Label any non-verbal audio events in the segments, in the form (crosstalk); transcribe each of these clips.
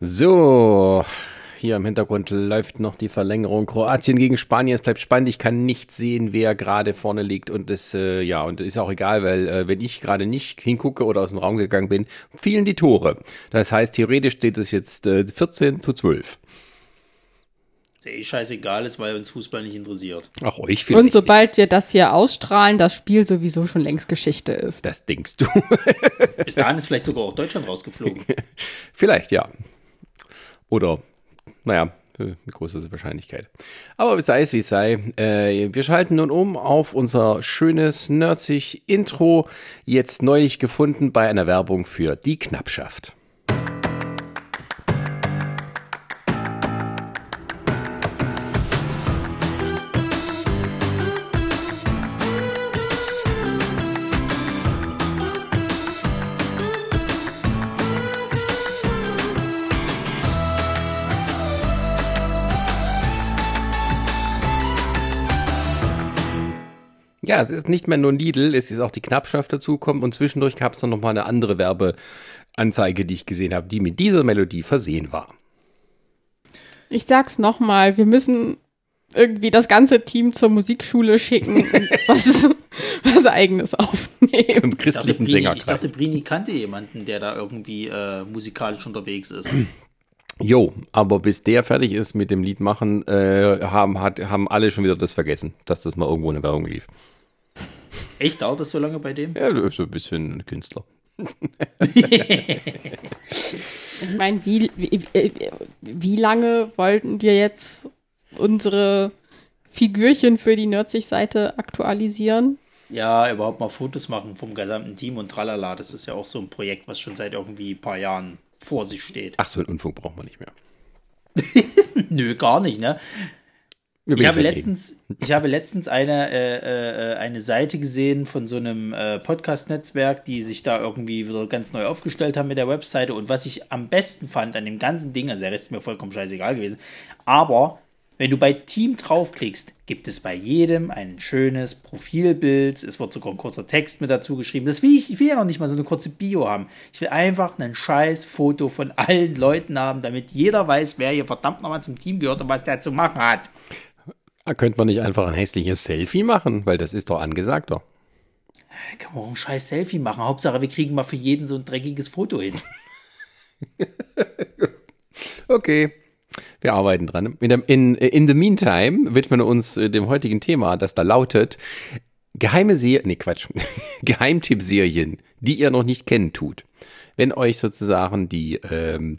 So, hier im Hintergrund läuft noch die Verlängerung. Kroatien gegen Spanien. Es bleibt spannend. Ich kann nicht sehen, wer gerade vorne liegt. Und es, äh, ja, und ist auch egal, weil äh, wenn ich gerade nicht hingucke oder aus dem Raum gegangen bin, fielen die Tore. Das heißt, theoretisch steht es jetzt äh, 14 zu 12. Ist ja eh scheißegal ist, weil uns Fußball nicht interessiert. Ach, euch vielleicht Und sobald wir das hier ausstrahlen, das Spiel sowieso schon längst Geschichte ist. Das denkst du. Bis dahin ist vielleicht sogar auch Deutschland rausgeflogen. (laughs) Vielleicht, ja. Oder, naja, äh, eine große Wahrscheinlichkeit. Aber sei es wie es sei, äh, wir schalten nun um auf unser schönes, nerdsig Intro, jetzt neulich gefunden bei einer Werbung für die Knappschaft. Ja, es ist nicht mehr nur Lidl, es ist auch die Knappschaft dazukommen und zwischendurch gab es noch mal eine andere Werbeanzeige, die ich gesehen habe, die mit dieser Melodie versehen war. Ich sag's nochmal, wir müssen irgendwie das ganze Team zur Musikschule schicken und (laughs) was, was eigenes aufnehmen. Zum christlichen ich dachte, Brini, ich dachte, Brini kannte jemanden, der da irgendwie äh, musikalisch unterwegs ist. (clears throat) Jo, aber bis der fertig ist mit dem Lied machen, äh, haben, hat, haben alle schon wieder das vergessen, dass das mal irgendwo in der Werbung lief. Echt, dauert das so lange bei dem? Ja, du bist so ein bisschen ein Künstler. (laughs) Ich meine, wie, wie, wie- lange wollten wir jetzt unsere Figürchen für die Nerdzig-Seite aktualisieren? Ja, überhaupt mal Fotos machen vom gesamten Team und tralala. Das ist ja auch so ein Projekt, was schon seit irgendwie ein paar Jahren vor sich steht. Ach so, einen Unfug braucht man nicht mehr. (laughs) Nö, gar nicht, ne? Ich habe letztens, ich habe letztens eine, äh, äh, eine Seite gesehen von so einem äh, Podcast-Netzwerk, die sich da irgendwie wieder ganz neu aufgestellt haben mit der Webseite. Und was ich am besten fand an dem ganzen Ding, also der Rest ist mir vollkommen scheißegal gewesen, aber wenn du bei Team draufklickst, gibt es bei jedem ein schönes Profilbild. Es wird sogar ein kurzer Text mit dazu geschrieben. Das will ich, ich will ja noch nicht mal so eine kurze Bio haben. Ich will einfach ein scheiß Foto von allen Leuten haben, damit jeder weiß, wer hier verdammt nochmal zum Team gehört und was der zu machen hat. Könnte man nicht einfach ein hässliches Selfie machen? Weil das ist doch angesagt, doch. Kann man auch ein scheiß Selfie machen. Hauptsache, wir kriegen mal für jeden so ein dreckiges Foto hin. (laughs) Okay. Wir arbeiten dran. In, der, in, in the meantime widmen wir uns äh, dem heutigen Thema, das da lautet geheime Serien, nee Quatsch, (laughs) Geheimtippserien, die ihr noch nicht kennen tut. Wenn euch sozusagen die, ähm,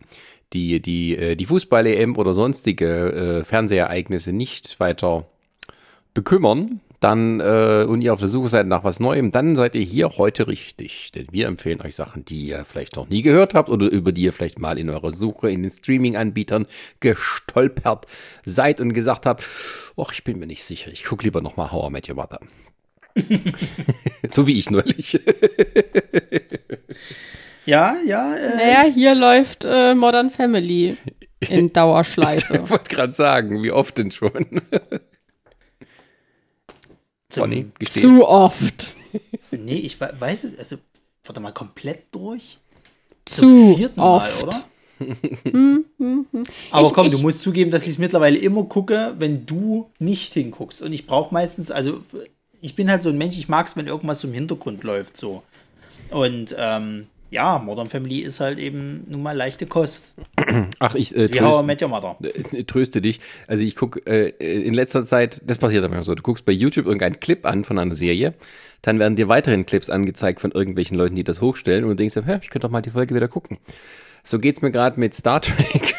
die, die, äh, die Fußball-EM oder sonstige äh, Fernsehereignisse nicht weiter bekümmern, dann äh, und ihr auf der Suche seid nach was Neuem, dann seid ihr hier heute richtig. Denn wir empfehlen euch Sachen, die ihr vielleicht noch nie gehört habt oder über die ihr vielleicht mal in eurer Suche in den Streaming-Anbietern gestolpert seid und gesagt habt, ach, ich bin mir nicht sicher, ich gucke lieber noch mal How I Met Your Mother. (laughs) so wie ich neulich. (laughs) Ja, ja, äh, Naja, hier läuft äh, Modern Family in (laughs) Dauerschleife. ich wollte gerade sagen, wie oft denn schon? (laughs) zum, Bonnie, gestehen. Zu oft. (laughs) Nee, ich we- weiß es, also, warte mal, komplett durch? Zu vierten oft. Mal, oder? Aber Ich- komm, ich- du musst zugeben, dass ich es mittlerweile immer gucke, wenn du nicht hinguckst. Und ich brauche meistens, also ich bin halt so ein Mensch, ich mag es, wenn irgendwas so im Hintergrund läuft, so. Und ähm, ja, Modern Family ist halt eben nun mal leichte Kost. (clears throat) Ach, ich äh, Wie How I tröst, Met Your Mother. äh, tröste dich. Also ich gucke äh, in letzter Zeit, das passiert aber so, du guckst bei YouTube irgendeinen Clip an von einer Serie, dann werden dir weiterhin Clips angezeigt von irgendwelchen Leuten, die das hochstellen und du denkst, hä, ich könnte doch mal die Folge wieder gucken. So geht's mir gerade mit Star Trek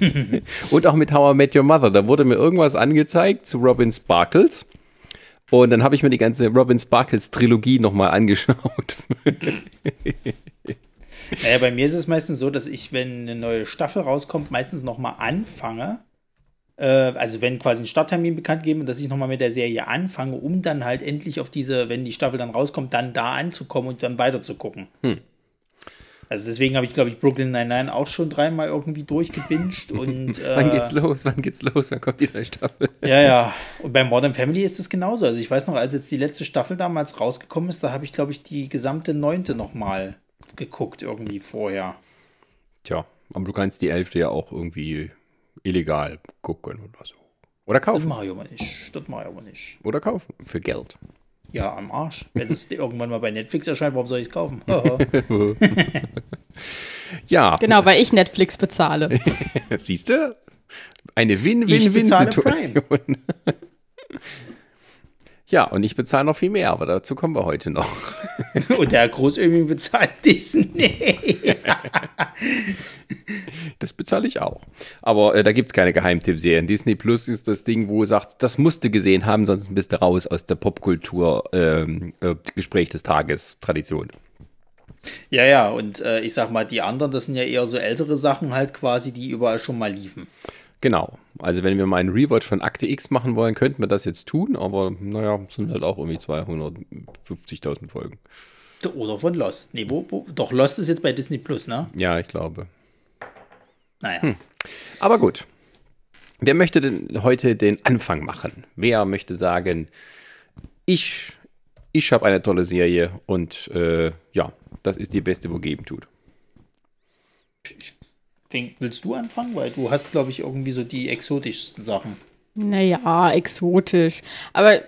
(laughs) und auch mit How I Met Your Mother. Da wurde mir irgendwas angezeigt zu Robin Sparkles. Und dann habe ich mir die ganze Robin Sparkles Trilogie nochmal angeschaut. (laughs) Naja, bei mir ist es meistens so, dass ich, wenn eine neue Staffel rauskommt, meistens nochmal anfange. Äh, also wenn quasi ein Starttermin bekannt geben und dass ich nochmal mit der Serie anfange, um dann halt endlich auf diese, wenn die Staffel dann rauskommt, dann da anzukommen und dann weiter zu gucken. Also deswegen habe ich, glaube ich, Brooklyn Nine-Nine auch schon dreimal irgendwie durchgebinged (laughs) und äh, Wann geht's los? Wann geht's los? Dann kommt die neue Staffel. ja, ja. Und bei Modern Family ist es genauso. Also ich weiß noch, als jetzt die letzte Staffel damals rausgekommen ist, da habe ich, glaube ich, die gesamte neunte nochmal geguckt irgendwie vorher. Tja, Aber du kannst die Elfte ja auch irgendwie illegal gucken oder so. Oder Das kaufen. mache ich aber nicht. Das mache ich aber nicht. Oder kaufen. Für Geld. Ja, am Arsch. Wenn es (laughs) irgendwann mal bei Netflix erscheint, warum soll ich es kaufen? (laughs) (laughs) Ja, Genau, weil ich Netflix bezahle. siehst du? Eine Win-Win-Win-Situation. Ja, und ich bezahle noch viel mehr, aber dazu kommen wir heute noch. (laughs) Und der Großömi bezahlt Disney. Das bezahle ich auch. Aber äh, da gibt es keine Geheimtippserien. Disney Plus ist das Ding, wo du sagst, das musst du gesehen haben, sonst bist du raus aus der Popkultur ähm, äh, Gespräch des Tages Tradition. Ja, ja, und äh, ich sag mal, die anderen, das sind ja eher so ältere Sachen halt quasi, die überall schon mal liefen. Genau. Also wenn wir mal einen Rewatch von Akte X machen wollen, könnten wir das jetzt tun, aber naja, es sind halt auch irgendwie 250.000 Folgen. Oder von Lost. Nee, wo, wo? Doch, Lost ist jetzt bei Disney Plus, ne? Ja, ich glaube. Naja. Aber gut. Wer möchte denn heute den Anfang machen? Wer möchte sagen, ich, ich habe eine tolle Serie und äh, ja, das ist die beste, wo geben tut. Fing- Willst du anfangen? Weil du hast, glaube ich, irgendwie so die exotischsten Sachen. Naja, exotisch. Aber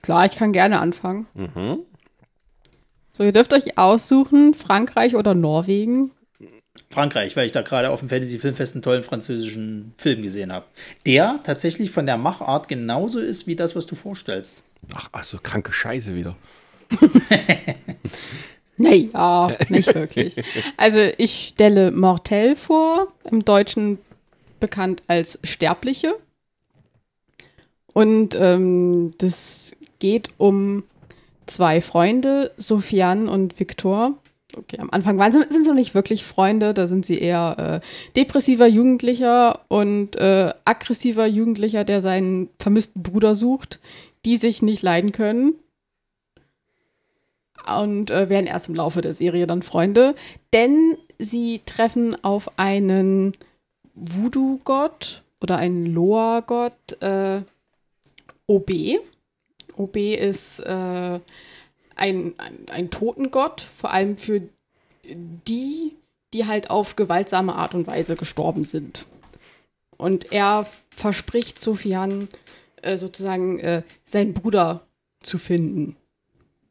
klar, ich kann gerne anfangen. Mhm. So, ihr dürft euch aussuchen, Frankreich oder Norwegen. Frankreich, weil ich da gerade auf dem Fantasy Filmfest einen tollen französischen Film gesehen habe. Der tatsächlich von der Machart genauso ist wie das, was du vorstellst. Ach, ach so kranke Scheiße wieder. (laughs) Naja, nicht wirklich. (laughs) Also ich stelle Mortel vor, im Deutschen bekannt als Sterbliche. Und ähm, das geht um zwei Freunde, Sofiane und Viktor. Okay, am Anfang waren sie, sind sie noch nicht wirklich Freunde, da sind sie eher äh, depressiver Jugendlicher und äh, aggressiver Jugendlicher, der seinen vermissten Bruder sucht, die sich nicht leiden können und äh, werden erst im Laufe der Serie dann Freunde, denn sie treffen auf einen Voodoo-Gott oder einen Loa-Gott, äh, OB. OB ist äh, ein, ein, ein Totengott, vor allem für die, die halt auf gewaltsame Art und Weise gestorben sind. Und er verspricht Sofian äh, sozusagen äh, seinen Bruder zu finden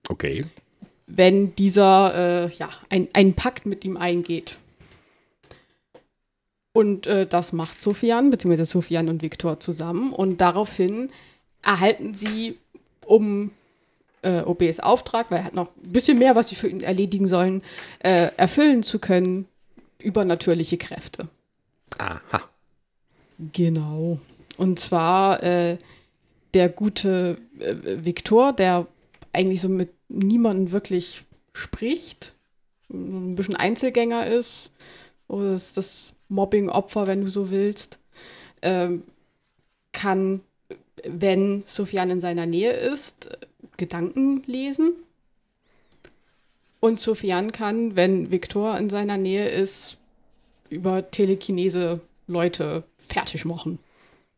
Okay. Wenn dieser äh, ja, ein, einen Pakt mit ihm eingeht. Und äh, das macht Sofian, beziehungsweise Sofian und Viktor zusammen. Und daraufhin erhalten sie um äh, OBs Auftrag, weil er hat noch ein bisschen mehr, was sie für ihn erledigen sollen, äh, erfüllen zu können, übernatürliche Kräfte. Aha. Genau. Und zwar äh, der gute äh, Viktor, der eigentlich so mit niemandem wirklich spricht, ein bisschen Einzelgänger ist, oder ist das Mobbing-Opfer, wenn du so willst, ähm, kann, wenn Sofian in seiner Nähe ist, Gedanken lesen. Und Sofian kann, wenn Viktor in seiner Nähe ist, über Telekinese Leute fertig machen.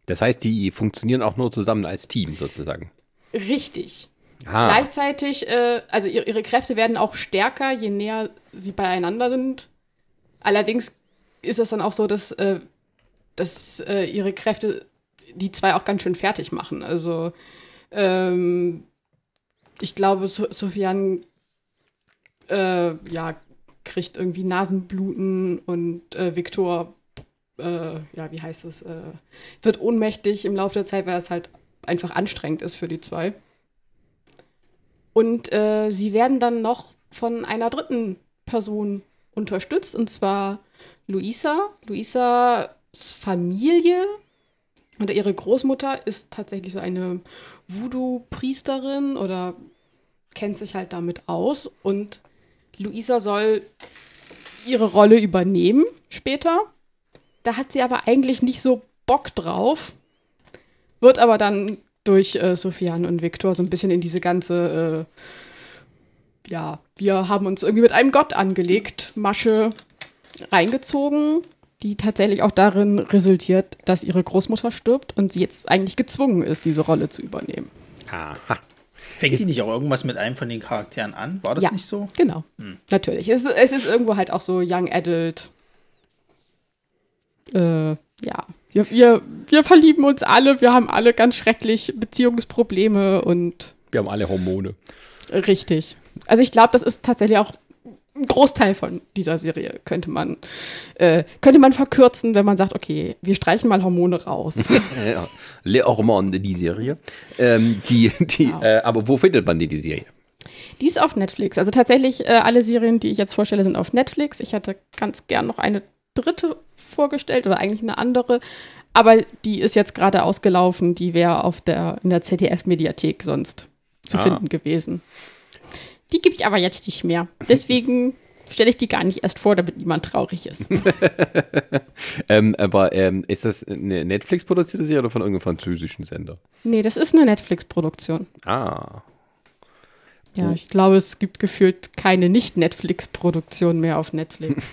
Das heißt, die funktionieren auch nur zusammen als Team sozusagen. Richtig. Ah, Gleichzeitig, äh, also ihre, ihre Kräfte werden auch stärker, je näher sie beieinander sind. Allerdings ist es dann auch so, dass, äh, dass äh, ihre Kräfte die zwei auch ganz schön fertig machen. Also ähm, ich glaube, so Sofian äh, ja, kriegt irgendwie Nasenbluten und äh, Viktor, äh, ja, wie heißt es, äh, wird ohnmächtig im Laufe der Zeit, weil es halt einfach anstrengend ist für die zwei. Und äh, sie werden dann noch von einer dritten Person unterstützt, und zwar Luisa. Luisas Familie oder ihre Großmutter ist tatsächlich so eine Voodoo-Priesterin oder kennt sich halt damit aus. Und Luisa soll ihre Rolle übernehmen später. Da hat sie aber eigentlich nicht so Bock drauf. Wird aber dann durch äh, Sofian und Viktor so ein bisschen in diese ganze, äh, ja, wir haben uns irgendwie mit einem Gott angelegt, Masche reingezogen, die tatsächlich auch darin resultiert, dass ihre Großmutter stirbt und sie jetzt eigentlich gezwungen ist, diese Rolle zu übernehmen. aha. Fängt sie nicht auch irgendwas mit einem von den Charakteren an? War das Ja. nicht so? Genau, natürlich. Es, ist- es ist irgendwo halt auch so Young Adult äh, ja, wir, wir, wir verlieben uns alle, wir haben alle ganz schrecklich Beziehungsprobleme und. Wir haben alle Hormone. Richtig. Also ich glaube, das ist tatsächlich auch ein Großteil von dieser Serie könnte man, äh, könnte man verkürzen, wenn man sagt, okay, wir streichen mal Hormone raus. (laughs) ja, Le Hormone, die Serie. Ähm, die, die, wow. äh, aber wo findet man die, die Serie? Die ist auf Netflix. Also tatsächlich, äh, alle Serien, die ich jetzt vorstelle, sind auf Netflix. Ich hätte ganz gern noch eine dritte vorgestellt oder eigentlich eine andere. Aber die ist jetzt gerade ausgelaufen. Die wäre auf der, in der ZDF-Mediathek sonst zu ah. finden gewesen. Die gibt ich aber jetzt nicht mehr. Deswegen (laughs) stelle ich die gar nicht erst vor, damit niemand traurig ist. (laughs) ähm, aber ähm, ist das eine Netflix-produzierte Serie oder von irgendeinem französischen Sender? Nee, das ist eine Netflix-Produktion. Ah. Ja, ich glaube, es gibt gefühlt keine Nicht-Netflix-Produktion mehr auf Netflix.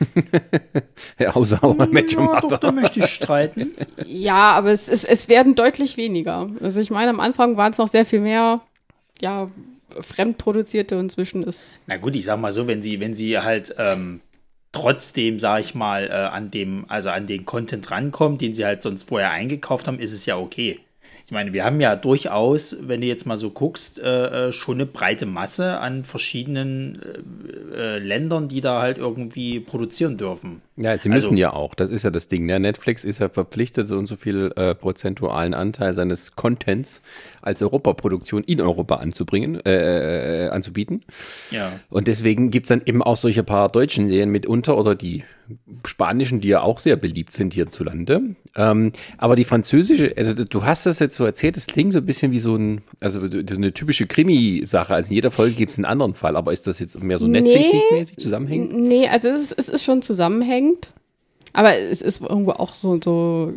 (laughs) ja, außer How I ja, doch, da möchte ich streiten. (laughs) Ja, aber es, es, es werden deutlich weniger. Also ich meine, am Anfang waren es noch sehr viel mehr, ja, fremdproduzierte und inzwischen ist. Na gut, ich sag mal so, wenn sie, wenn sie halt ähm, trotzdem, sag ich mal, äh, an dem, also an den Content rankommt, den sie halt sonst vorher eingekauft haben, ist es ja okay. Ich meine, wir haben ja durchaus, wenn du jetzt mal so guckst, äh, äh, schon eine breite Masse an verschiedenen äh, äh, Ländern, die da halt irgendwie produzieren dürfen. Ja, sie müssen also, ja auch. Das ist ja das Ding. Ne? Netflix ist ja verpflichtet, so und so viel äh, prozentualen Anteil seines Contents als Europaproduktion in Europa anzubringen, äh, anzubieten. Ja. Und deswegen gibt es dann eben auch solche paar deutschen Serien mitunter oder die spanischen, die ja auch sehr beliebt sind hierzulande. Ähm, aber die französische, also du hast das jetzt so erzählt, das klingt so ein bisschen wie so ein, also so eine typische Krimi-Sache. Also in jeder Folge gibt es einen anderen Fall, aber ist das jetzt mehr so Netflix-mäßig zusammenhängend? Nee, also es, es, ist schon zusammenhängend. Aber es ist irgendwo auch so, so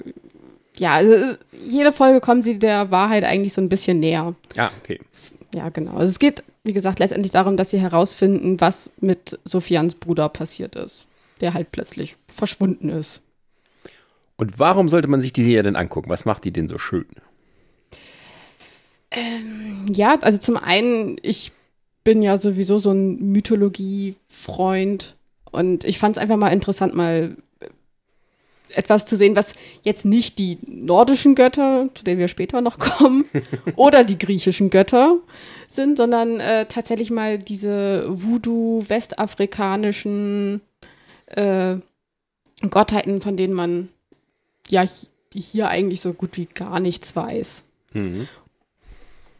ja, also jede Folge kommen sie der Wahrheit eigentlich so ein bisschen näher. Ja, okay. Ja, genau. Also es geht, wie gesagt, letztendlich darum, dass sie herausfinden, was mit Sophians Bruder passiert ist der halt plötzlich verschwunden ist. Und warum sollte man sich die Serie denn angucken? Was macht die denn so schön? Ähm, ja, also zum einen, ich bin ja sowieso so ein Mythologie-Freund und ich fand es einfach mal interessant, mal etwas zu sehen, was jetzt nicht die nordischen Götter, zu denen wir später noch (laughs) kommen, oder die griechischen Götter sind, sondern äh, tatsächlich mal diese Voodoo-westafrikanischen äh, Gottheiten, von denen man ja hier eigentlich so gut wie gar nichts weiß. Mhm.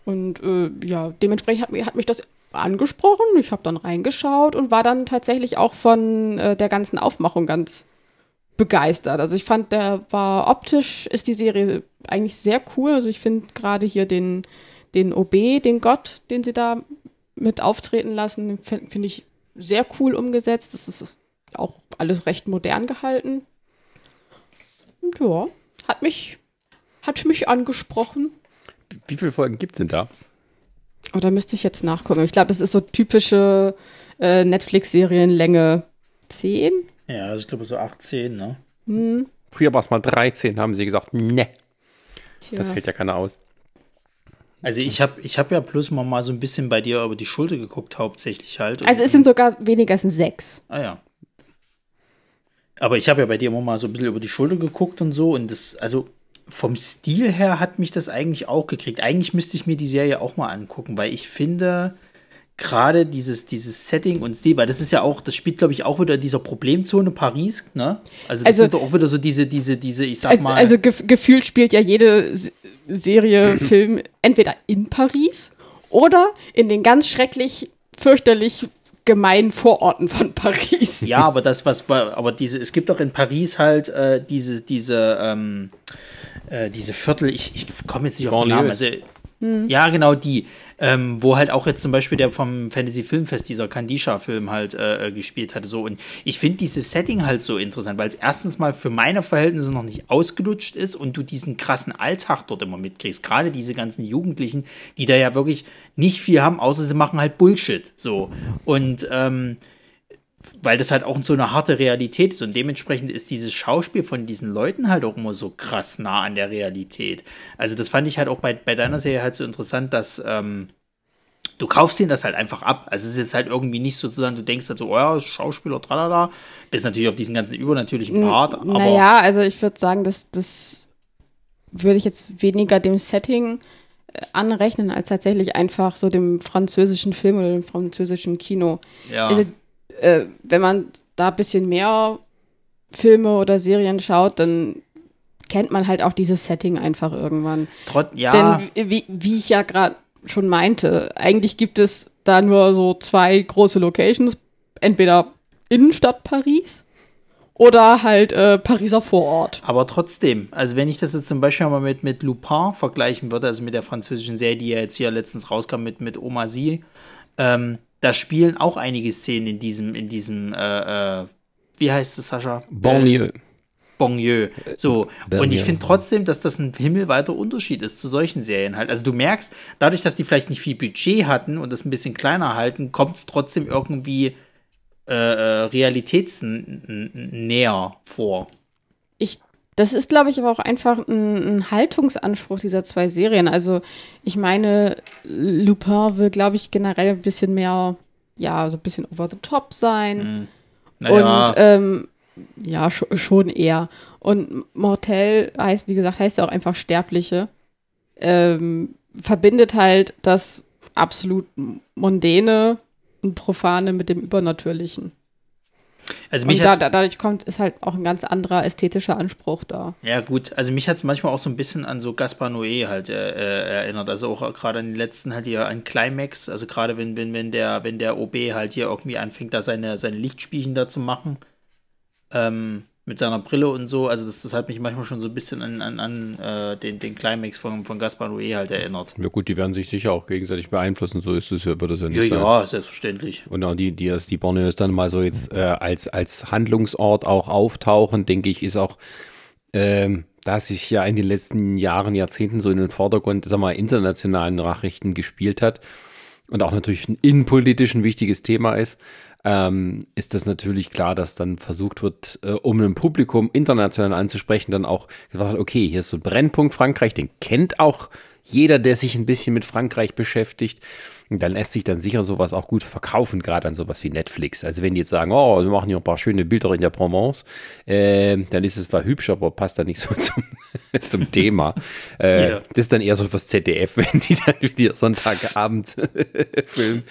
Und äh, ja, dementsprechend hat, hat, mich das angesprochen. Ich habe dann reingeschaut und war dann tatsächlich auch von äh, der ganzen Aufmachung ganz begeistert. Also ich fand, der war optisch ist die Serie eigentlich sehr cool. Also ich finde gerade hier den, den OB, den Gott, den sie da mit auftreten lassen, finde find ich sehr cool umgesetzt. Das ist auch alles recht modern gehalten. Und ja, hat mich, hat mich angesprochen. Wie viele Folgen gibt es denn da? Oh, da müsste ich jetzt nachgucken. Ich glaube, das ist so typische äh, Netflix-Serienlänge 10. Ja, also ich glaube so 18, ne? Hm. Früher war es mal 13, haben sie gesagt, ne. Das hält ja keiner aus. Also ich habe ich hab ja plus mal, mal so ein bisschen bei dir über die Schulter geguckt, hauptsächlich halt. Also es sind sogar weniger, es sind sechs. Ah ja. Aber ich habe ja bei dir immer mal so ein bisschen über die Schulter geguckt und so. Und das, also vom Stil her hat mich das eigentlich auch gekriegt. Eigentlich müsste ich mir die Serie auch mal angucken, weil ich finde, gerade dieses, dieses Setting und Stil, weil das ist ja auch, das spielt, glaube ich, auch wieder in dieser Problemzone Paris, ne? Also das also, sind doch auch wieder so diese, diese, diese, ich sag also, mal. Also gef gefühlt spielt ja jede Serie, Film entweder in Paris oder in den ganz schrecklich fürchterlich gemeinen Vororten von Paris. Ja, aber das, was, aber diese, es gibt doch in Paris halt äh, diese, diese, ähm, äh, diese Viertel, ich, ich komme jetzt nicht auf den Namen, also, hm. ja, genau die. Ähm, wo halt auch jetzt zum Beispiel der vom Fantasy Filmfest, dieser Kandisha-Film halt äh, äh, gespielt hatte. So. Und ich finde dieses Setting halt so interessant, weil es erstens mal für meine Verhältnisse noch nicht ausgelutscht ist und du diesen krassen Alltag dort immer mitkriegst. Gerade diese ganzen Jugendlichen, die da ja wirklich nicht viel haben, außer sie machen halt Bullshit. So. Und ähm, weil das halt auch so eine harte Realität ist und dementsprechend ist dieses Schauspiel von diesen Leuten halt auch immer so krass nah an der Realität. Also das fand ich halt auch bei, bei deiner Serie halt so interessant, dass, ähm, du kaufst ihn das halt einfach ab. Also es ist jetzt halt irgendwie nicht sozusagen, du denkst halt so, oh ja, Schauspieler, tralala, bist natürlich auf diesen ganzen übernatürlichen Part, aber Naja, also ich würde sagen, dass das würde ich jetzt weniger dem Setting äh, anrechnen, als tatsächlich einfach so dem französischen Film oder dem französischen Kino. ja. Also, äh, wenn man da ein bisschen mehr Filme oder Serien schaut, dann kennt man halt auch dieses Setting einfach irgendwann. Trot, ja, Denn wie, wie ich ja gerade schon meinte, eigentlich gibt es da nur so zwei große Locations, entweder Innenstadt Paris oder halt äh, Pariser Vorort. aber trotzdem, also wenn ich das jetzt zum Beispiel mal mit, mit Lupin vergleichen würde, also mit der französischen Serie, die ja jetzt hier letztens rauskam mit, mit Oma Sie, ähm, da spielen auch einige Szenen in diesem, in diesem, äh, äh, wie heißt es, Sascha? Banlieue. Bonlieu. So. Bonlieu. Und ich finde trotzdem, dass das ein himmelweiter Unterschied ist zu solchen Serien halt. Also du merkst, dadurch, dass die vielleicht nicht viel Budget hatten und das ein bisschen kleiner halten, kommt es trotzdem irgendwie äh, äh, realitätsnäher vor. Ich, das ist, glaube ich, aber auch einfach ein, ein Haltungsanspruch dieser zwei Serien. Also ich meine, Lupin will, glaube ich, generell ein bisschen mehr, ja, so ein bisschen over the top sein. Naja, Und ähm, ja, sch schon eher. Und Mortel heißt, wie gesagt, heißt ja auch einfach Sterbliche. Ähm, verbindet halt das absolut Mondäne und Profane mit dem Übernatürlichen. Also Und mich da, hat's, da, dadurch kommt, ist halt auch ein ganz anderer ästhetischer Anspruch da. ja gut, also mich hat es manchmal auch so ein bisschen an so Gaspar Noé halt äh, äh, erinnert. Also auch gerade an den letzten halt hier an Climax, also gerade wenn, wenn, wenn der, wenn der OB halt hier irgendwie anfängt, da seine, seine Lichtspielchen da zu machen. Ähm, mit seiner Brille und so, also das, das hat mich manchmal schon so ein bisschen an, an, an äh, den, den Climax von, von Gaspar Noé halt erinnert. Ja gut, die werden sich sicher auch gegenseitig beeinflussen, so ist es ja, wird es ja nicht Ja, sein. ja, selbstverständlich. Und auch die, die, dass die Borneos dann mal so jetzt äh, als, als Handlungsort auch auftauchen, denke ich, ist auch, ähm, da sich ja in den letzten Jahren, Jahrzehnten so in den Vordergrund, sag mal, internationalen Nachrichten gespielt hat und auch natürlich ein innenpolitisch ein wichtiges Thema ist, ähm, ist das natürlich klar, dass dann versucht wird, äh, um ein Publikum international anzusprechen, dann auch gesagt okay, hier ist so ein Brennpunkt Frankreich, den kennt auch jeder, der sich ein bisschen mit Frankreich beschäftigt. Dann lässt sich dann sicher sowas auch gut verkaufen, gerade an sowas wie Netflix. Also wenn die jetzt sagen, oh, wir machen hier ein paar schöne Bilder in der Provence, äh, dann ist es zwar hübsch, aber passt da nicht so (laughs) zum, zum Thema. Äh, Ja. Das ist dann eher so fürs ZDF, (laughs) wenn die dann wieder Sonntagabend (laughs) filmen.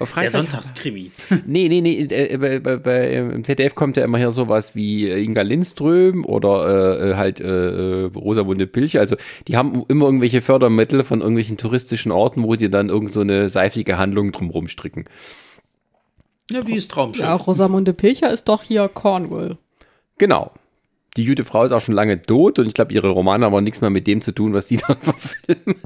Der Sonntagskrimi. Nee, nee, nee. Äh, bei, bei, bei, Im ZDF kommt ja immer hier sowas wie äh, Inga Lindström oder äh, äh, halt Rosamunde Pilcher. Also die haben immer irgendwelche Fördermittel von irgendwelchen touristischen Orten, wo die dann irgend so eine seifige Handlung drumrum stricken. Ja, wie ist Traumschiff? Ja, Rosamunde Pilcher ist doch hier Cornwall. Genau. Die jüde Frau ist auch schon lange tot und ich glaube, ihre Romane haben auch nichts mehr mit dem zu tun, was die (laughs) dann verfilmen.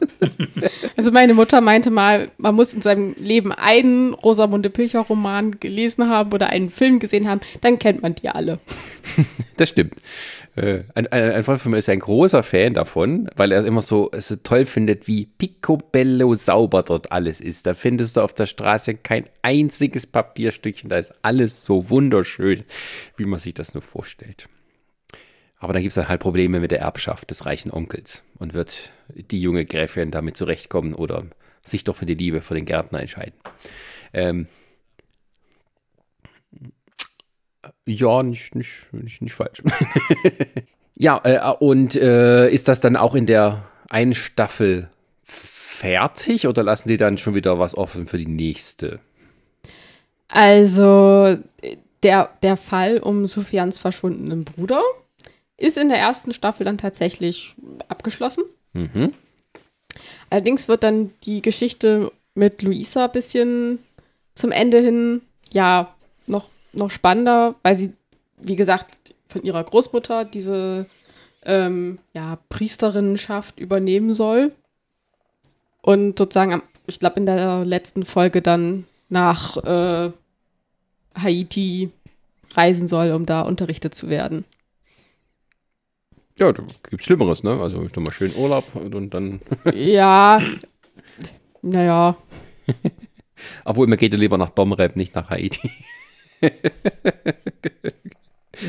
Also meine Mutter meinte mal, man muss in seinem Leben einen Rosamunde Pilcher Roman gelesen haben oder einen Film gesehen haben, dann kennt man die alle. (laughs) Das stimmt. Äh, Ein, ein, ein Freund von mir ist ein großer Fan davon, weil er es immer so, so toll findet, wie picobello sauber dort alles ist. Da findest du auf der Straße kein einziges Papierstückchen, da ist alles so wunderschön, wie man sich das nur vorstellt. Aber dann gibt es dann halt Probleme mit der Erbschaft des reichen Onkels. Und wird die junge Gräfin damit zurechtkommen oder sich doch für die Liebe für den Gärtner entscheiden. Ähm, ja, nicht, nicht, nicht, nicht falsch. (laughs) ja, äh, und äh, ist das dann auch in der einen Staffel fertig oder lassen die dann schon wieder was offen für die nächste? Also der, der Fall um Sophians verschwundenen Bruder ist in der ersten Staffel dann tatsächlich abgeschlossen. Mhm. Allerdings wird dann die Geschichte mit Luisa ein bisschen zum Ende hin, ja, noch, noch spannender, weil sie, wie gesagt, von ihrer Großmutter diese ähm, ja, Priesterinnenschaft übernehmen soll. Und sozusagen, ich glaube, in der letzten Folge dann nach äh, Haiti reisen soll, um da unterrichtet zu werden. Ja, da gibt's Schlimmeres, ne? Also ich mal schön Urlaub und, dann. (laughs) ja, naja, Obwohl, mir geht ja lieber nach Bomrep, nicht nach Haiti. ja,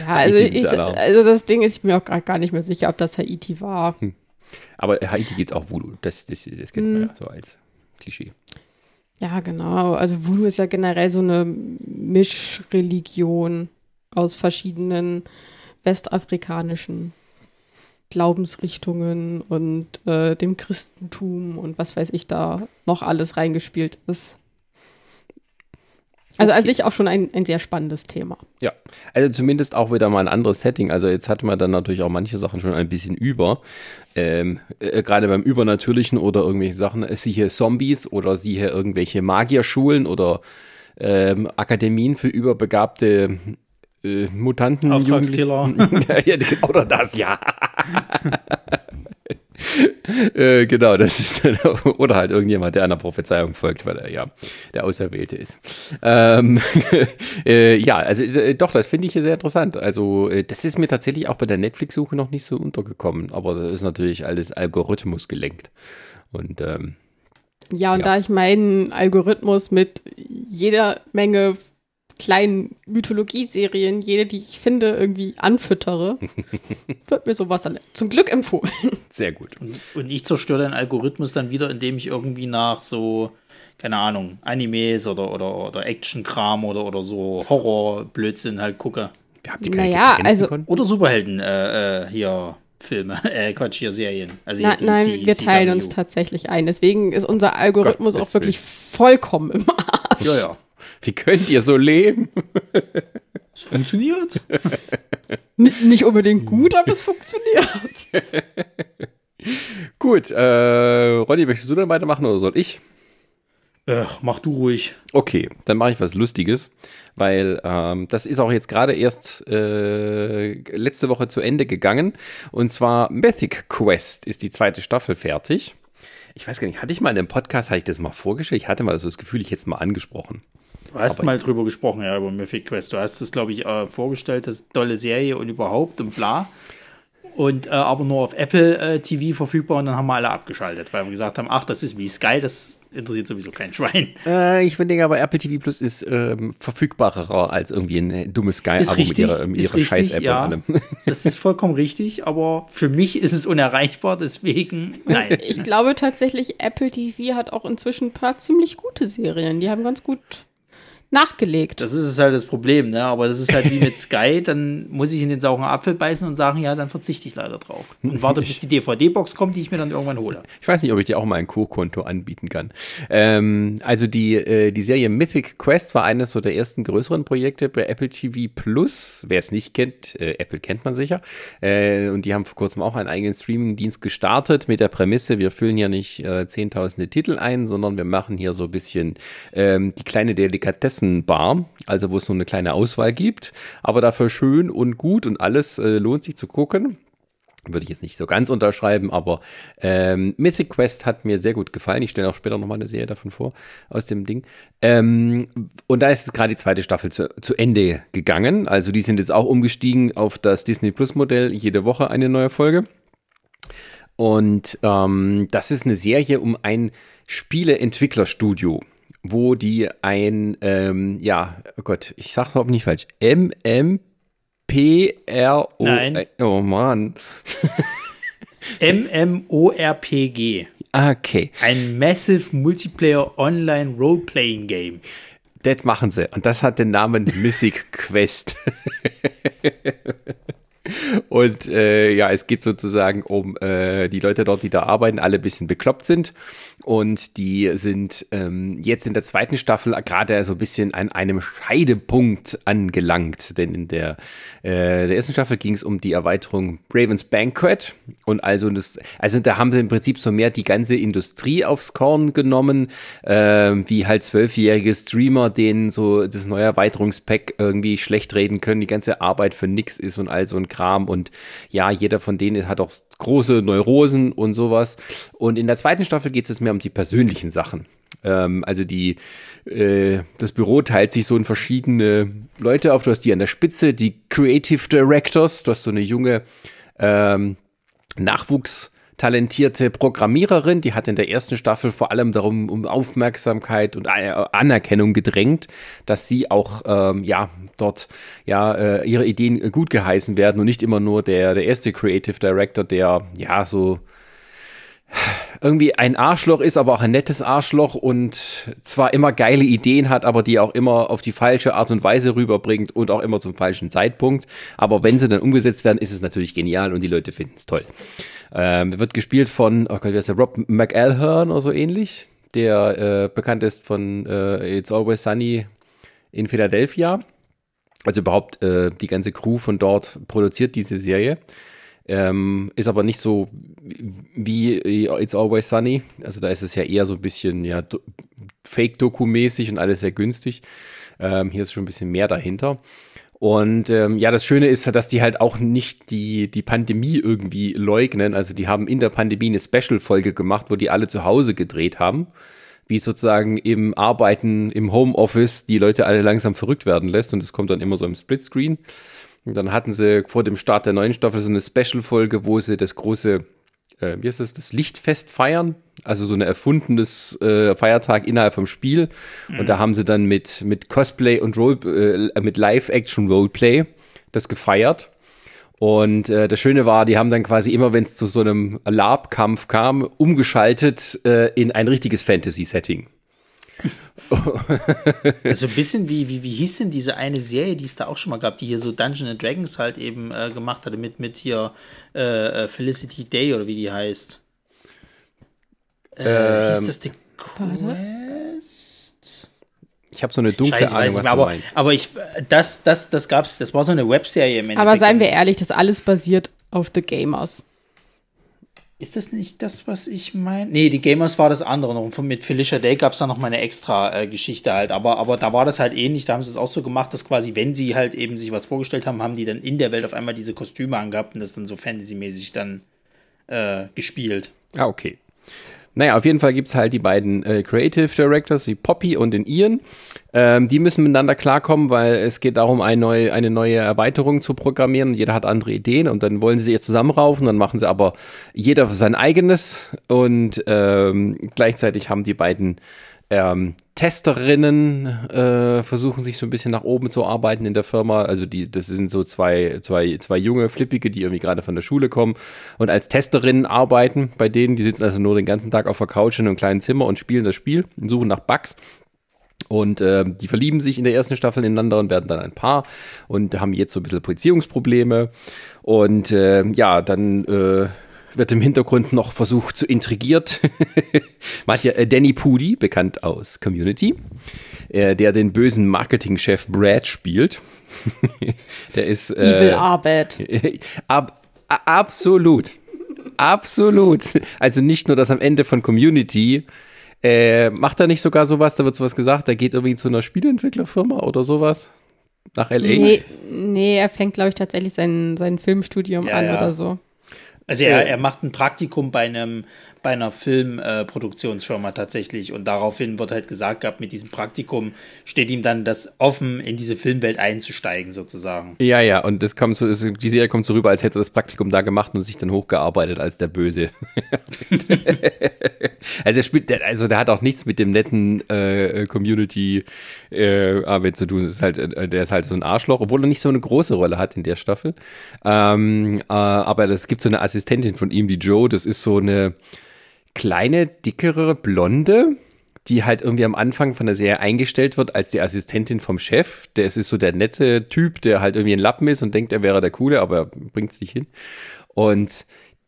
also, ich, also das Ding ist, ich bin mir auch gar nicht mehr sicher, ob das Haiti war. Aber Haiti gibt's auch Voodoo. Das, das, das kennt man ja so als Klischee. Ja, genau. Also Voodoo ist ja generell so eine Mischreligion aus verschiedenen westafrikanischen Glaubensrichtungen und äh, dem Christentum und was weiß ich da noch alles reingespielt ist. Also okay. an sich auch schon ein, ein sehr spannendes Thema. Ja, also zumindest auch wieder mal ein anderes Setting. Also jetzt hat man dann natürlich auch manche Sachen schon ein bisschen über. Ähm, äh, Gerade beim Übernatürlichen oder irgendwelche Sachen, äh, siehe Zombies oder siehe irgendwelche Magierschulen oder ähm, Akademien für überbegabte äh, Mutanten. Auftragskiller. (laughs) ja, oder das, ja. (laughs) äh, genau, das ist dann, oder halt irgendjemand, der einer Prophezeiung folgt, weil er ja der Auserwählte ist. Ähm, (laughs) äh, ja, also äh, doch, das finde ich sehr interessant. Also äh, das ist mir tatsächlich auch bei der Netflix-Suche noch nicht so untergekommen, aber das ist natürlich alles Algorithmus gelenkt. Und ähm, ja, und ja. da ich meinen Algorithmus mit jeder Menge kleinen Mythologieserien, jede, die ich finde, irgendwie anfüttere, (laughs) wird mir sowas dann zum Glück empfohlen. Sehr gut. Und, und ich zerstöre den Algorithmus dann wieder, indem ich irgendwie nach so, keine Ahnung, Animes oder, oder, oder Action-Kram oder, oder so Horror-Blödsinn halt gucke. Habt ihr naja, also. Oder Superhelden, äh, äh, hier. Filme, (laughs) äh, Quatsch, hier Serien. Also Na, nein, wir teilen CW. uns tatsächlich ein. Deswegen ist unser Algorithmus Gott, auch wirklich vollkommen im Arsch. Ja, ja. Wie könnt ihr so leben? (laughs) Es funktioniert. (laughs) nicht unbedingt gut, aber es funktioniert. (laughs) gut, äh, Ronny, möchtest du dann weitermachen oder soll ich? Ach, mach du ruhig. Okay, dann mache ich was Lustiges, weil ähm, das ist auch jetzt gerade erst äh, letzte Woche zu Ende gegangen. Und zwar Mythic Quest ist die zweite Staffel fertig. Ich weiß gar nicht, hatte ich mal in dem Podcast, hatte ich das mal vorgestellt? Ich hatte mal so das Gefühl, ich hätte es mal angesprochen. Du hast Aber mal drüber gesprochen, ja, über Mythic Quest. Du hast es, glaube ich, äh, vorgestellt, das tolle Serie und überhaupt und bla. Und äh, aber nur auf Apple äh, TV verfügbar und dann haben wir alle abgeschaltet, weil wir gesagt haben, ach, das ist wie Sky, das interessiert sowieso kein Schwein. Äh, ich finde aber Apple TV Plus ist ähm, verfügbarer als irgendwie ein äh, dummes Sky-Abo mit ihrer, mit ihrer Scheiß-App ja, und allem. (laughs) Das ist vollkommen richtig, aber für mich ist es unerreichbar, deswegen nein. Ich glaube tatsächlich, Apple TV hat auch inzwischen ein paar ziemlich gute Serien. Die haben ganz gut nachgelegt. Das ist halt das Problem, ne? Aber das ist halt wie mit (laughs) Sky, dann muss ich in den sauren Apfel beißen und sagen, ja, dann verzichte ich leider drauf. Und warte, (laughs) bis die DVD-Box kommt, die ich mir dann irgendwann hole. Ich weiß nicht, ob ich dir auch mal ein Co-Konto anbieten kann. Ähm, also die, äh, die Serie Mythic Quest war eines so der ersten größeren Projekte bei Apple TV Plus. Wer es nicht kennt, äh, Apple kennt man sicher. Äh, und die haben vor kurzem auch einen eigenen Streaming-Dienst gestartet mit der Prämisse, wir füllen ja nicht äh, zehntausende Titel ein, sondern wir machen hier so ein bisschen ähm, die kleine Delikatesse Bar, also wo es nur eine kleine Auswahl gibt, aber dafür schön und gut und alles äh, lohnt sich zu gucken. Würde ich jetzt nicht so ganz unterschreiben, aber ähm, Mythic Quest hat mir sehr gut gefallen. Ich stelle auch später nochmal eine Serie davon vor, aus dem Ding. Ähm, und da ist jetzt gerade die zweite Staffel zu, zu Ende gegangen. Also die sind jetzt auch umgestiegen auf das Disney Plus Modell. Jede Woche eine neue Folge. Und ähm, das ist eine Serie um ein Spieleentwicklerstudio wo die ein, ähm, ja, oh Gott, ich sag's überhaupt nicht falsch, MMPRO. Nein. Oh Mann. MMORPG. Okay. Ein Massive Multiplayer Online Role-Playing Game. Das machen sie. Und das hat den Namen Mythic Quest. (laughs) Und äh, ja, es geht sozusagen um äh, die Leute dort, die da arbeiten, alle ein bisschen bekloppt sind. Und die sind ähm, jetzt in der zweiten Staffel gerade so ein bisschen an einem Scheidepunkt angelangt. Denn in der, äh, der ersten Staffel ging es um die Erweiterung Ravens Banquet. Und also, das, also da haben sie im Prinzip so mehr die ganze Industrie aufs Korn genommen, äh, wie halt zwölfjährige Streamer, denen so das neue Erweiterungspack irgendwie schlecht reden können, die ganze Arbeit für nix ist und all so ein Kram. Und ja, jeder von denen hat auch große Neurosen und sowas. Und in der zweiten Staffel geht es mehr um die persönlichen Sachen. Ähm, also die, äh, das Büro teilt sich so in verschiedene Leute auf. Du hast die an der Spitze, die Creative Directors. Du hast so eine junge ähm, Nachwuchs- talentierte Programmiererin, die hat in der ersten Staffel vor allem darum um Aufmerksamkeit und Anerkennung gedrängt, dass sie auch ähm, ja dort ja äh, ihre Ideen gut geheißen werden und nicht immer nur der der erste Creative Director, der ja so irgendwie ein Arschloch ist, aber auch ein nettes Arschloch und zwar immer geile Ideen hat, aber die auch immer auf die falsche Art und Weise rüberbringt und auch immer zum falschen Zeitpunkt. Aber wenn sie dann umgesetzt werden, ist es natürlich genial und die Leute finden es toll. Ähm, wird gespielt von, oh Gott, wie heißt der, Rob McElhern oder so ähnlich, der äh, bekannt ist von äh, It's Always Sunny in Philadelphia. Also überhaupt äh, die ganze Crew von dort produziert diese Serie. Ähm, ist aber nicht so wie It's Always Sunny. Also da ist es ja eher so ein bisschen ja, Fake-Doku-mäßig und alles sehr günstig. Ähm, hier ist schon ein bisschen mehr dahinter. Und ähm, ja, das Schöne ist, dass die halt auch nicht die, die Pandemie irgendwie leugnen. Also die haben in der Pandemie eine Special-Folge gemacht, wo die alle zu Hause gedreht haben. Wie sozusagen im Arbeiten im Homeoffice die Leute alle langsam verrückt werden lässt. Und das kommt dann immer so im Splitscreen. Und dann hatten sie vor dem Start der neuen Staffel so eine Special-Folge, wo sie das große, äh, wie heißt das, das Lichtfest feiern. Also so ein erfundenes äh, Feiertag innerhalb vom Spiel. Mhm. Und da haben sie dann mit, mit Cosplay und Role, äh, mit Live-Action-Roleplay das gefeiert. Und äh, das Schöne war, die haben dann quasi immer, wenn es zu so einem Lab-Kampf kam, umgeschaltet äh, in ein richtiges Fantasy-Setting. (laughs) also ein bisschen wie, wie, wie hieß denn diese eine Serie, die es da auch schon mal gab, die hier so Dungeons and Dragons halt eben äh, gemacht hatte, mit, mit hier äh, äh Felicity Day oder wie die heißt. Äh, ähm, hieß das The Quest? Ich habe so eine dunkle Scheiße, Ahnung, was aber, meinst. aber ich, das, das, das gab's, das war so eine Webserie im Aber seien wir ehrlich, das alles basiert auf The Gamers. Ist das nicht das, was ich meine? Nee, die Gamers war das andere noch. Mit Felicia Day gab es da noch mal eine extra äh, Geschichte halt. Aber, aber da war das halt ähnlich. Da haben sie es auch so gemacht, dass quasi, wenn sie halt eben sich was vorgestellt haben, haben die dann in der Welt auf einmal diese Kostüme angehabt und das dann so fantasymäßig dann äh, gespielt. Ah, okay. Naja, auf jeden Fall gibt es halt die beiden äh, Creative Directors, die Poppy und den Ian. Ähm, die müssen miteinander klarkommen, weil es geht darum, eine neue, eine neue Erweiterung zu programmieren. Jeder hat andere Ideen und dann wollen sie jetzt zusammenraufen. Dann machen sie aber jeder sein eigenes und ähm, gleichzeitig haben die beiden ähm, Testerinnen äh, versuchen sich so ein bisschen nach oben zu arbeiten in der Firma. Also die, das sind so zwei, zwei, zwei junge Flippige, die irgendwie gerade von der Schule kommen und als Testerinnen arbeiten bei denen. Die sitzen also nur den ganzen Tag auf der Couch in einem kleinen Zimmer und spielen das Spiel und suchen nach Bugs. Und äh, die verlieben sich in der ersten Staffel ineinander und werden dann ein Paar und haben jetzt so ein bisschen Beziehungsprobleme. Und äh, ja, dann äh, wird im Hintergrund noch versucht zu intrigiert. (laughs) Man hat ja äh, Danny Pudi, bekannt aus Community, äh, der den bösen Marketingchef Brad spielt. (laughs) der ist. Äh, Evil Arbeit. (laughs) Ab, absolut. Absolut. Also nicht nur das am Ende von Community. Äh, macht er nicht sogar sowas, da wird sowas gesagt, er geht irgendwie zu einer Spieleentwicklerfirma oder sowas? Nach L.A.? Nee, nee er fängt, glaube ich, tatsächlich sein, sein Filmstudium ja, an ja. oder so. Also er, er macht ein Praktikum bei einem bei einer Filmproduktionsfirma äh, tatsächlich und daraufhin wird halt gesagt gehabt, mit diesem Praktikum steht ihm dann das offen, in diese Filmwelt einzusteigen sozusagen. Ja, ja, und das kommt so, die Serie kommt so rüber, als hätte er das Praktikum da gemacht und sich dann hochgearbeitet als der Böse. (laughs) also er spielt, also der hat auch nichts mit dem netten äh, Community äh, zu tun. Das ist halt, äh, der ist halt so ein Arschloch, obwohl er nicht so eine große Rolle hat in der Staffel. Ähm, äh, aber es gibt so eine Assistentin von ihm, die Joe, das ist so eine kleine, dickere Blonde, die halt irgendwie am Anfang von der Serie eingestellt wird als die Assistentin vom Chef. Der ist so der nette Typ, der halt irgendwie ein Lappen ist und denkt, er wäre der Coole, aber er bringt es nicht hin. Und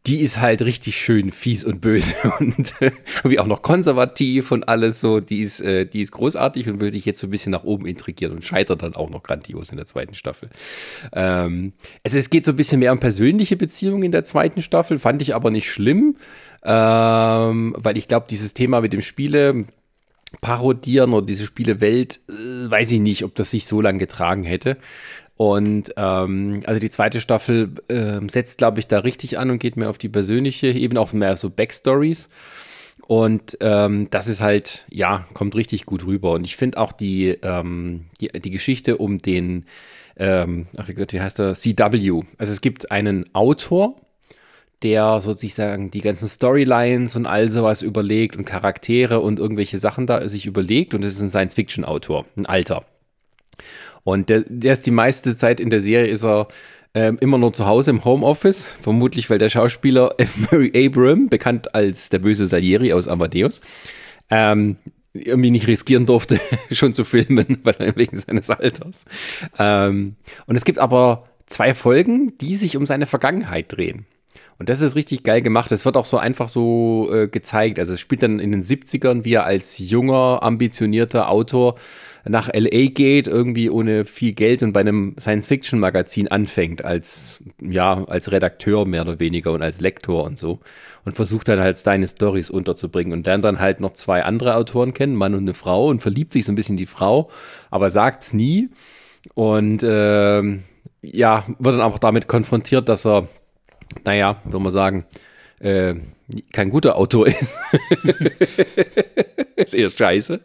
die ist halt richtig schön fies und böse (laughs) und irgendwie auch noch konservativ und alles so. Die ist, äh, die ist großartig und will sich jetzt so ein bisschen nach oben intrigieren und scheitert dann auch noch grandios in der zweiten Staffel. Ähm, also es geht so ein bisschen mehr um persönliche Beziehungen in der zweiten Staffel, fand ich aber nicht schlimm ähm, weil ich glaube, dieses Thema mit dem Spiele parodieren oder diese Spielewelt, äh, weiß ich nicht, ob das sich so lange getragen hätte. Und ähm, also die zweite Staffel äh, setzt, glaube ich, da richtig an und geht mehr auf die persönliche Ebene, auf mehr so Backstories. Und ähm, das ist halt, ja, kommt richtig gut rüber. Und ich finde auch die, ähm, die, die Geschichte um den, ähm, ach Gott, wie heißt der? CW. Also es gibt einen Autor, der sozusagen die ganzen Storylines und all sowas überlegt und Charaktere und irgendwelche Sachen da sich überlegt und es ist ein Science-Fiction-Autor, ein alter. Und der, der ist die meiste Zeit in der Serie ist er ähm, immer nur zu Hause im Homeoffice, vermutlich weil der Schauspieler F. (laughs) Murray Abram, bekannt als der böse Salieri aus Amadeus, ähm, irgendwie nicht riskieren durfte, (laughs) schon zu filmen, (laughs) weil er wegen seines Alters. Ähm, und es gibt aber zwei Folgen, die sich um seine Vergangenheit drehen. Und das ist richtig geil gemacht. Es wird auch so einfach so äh, gezeigt. Also es spielt dann in den 70ern, wie er als junger, ambitionierter Autor nach LA geht, irgendwie ohne viel Geld und bei einem Science-Fiction-Magazin anfängt, als, ja, als Redakteur mehr oder weniger und als Lektor und so. Und versucht dann halt seine Stories unterzubringen und lernt dann halt noch zwei andere Autoren kennen, Mann und eine Frau, und verliebt sich so ein bisschen in die Frau, aber sagt's nie. Und äh, ja, wird dann auch damit konfrontiert, dass er naja, würde man sagen, äh, kein guter Autor ist. (laughs) ist eher scheiße.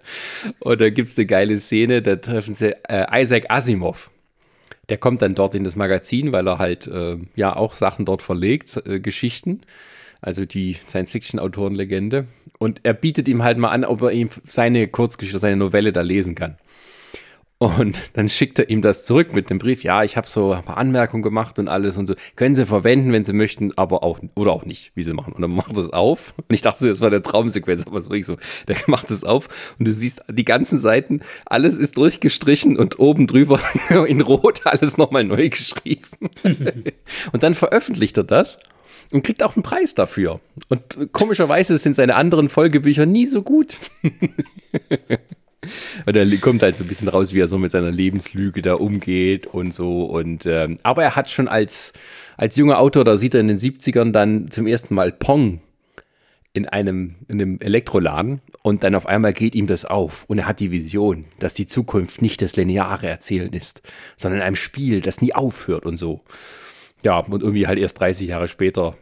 Und da gibt es eine geile Szene, da treffen sie äh, Isaac Asimov. Der kommt dann dort in das Magazin, weil er halt äh, ja auch Sachen dort verlegt, äh, Geschichten. Also die Science-Fiction-Autorenlegende. Und er bietet ihm halt mal an, ob er ihm seine Kurzgeschichte, seine Novelle da lesen kann. Und (laughs) dann schickt er ihm das zurück mit dem Brief. Ja, ich habe so ein paar Anmerkungen gemacht und alles und so. Können Sie verwenden, wenn Sie möchten, aber auch oder auch nicht, wie Sie machen. Und dann macht er es auf. Und ich dachte, das war der Traumsequenz, aber es wirklich so. Der (laughs) macht es auf und du siehst die ganzen Seiten, alles ist durchgestrichen und oben drüber (laughs) in Rot alles nochmal neu geschrieben. und dann veröffentlicht er das und kriegt auch einen Preis dafür. Und komischerweise sind seine anderen Folgebücher nie so gut. Und er kommt halt so ein bisschen raus, wie er so mit seiner Lebenslüge da umgeht und so. Und ähm, aber er hat schon als, als junger Autor, da sieht er in den 70ern dann zum ersten Mal Pong in einem, in einem Elektroladen und dann auf einmal geht ihm das auf und er hat die Vision, dass die Zukunft nicht das lineare Erzählen ist, sondern einem Spiel, das nie aufhört und so. Ja, und irgendwie halt erst 30 Jahre später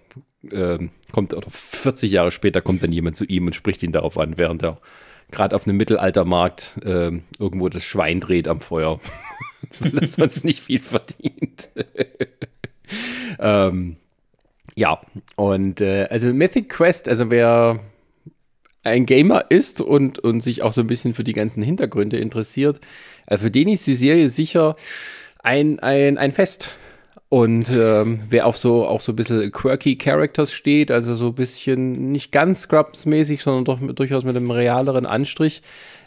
ähm, kommt, oder 40 Jahre später kommt dann jemand zu ihm und spricht ihn darauf an, während er gerade auf einem Mittelaltermarkt äh, irgendwo das Schwein dreht am Feuer, (laughs) weil er sonst nicht viel verdient. (laughs) ähm, ja, und äh, also Mythic Quest, also wer ein Gamer ist und, und sich auch so ein bisschen für die ganzen Hintergründe interessiert, äh, für den ist die Serie sicher ein, ein, ein Fest. Und ähm, wer auf so auch so ein bisschen quirky Characters steht, also so ein bisschen nicht ganz Scrubs-mäßig, sondern doch mit, durchaus mit einem realeren Anstrich,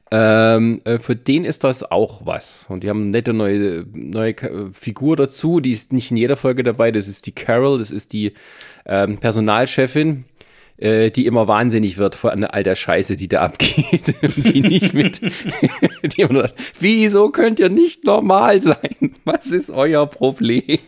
ähm, äh, für den ist das auch was. Und die haben eine nette neue, neue Figur dazu, die ist nicht in jeder Folge dabei, das ist die Carol, das ist die ähm, Personalchefin äh, die immer wahnsinnig wird von all der Scheiße, die da abgeht. (laughs) die nicht mit. (laughs) die immer nur, Wieso könnt ihr nicht normal sein? Was ist euer Problem? (laughs)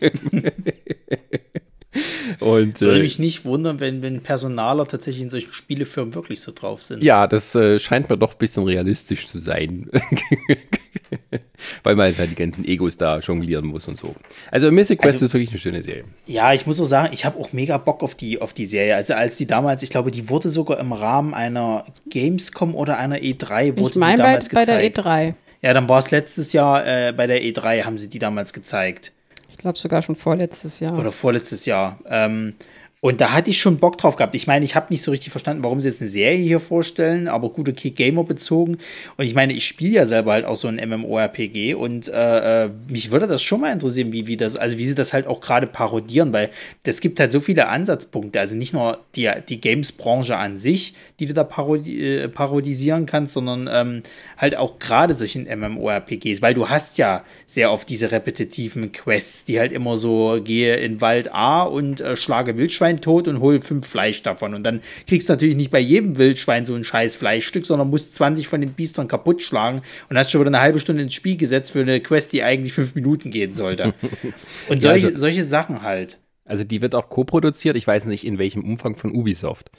(laughs) Und, Würde äh, mich nicht wundern, wenn, wenn Personaler tatsächlich in solchen Spielefirmen wirklich so drauf sind. Ja, das äh, scheint mir doch ein bisschen realistisch zu sein. (laughs) Weil man halt die ganzen Egos da jonglieren muss und so. Also Mythic Quest also, ist wirklich eine schöne Serie. Ja, ich muss auch sagen, ich habe auch mega Bock auf die, auf die Serie. Also als die damals, ich glaube, die wurde sogar im Rahmen einer Gamescom oder einer E3 wurde ich mein, die damals bei, gezeigt. bei der E3. Ja, dann war es letztes Jahr äh, bei der E3 haben sie die damals gezeigt. Ich glaube sogar schon vorletztes Jahr. Oder vorletztes Jahr. Ähm, und da hatte ich schon Bock drauf gehabt. Ich meine, ich habe nicht so richtig verstanden, warum sie jetzt eine Serie hier vorstellen, aber gut, okay, Gamer bezogen. Und ich meine, ich spiele ja selber halt auch so ein MMORPG und äh, äh, mich würde das schon mal interessieren, wie, wie das, also wie sie das halt auch gerade parodieren, weil es gibt halt so viele Ansatzpunkte. Also nicht nur die, die Games-Branche an sich, die du da parodi äh, parodisieren kannst, sondern ähm, halt auch gerade solchen MMORPGs, weil du hast ja sehr oft diese repetitiven Quests, die halt immer so, gehe in Wald A und äh, schlage Wildschwein Wildschwein tot und hol fünf Fleisch davon. Und dann kriegst du natürlich nicht bei jedem Wildschwein so ein scheiß Fleischstück, sondern musst 20 von den Biestern kaputt schlagen und hast schon wieder eine halbe Stunde ins Spiel gesetzt für eine Quest, die eigentlich fünf Minuten gehen sollte. (laughs) Und solche, ja, also, solche Sachen halt. Also die wird auch co-produziert, ich weiß nicht in welchem Umfang von Ubisoft.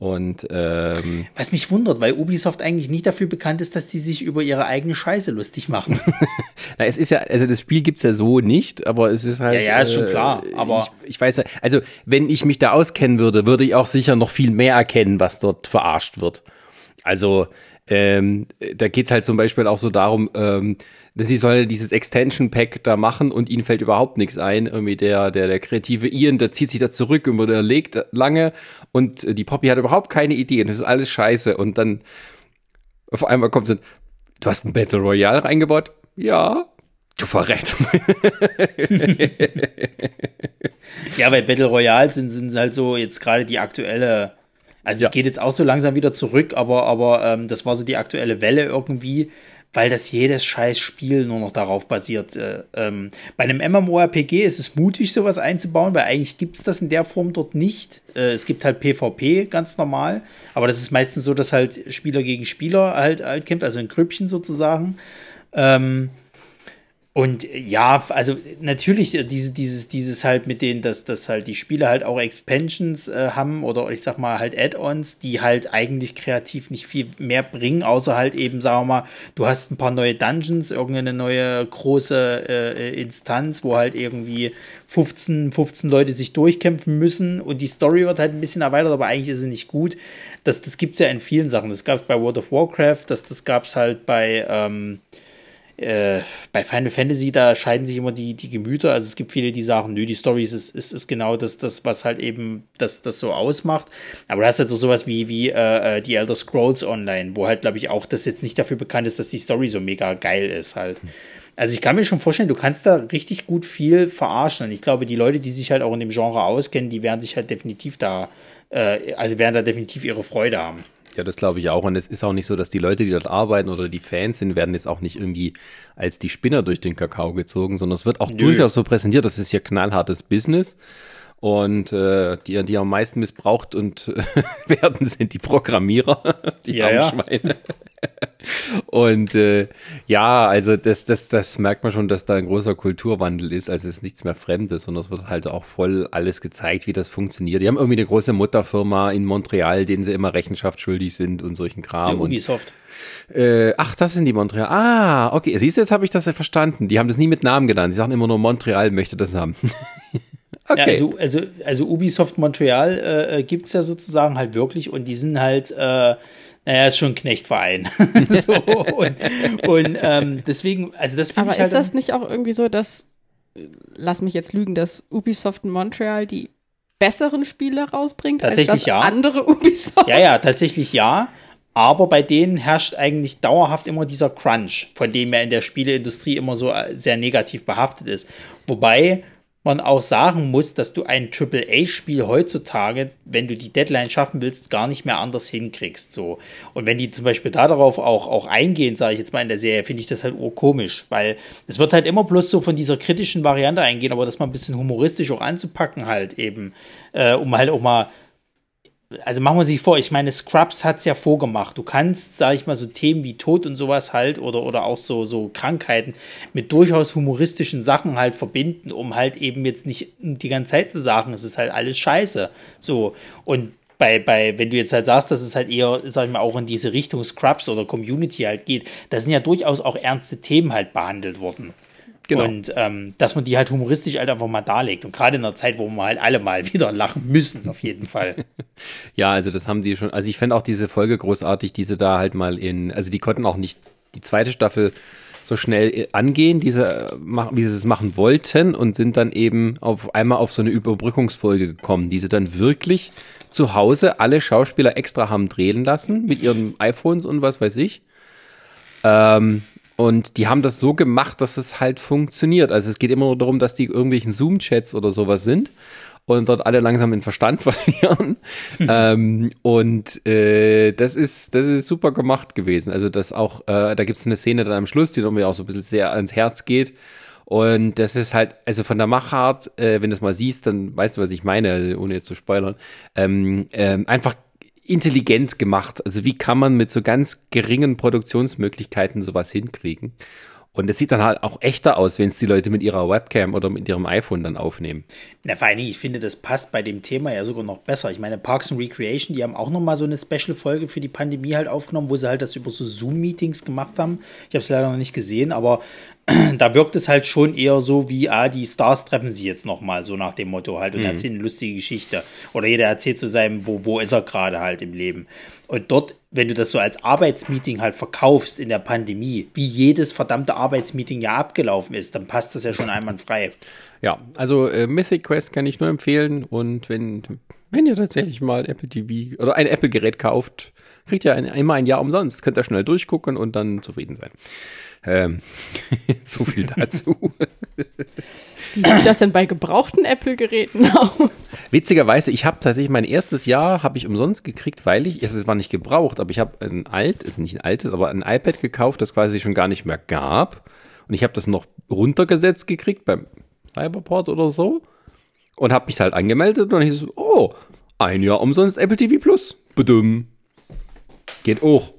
Und ähm, was mich wundert, weil Ubisoft eigentlich nicht dafür bekannt ist, dass die sich über ihre eigene Scheiße lustig machen. (laughs) Na, es ist ja, also das Spiel gibt's ja so nicht, aber es ist halt. Ja, ja, ist schon klar. Äh, aber ich, ich weiß ja, also wenn ich mich da auskennen würde, würde ich auch sicher noch viel mehr erkennen, was dort verarscht wird. Also ähm, da geht's halt zum Beispiel auch so darum, ähm, sie soll dieses Extension Pack da machen und ihnen fällt überhaupt nichts ein. Irgendwie der, der, der kreative Ian, der zieht sich da zurück und überlegt lange und die Poppy hat überhaupt keine Idee und das ist alles scheiße. Und dann auf einmal kommt so, du hast ein Battle Royale reingebaut? Ja. Du Verräter. (laughs) ja, weil Battle Royale sind, sind halt so jetzt gerade die aktuelle. Also Ja. es geht jetzt auch so langsam wieder zurück, aber, aber ähm, das war so die aktuelle Welle irgendwie, weil das jedes scheiß Spiel nur noch darauf basiert. Äh, ähm, bei einem MMORPG ist es mutig, sowas einzubauen, weil eigentlich gibt es das in der Form dort nicht. Äh, es gibt halt PvP ganz normal, aber das ist meistens so, dass halt Spieler gegen Spieler halt, halt kämpft, also in Grüppchen sozusagen. Ähm, und ja, also natürlich äh, diese, dieses, dieses halt mit denen, dass, dass halt die Spiele halt auch Expansions äh, haben oder ich sag mal halt Add-ons, die halt eigentlich kreativ nicht viel mehr bringen, außer halt eben, sagen wir mal, du hast ein paar neue Dungeons, irgendeine neue große äh, Instanz, wo halt irgendwie 15, 15 Leute sich durchkämpfen müssen und die Story wird halt ein bisschen erweitert, aber eigentlich ist sie nicht gut. Das, das gibt es ja in vielen Sachen. Das gab es bei World of Warcraft, das, das gab es halt bei ähm, äh, bei Final Fantasy, da scheiden sich immer die, die Gemüter. Also es gibt viele, die sagen, nö, die Story ist, ist, ist genau das, das, was halt eben das, das so ausmacht. Aber du hast halt so sowas wie, wie äh, äh, die Elder Scrolls Online, wo halt, glaube ich, auch das jetzt nicht dafür bekannt ist, dass die Story so mega geil ist halt. Also ich kann mir schon vorstellen, du kannst da richtig gut viel verarschen. Und ich glaube, die Leute, die sich halt auch in dem Genre auskennen, die werden sich halt definitiv da, äh, also werden da definitiv ihre Freude haben. Ja, das glaube ich auch. Und es ist auch nicht so, dass die Leute, die dort arbeiten oder die Fans sind, werden jetzt auch nicht irgendwie als die Spinner durch den Kakao gezogen, sondern es wird auch Nö. durchaus so präsentiert, das ist hier knallhartes Business. Und äh, die, die am meisten missbraucht und äh, (laughs) werden, sind die Programmierer, (laughs) die Ja, ja. Schweine. (laughs) Und äh, ja, also das, das, das merkt man schon, dass da ein großer Kulturwandel ist. Also es ist nichts mehr Fremdes, sondern es wird halt auch voll alles gezeigt, wie das funktioniert. Die haben irgendwie eine große Mutterfirma in Montreal, denen sie immer Rechenschaft schuldig sind und solchen Kram. Und, Ubisoft. äh, ach, das sind die Montreal. Ah, okay. Siehst du, jetzt habe ich das ja verstanden. Die haben das nie mit Namen genannt. Sie sagen immer nur, Montreal möchte das haben. Okay. Ja, also, also, also Ubisoft Montreal äh, äh, gibt es ja sozusagen halt wirklich und die sind halt, äh, naja, ist schon ein Knechtverein. (laughs) so, und und ähm, deswegen, also das finde Aber ich halt. ist das nicht auch irgendwie so, dass, äh, lass mich jetzt lügen, dass Ubisoft Montreal die besseren Spiele rausbringt als Tatsächlich das ja. andere (laughs) Ubisoft? ja, ja, tatsächlich ja. Aber bei denen herrscht eigentlich dauerhaft immer dieser Crunch, von dem er in der Spieleindustrie immer so äh, sehr negativ behaftet ist. Wobei man auch sagen muss, dass du ein AAA-Spiel heutzutage, wenn du die Deadline schaffen willst, gar nicht mehr anders hinkriegst. So. Und wenn die zum Beispiel da darauf auch, auch eingehen, sage ich jetzt mal in der Serie, finde ich das halt urkomisch, weil es wird halt immer bloß so von dieser kritischen Variante eingehen, aber das mal ein bisschen humoristisch auch anzupacken halt eben, äh, um halt auch mal also machen wir sich vor, ich meine, Scrubs hat's ja vorgemacht. Du kannst, sag ich mal, so Themen wie Tod und sowas halt oder, oder auch so, so Krankheiten mit durchaus humoristischen Sachen halt verbinden, um halt eben jetzt nicht die ganze Zeit zu sagen, es ist halt alles scheiße. So. Und bei, bei, wenn du jetzt halt sagst, dass es halt eher, sag ich mal, auch in diese Richtung Scrubs oder Community halt geht, da sind ja durchaus auch ernste Themen halt behandelt worden. Genau. Und ähm, dass man die halt humoristisch halt einfach mal darlegt. Und gerade in einer Zeit, wo wir halt alle mal (laughs) wieder lachen müssen, auf jeden Fall. (laughs) Ja, also das haben sie schon. Also ich fände auch diese Folge großartig, diese da halt mal in. Also die konnten auch nicht die zweite Staffel so schnell äh, angehen, diese, äh, wie sie es machen wollten und sind dann eben auf einmal auf so eine Überbrückungsfolge gekommen, die sie dann wirklich zu Hause alle Schauspieler extra haben drehen lassen mit ihren iPhones und was weiß ich. Ähm, und die haben das so gemacht, dass es halt funktioniert. Also es geht immer nur darum, dass die irgendwelchen Zoom-Chats oder sowas sind und dort alle langsam den Verstand (laughs) verlieren. ähm, und äh, das ist das ist super gemacht gewesen. Also das auch, äh, da gibt es eine Szene dann am Schluss, die mir auch so ein bisschen sehr ans Herz geht. Und das ist halt, also von der Machart, äh, wenn du es mal siehst, dann weißt du, was ich meine, ohne jetzt zu spoilern. Ähm, ähm, einfach intelligent gemacht. Also wie kann man mit so ganz geringen Produktionsmöglichkeiten sowas hinkriegen? Und es sieht dann halt auch echter aus, wenn es die Leute mit ihrer Webcam oder mit ihrem iPhone dann aufnehmen. Na, vor allen Dingen, ich finde, das passt bei dem Thema ja sogar noch besser. Ich meine, Parks and Recreation, die haben auch noch mal so eine Special-Folge für die Pandemie halt aufgenommen, wo sie halt das über so Zoom-Meetings gemacht haben. Ich habe es leider noch nicht gesehen, aber (clears throat) da wirkt es halt schon eher so wie, ah, die Stars treffen sich jetzt noch mal, so nach dem Motto halt und erzählen eine lustige Geschichte. Oder jeder erzählt zu seinem, wo, wo ist er gerade halt im Leben. Und dort, wenn du das so als Arbeitsmeeting halt verkaufst in der Pandemie, wie jedes verdammte Arbeitsmeeting ja abgelaufen ist, dann passt das ja schon einwandfrei. Ja, also äh, Mythic Quest kann ich nur empfehlen und wenn, wenn ihr tatsächlich mal Apple TV oder ein Apple-Gerät kauft, kriegt ihr ein, immer ein Jahr umsonst. Könnt ihr schnell durchgucken und dann zufrieden sein. Ähm, (laughs) so viel dazu. (laughs) Wie sieht das denn bei gebrauchten Apple-Geräten aus? Witzigerweise, ich habe tatsächlich mein erstes Jahr habe ich umsonst gekriegt, weil ich, es war nicht gebraucht, aber ich habe ein alt, ist nicht ein altes, aber ein iPad gekauft, das quasi schon gar nicht mehr gab. Und ich habe das noch runtergesetzt gekriegt beim Cyberport oder so und habe mich halt angemeldet und dann hieß es, oh, ein Jahr umsonst Apple TV Plus. Bedum. Geht auch.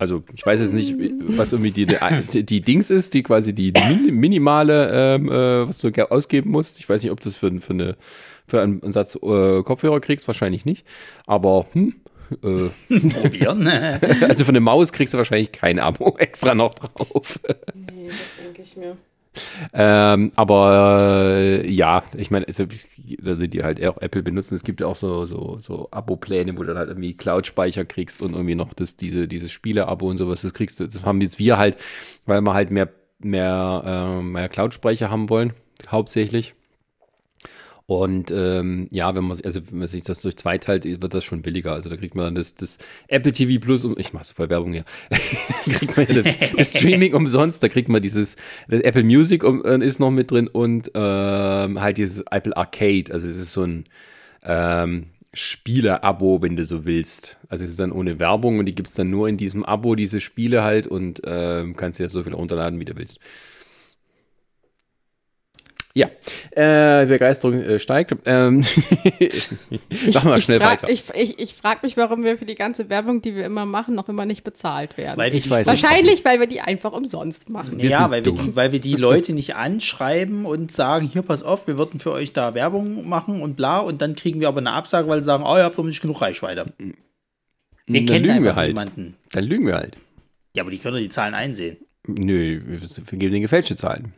Also ich weiß jetzt nicht, was irgendwie die, die, die Dings ist, die quasi die min, minimale, ähm, äh, was du ausgeben musst. Ich weiß nicht, ob das für, für, eine, für einen Satz äh, Kopfhörer kriegst, wahrscheinlich nicht. Aber hm, äh, Probieren. (laughs) also für eine Maus kriegst du wahrscheinlich kein Abo (laughs) extra noch drauf. Nee, das denke ich mir. Ähm, aber äh, ja, ich meine, also, die halt auch Apple benutzen, es gibt ja auch so, so, so Abo-Pläne, wo du dann halt irgendwie Cloud-Speicher kriegst und irgendwie noch das, diese, dieses Spiele-Abo und sowas, das kriegst du, das haben jetzt wir halt, weil wir halt mehr, mehr, äh, mehr Cloud-Speicher haben wollen, hauptsächlich. Und ähm, ja, wenn man, also wenn man sich das durch zwei teilt, wird das schon billiger. Also da kriegt man dann das, das Apple TV Plus, um, ich mach's voll Werbung hier, (laughs) kriegt man ja das, das, Streaming umsonst, da kriegt man dieses, Apple Music um, äh, ist noch mit drin und ähm, halt dieses Apple Arcade. Also es ist so ein ähm, Spiele-Abo, wenn du so willst. Also es ist dann ohne Werbung und die gibt's dann nur in diesem Abo, diese Spiele halt und ähm, kannst dir so viel runterladen, wie du willst. Ja, äh, Begeisterung äh, steigt. Ähm, (laughs) machen wir schnell ich frag, weiter. Ich, ich, ich frage mich, warum wir für die ganze Werbung, die wir immer machen, noch immer nicht bezahlt werden. Weil Ich weiß Wahrscheinlich, weil wir die einfach umsonst machen. Wir Ja, weil wir, die, weil wir die Leute nicht anschreiben und sagen, hier, pass auf, wir würden für euch da Werbung machen und bla. Und dann kriegen wir aber eine Absage, weil sie sagen, oh, ihr habt doch nicht genug Reichweite. Wir Dann kennen lügen wir halt. niemanden. Dann lügen wir halt. Ja, aber die können doch die Zahlen einsehen. Nö, wir geben den gefälschte Zahlen.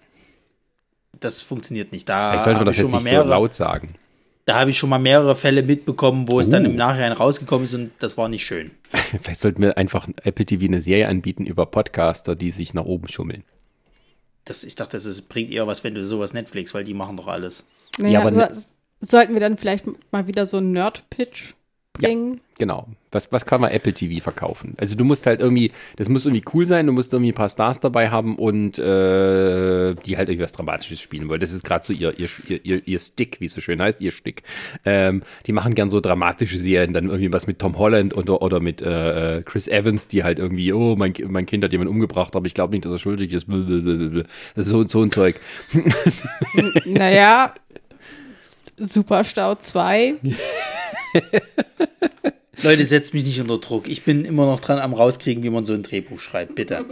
Das funktioniert nicht. Da Vielleicht sollte man das jetzt mal nicht mehrere- so laut sagen. da habe ich schon mal mehrere Fälle mitbekommen, wo es dann Oh. im Nachhinein rausgekommen ist und das war nicht schön. (laughs) Vielleicht sollten wir einfach Apple TV eine Serie anbieten über Podcaster, die sich nach oben schummeln. Das, ich dachte, das ist, bringt eher was, wenn du sowas Netflix, weil die machen doch alles. Naja, Ja, aber so, sollten wir dann vielleicht mal wieder so einen Nerd-Pitch bringen? Genau. Was, was kann man Apple TV verkaufen? Also du musst halt irgendwie, das muss irgendwie cool sein, du musst irgendwie ein paar Stars dabei haben und äh, die halt irgendwie was Dramatisches spielen wollen. Das ist gerade so ihr, ihr, ihr, ihr Stick, wie es so schön heißt, ihr Stick. Ähm, die machen gern so dramatische Serien, dann irgendwie was mit Tom Holland oder, oder mit äh, Chris Evans, die halt irgendwie, oh, mein, mein Kind hat jemanden umgebracht, aber ich glaube nicht, dass er schuldig ist. Blablabla. Das ist so, so ein Zeug. Naja, Superstau 2. (laughs) Leute, setzt mich nicht unter Druck. Ich bin immer noch dran am rauskriegen, wie man so ein Drehbuch schreibt. Bitte.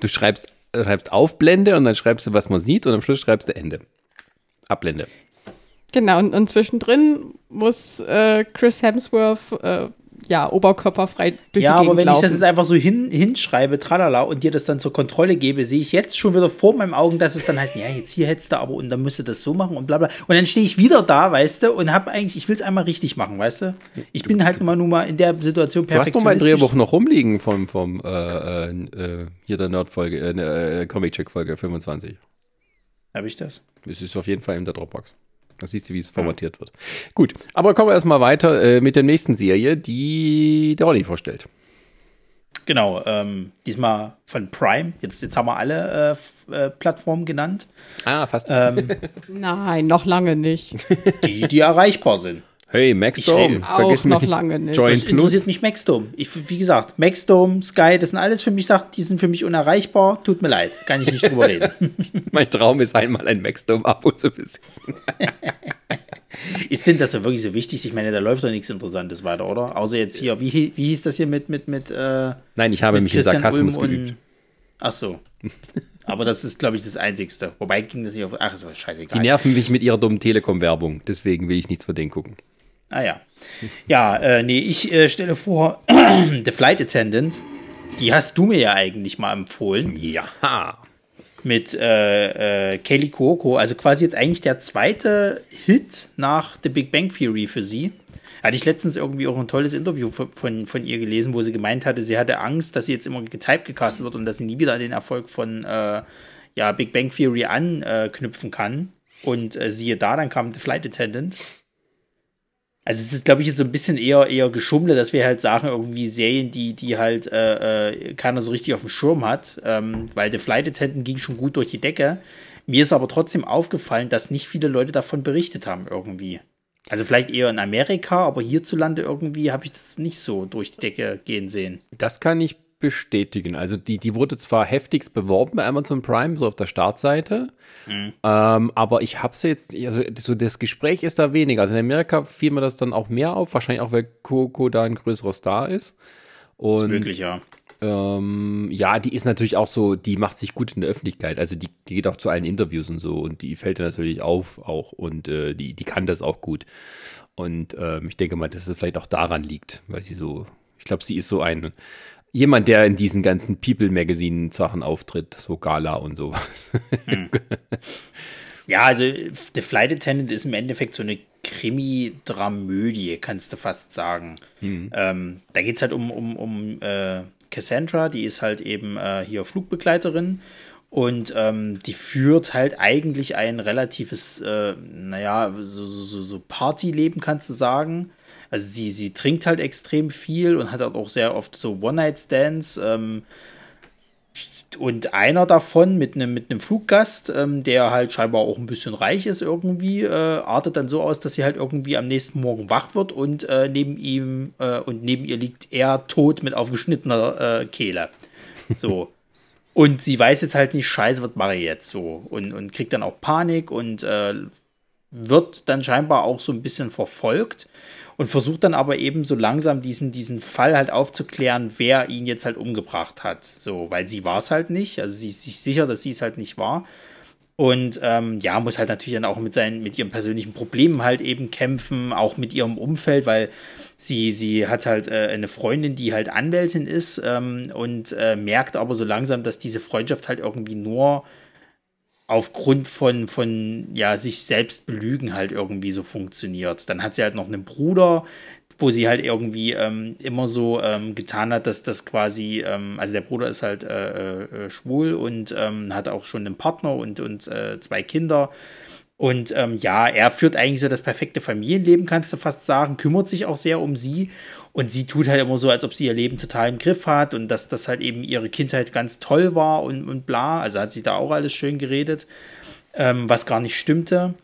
Du schreibst, schreibst Aufblende und dann schreibst du, was man sieht und am Schluss schreibst du Ende. Abblende. Genau, und, und zwischendrin muss äh, Chris Hemsworth äh, ja oberkörperfrei durch ja, die Gegend aber wenn laufen. ich das jetzt einfach so hin, hinschreibe, tralala, und dir das dann zur Kontrolle gebe, sehe ich jetzt schon wieder vor meinen Augen, dass es dann heißt, ja, jetzt hier hättest du aber und dann müsste das so machen und bla bla. Und dann stehe ich wieder da, weißt du, und habe eigentlich, ich will es einmal richtig machen, weißt du. Ich bin halt mal nur mal in der Situation Du hast doch mein. Drehbuch noch rumliegen vom, vom äh, äh, äh, hier der Nerd-Folge, äh, äh, Comic-Check-Folge 25. Habe ich das? Es ist auf jeden Fall in der Dropbox. Da siehst du, wie es formatiert wird. Gut, aber kommen wir erstmal weiter äh, mit der nächsten Serie, die der Olli vorstellt. Genau, ähm, diesmal von Prime. Jetzt, jetzt haben wir alle äh, äh, Plattformen genannt, Ah, fast. ähm, (laughs) Nein, noch lange nicht. die, die erreichbar sind. Hey, Maxdome, vergiss Auch noch mich. lange nicht. Join Das interessiert Plus. mich Maxdome. Ich, wie gesagt, Maxdome, Sky, das sind alles für mich Sachen, die sind für mich unerreichbar. Tut mir leid, kann ich nicht drüber reden. (laughs) Mein Traum ist einmal ein Maxdome-Abo zu besitzen. (laughs) Ist denn das so wirklich so wichtig? Ich meine, da läuft doch nichts Interessantes weiter, oder? Außer jetzt hier, wie, wie hieß das hier mit, mit, mit, äh, Nein, ich habe mit mich in Sarkasmus Ulm geübt. Ach so. (laughs) Aber das ist, glaube ich, das Einzigste. Wobei ging das nicht auf. Ach, ist aber scheißegal. Die nerven mich mit ihrer dummen Telekom-Werbung. Deswegen will ich nichts von denen gucken. Ah ja. Ja, äh, nee, ich äh, stelle vor, (clears throat) The Flight Attendant, die hast du mir ja eigentlich mal empfohlen. Ja. Mit äh, äh, Kelly Cuoco, also quasi jetzt eigentlich der zweite Hit nach The Big Bang Theory für sie. Hatte ich letztens irgendwie auch ein tolles Interview von, von, von ihr gelesen, wo sie gemeint hatte, sie hatte Angst, dass sie jetzt immer getyped gecastet wird und dass sie nie wieder den Erfolg von äh, ja, Big Bang Theory anknüpfen kann. Und äh, siehe da, dann kam The Flight Attendant. Also es ist, glaube ich, jetzt so ein bisschen eher, eher geschummle, dass wir halt sagen, irgendwie Serien, die, die halt äh, äh, keiner so richtig auf dem Schirm hat, ähm, weil The Flight Attendant ging schon gut durch die Decke. Mir ist aber trotzdem aufgefallen, dass nicht viele Leute davon berichtet haben irgendwie. Also vielleicht eher in Amerika, aber hierzulande irgendwie habe ich das nicht so durch die Decke gehen sehen. Das kann ich bestätigen. Also die, die wurde zwar heftigst beworben bei Amazon Prime, so auf der Startseite, mhm. ähm, aber ich habe sie jetzt, also so das Gespräch ist da weniger. Also in Amerika fiel mir das dann auch mehr auf, wahrscheinlich auch, weil Coco da ein größerer Star ist. Und, ist möglich, ja. Ähm, ja, die ist natürlich auch so, die macht sich gut in der Öffentlichkeit. Also die, die geht auch zu allen Interviews und so und die fällt natürlich auf auch und äh, die, die kann das auch gut. Und ähm, ich denke mal, dass es vielleicht auch daran liegt, weil sie so, ich glaube, sie ist so ein jemand, der in diesen ganzen People Magazine Sachen auftritt, so Gala und sowas. Hm. (laughs) Ja, also The Flight Attendant ist im Endeffekt so eine Krimi-Dramödie, kannst du fast sagen. Hm. Ähm, da geht es halt um, um, um äh, Cassandra, die ist halt eben äh, hier Flugbegleiterin und ähm, die führt halt eigentlich ein relatives, äh, naja, so, so, so Partyleben, kannst du sagen. Also sie, sie trinkt halt extrem viel und hat halt auch sehr oft so One-Night-Stands. Ähm, und einer davon mit einem mit Fluggast, ähm, der halt scheinbar auch ein bisschen reich ist irgendwie, äh, artet dann so aus, dass sie halt irgendwie am nächsten Morgen wach wird und äh, neben ihm äh, und neben ihr liegt er tot mit aufgeschnittener äh, Kehle. So. (laughs) und sie weiß jetzt halt nicht, scheiße, was mache ich jetzt so? Und, und kriegt dann auch Panik und äh, wird dann scheinbar auch so ein bisschen verfolgt und versucht dann aber eben so langsam diesen, diesen Fall halt aufzuklären, wer ihn jetzt halt umgebracht hat. So, weil sie war es halt nicht. Also sie ist sich sicher, dass sie es halt nicht war. Und ähm, ja, muss halt natürlich dann auch mit seinen, mit ihren persönlichen Problemen halt eben kämpfen, auch mit ihrem Umfeld, weil sie, sie hat halt äh, eine Freundin, die halt Anwältin ist ähm, und äh, merkt aber so langsam, dass diese Freundschaft halt irgendwie nur aufgrund von, von ja, sich selbst belügen halt irgendwie so funktioniert. Dann hat sie halt noch einen Bruder, wo sie halt irgendwie ähm, immer so ähm, getan hat, dass das quasi, ähm, also der Bruder ist halt äh, äh, schwul und ähm, hat auch schon einen Partner und, und äh, zwei Kinder. Und ähm, ja, er führt eigentlich so das perfekte Familienleben, kannst du fast sagen, kümmert sich auch sehr um sie. Und sie tut halt immer so, als ob sie ihr Leben total im Griff hat und dass das halt eben ihre Kindheit ganz toll war und, und bla. Also hat sie da auch alles schön geredet, ähm, was gar nicht stimmte.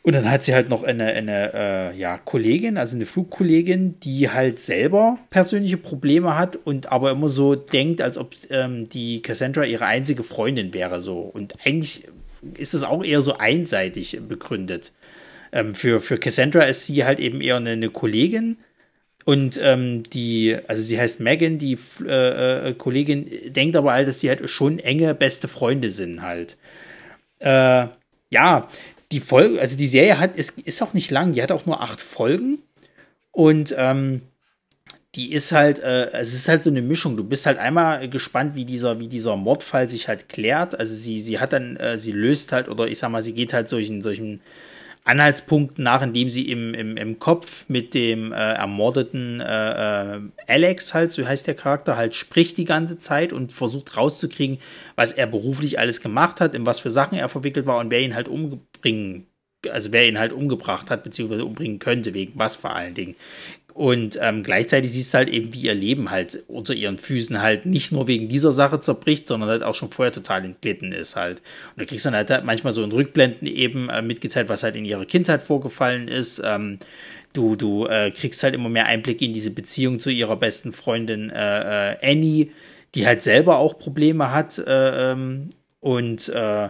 Und dann hat sie halt noch eine, eine äh, ja, Kollegin, also eine Flugkollegin, die halt selber persönliche Probleme hat und aber immer so denkt, als ob ähm, die Cassandra ihre einzige Freundin wäre. So. Und eigentlich ist es auch eher so einseitig begründet. Ähm, für, für Cassandra ist sie halt eben eher eine, eine Kollegin und ähm, die, also sie heißt Megan, die äh, äh, Kollegin, denkt aber halt, dass sie halt schon enge beste Freunde sind halt. Äh, ja, die Folge, also die Serie hat, ist, ist auch nicht lang, die hat auch nur acht Folgen. Und ähm, die ist halt, äh, es ist halt so eine Mischung. Du bist halt einmal gespannt, wie dieser, wie dieser Mordfall sich halt klärt. Also sie, sie hat dann, äh, sie löst halt, oder ich sag mal, sie geht halt solchen, solchen Anhaltspunkten nach, indem sie im, im, im Kopf mit dem äh, ermordeten äh, äh, Alex halt, so heißt der Charakter, halt spricht die ganze Zeit und versucht rauszukriegen, was er beruflich alles gemacht hat, in was für Sachen er verwickelt war und wer ihn halt umbringen, also wer ihn halt umgebracht hat, beziehungsweise umbringen könnte, wegen was vor allen Dingen. Und ähm, gleichzeitig siehst du halt eben, wie ihr Leben halt unter ihren Füßen halt nicht nur wegen dieser Sache zerbricht, sondern halt auch schon vorher total entglitten ist halt. Und du kriegst dann halt manchmal so in Rückblenden eben äh, mitgeteilt, was halt in ihrer Kindheit vorgefallen ist. Ähm, du du äh, kriegst halt immer mehr Einblick in diese Beziehung zu ihrer besten Freundin äh, äh Annie, die halt selber auch Probleme hat. Äh, ähm, und äh,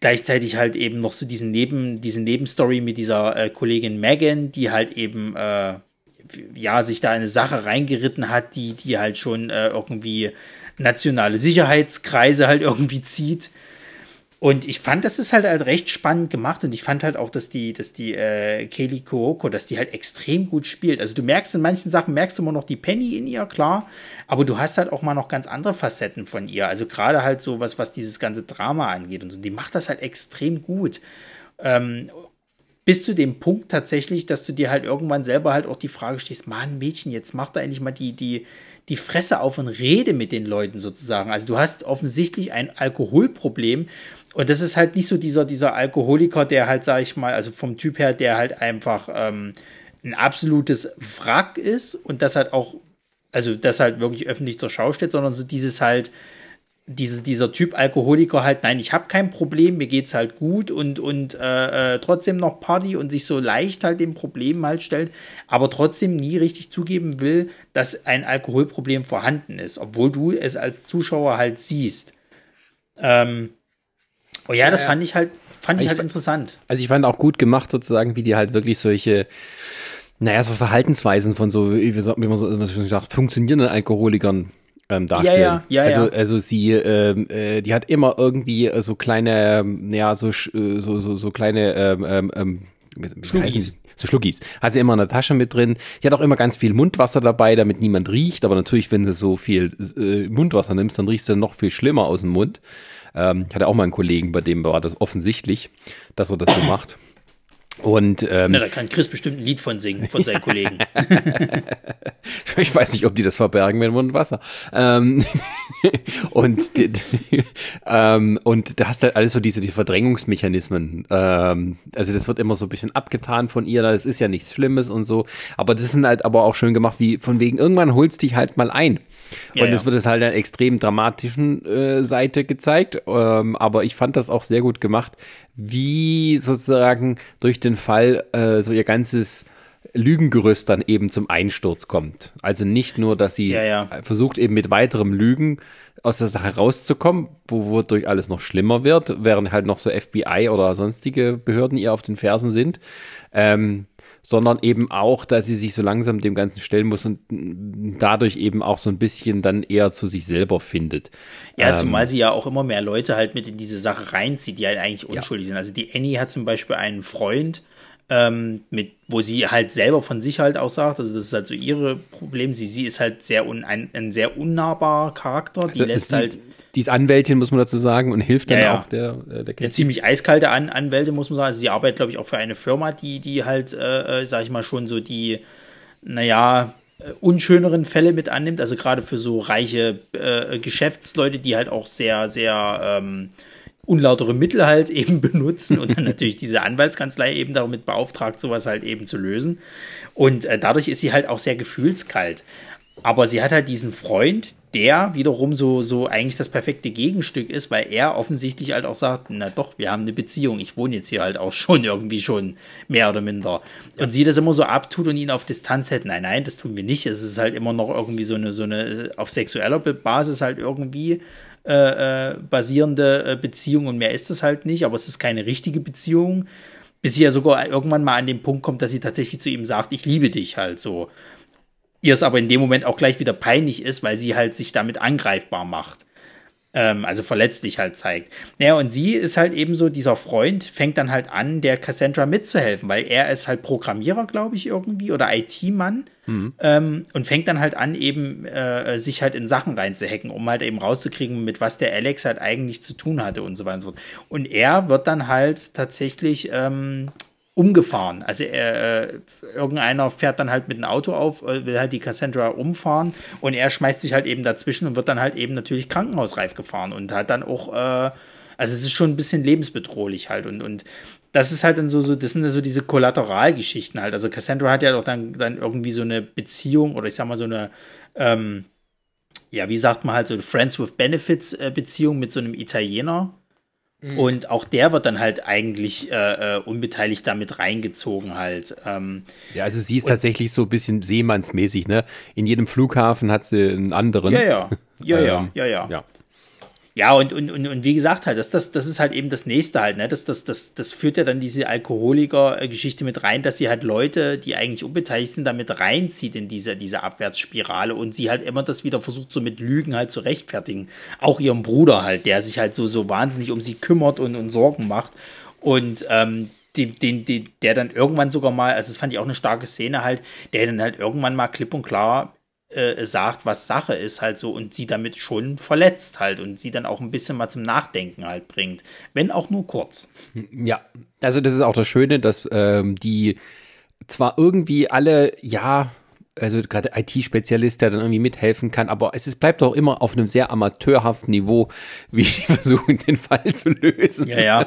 gleichzeitig halt eben noch so diesen Neben, diese Nebenstory mit dieser Kollegin Megan, die halt eben ja, sich da eine Sache reingeritten hat, die, die halt schon äh, irgendwie nationale Sicherheitskreise halt irgendwie zieht. Und ich fand, das ist halt, halt recht spannend gemacht und ich fand halt auch, dass die, dass die äh, Kaylee Kuoko, dass die halt extrem gut spielt. Also du merkst in manchen Sachen, merkst du immer noch die Penny in ihr, klar, aber du hast halt auch mal noch ganz andere Facetten von ihr. Also gerade halt so was, was dieses ganze Drama angeht und so. Die macht das halt extrem gut. Ähm, bis zu dem Punkt tatsächlich, dass du dir halt irgendwann selber halt auch die Frage stehst, Mann, Mädchen, jetzt mach da endlich mal die, die, die Fresse auf und rede mit den Leuten sozusagen. Also du hast offensichtlich ein Alkoholproblem und das ist halt nicht so dieser, dieser Alkoholiker, der halt, sag ich mal, also vom Typ her, der halt einfach ähm, ein absolutes Wrack ist und das halt auch, also das halt wirklich öffentlich zur Schau steht, sondern so dieses halt, diese, dieser Typ Alkoholiker halt, nein, ich habe kein Problem, mir geht's halt gut und, und äh, äh, trotzdem noch Party und sich so leicht halt dem Problem halt stellt, aber trotzdem nie richtig zugeben will, dass ein Alkoholproblem vorhanden ist, obwohl du es als Zuschauer halt siehst. Ähm, oh ja, das fand ich halt, fand ich, ich halt interessant. Also ich fand auch gut gemacht sozusagen, wie die halt wirklich solche naja, so Verhaltensweisen von so, wie man so schon sagt, funktionierenden Alkoholikern ähm, darstellen. Ja, ja, ja, also, ja. also sie, ähm, äh, die hat immer irgendwie äh, so kleine, ähm, ja, so, äh, so, so, so kleine, ähm, ähm, ähm Schluckis. So Schluckis. Hat sie immer in der Tasche mit drin. Die hat auch immer ganz viel Mundwasser dabei, damit niemand riecht. Aber natürlich, wenn du so viel äh, Mundwasser nimmst, dann riechst du noch viel schlimmer aus dem Mund. Ähm, ich hatte auch mal einen Kollegen, bei dem war das offensichtlich, dass er das so macht. Und, ähm, Na, da kann Chris bestimmt ein Lied von singen, von seinen (laughs) Kollegen. (laughs) ich weiß nicht, ob die das verbergen mit Mund und Wasser. Ähm, (laughs) und, ähm, und da hast du halt alles so diese die Verdrängungsmechanismen. Ähm, also das wird immer so ein bisschen abgetan von ihr, das ist ja nichts Schlimmes und so. Aber das sind halt aber auch schön gemacht, wie von wegen, irgendwann holst dich halt mal ein. Ja, und es ja. wird es halt einer extrem dramatischen äh, Seite gezeigt. Ähm, aber ich fand das auch sehr gut gemacht, wie sozusagen durch den Fall äh, so ihr ganzes Lügengerüst dann eben zum Einsturz kommt. Also nicht nur, dass sie ja, ja. versucht eben mit weiterem Lügen aus der Sache rauszukommen, wo wodurch alles noch schlimmer wird, während halt noch so FBI oder sonstige Behörden ihr auf den Fersen sind. Ähm, sondern eben auch, dass sie sich so langsam dem Ganzen stellen muss und dadurch eben auch so ein bisschen dann eher zu sich selber findet. Ja, ähm, zumal sie ja auch immer mehr Leute halt mit in diese Sache reinzieht, die halt eigentlich unschuldig ja. sind. Also die Annie hat zum Beispiel einen Freund, ähm, mit, wo sie halt selber von sich halt auch sagt, also das ist halt so ihre Problem. Sie, sie ist halt sehr un, ein, ein sehr unnahbarer Charakter, die also lässt die, halt. Die ist Anwältin, muss man dazu sagen, und hilft dann ja, auch der, äh, der, der ziemlich eiskalte An Anwältin, muss man sagen. Also sie arbeitet, glaube ich, auch für eine Firma, die, die halt, äh, äh, sag ich mal, schon so die, naja, äh, unschöneren Fälle mit annimmt, also gerade für so reiche äh, Geschäftsleute, die halt auch sehr, sehr ähm, unlautere Mittel halt (laughs) eben benutzen und dann natürlich diese Anwaltskanzlei eben damit beauftragt, sowas halt eben zu lösen. Und äh, dadurch ist sie halt auch sehr gefühlskalt. Aber sie hat halt diesen Freund, der wiederum so, so eigentlich das perfekte Gegenstück ist, weil er offensichtlich halt auch sagt, na doch, wir haben eine Beziehung, ich wohne jetzt hier halt auch schon irgendwie schon mehr oder minder. Und sie das immer so abtut und ihn auf Distanz hält. Nein, nein, das tun wir nicht. Es ist halt immer noch irgendwie so eine, so eine auf sexueller Basis halt irgendwie äh, äh, basierende äh, Beziehung und mehr ist es halt nicht, aber es ist keine richtige Beziehung, bis sie ja sogar irgendwann mal an den Punkt kommt, dass sie tatsächlich zu ihm sagt, ich liebe dich halt so. Ihr es aber in dem Moment auch gleich wieder peinlich ist, weil sie halt sich damit angreifbar macht ähm, also verletzlich halt zeigt. Naja, und sie ist halt eben so, dieser Freund fängt dann halt an, der Cassandra mitzuhelfen, weil er ist halt Programmierer, glaube ich, irgendwie, oder IT-Mann mhm. ähm, und fängt dann halt an, eben äh, sich halt in Sachen reinzuhacken, um halt eben rauszukriegen, mit was der Alex halt eigentlich zu tun hatte und so weiter und so fort. Und er wird dann halt tatsächlich ähm, umgefahren. Also äh, irgendeiner fährt dann halt mit dem Auto auf, äh, will halt die Cassandra umfahren und er schmeißt sich halt eben dazwischen und wird dann halt eben natürlich krankenhausreif gefahren und hat dann auch, äh, also es ist schon ein bisschen lebensbedrohlich halt und, und das ist halt dann so, so das sind so diese Kollateralgeschichten halt. Also Cassandra hat ja doch dann, dann irgendwie so eine Beziehung oder ich sag mal so eine, ähm, ja, wie sagt man halt so Friends with Benefits äh, Beziehung mit so einem Italiener Mhm. Und auch der wird dann halt eigentlich äh, äh, unbeteiligt damit reingezogen halt. Ähm, ja, also sie ist tatsächlich so ein bisschen seemannsmäßig, ne? In jedem Flughafen hat sie einen anderen. Ja, ja. (laughs) Ja, ja, ähm, ja, ja. ja. Ja, und, und, und, und wie gesagt, halt, das, das, das ist halt eben das nächste halt, ne? Das, das, das, das führt ja dann diese Alkoholiker-Geschichte mit rein, dass sie halt Leute, die eigentlich unbeteiligt sind, damit reinzieht in diese, diese Abwärtsspirale und sie halt immer das wieder versucht, so mit Lügen halt zu rechtfertigen. Auch ihrem Bruder halt, der sich halt so, so wahnsinnig um sie kümmert und, und Sorgen macht. Und ähm, den, den, den, der dann irgendwann sogar mal, also das fand ich auch eine starke Szene halt, der dann halt irgendwann mal klipp und klar äh, sagt, was Sache ist, halt so und sie damit schon verletzt halt und sie dann auch ein bisschen mal zum Nachdenken halt bringt. Wenn auch nur kurz. Ja, also das ist auch das Schöne, dass ähm, die zwar irgendwie alle, ja, also gerade IT-Spezialist, der dann irgendwie mithelfen kann, aber es ist, bleibt auch immer auf einem sehr amateurhaften Niveau, wie die (laughs) versuchen, den Fall zu lösen. Ja, ja.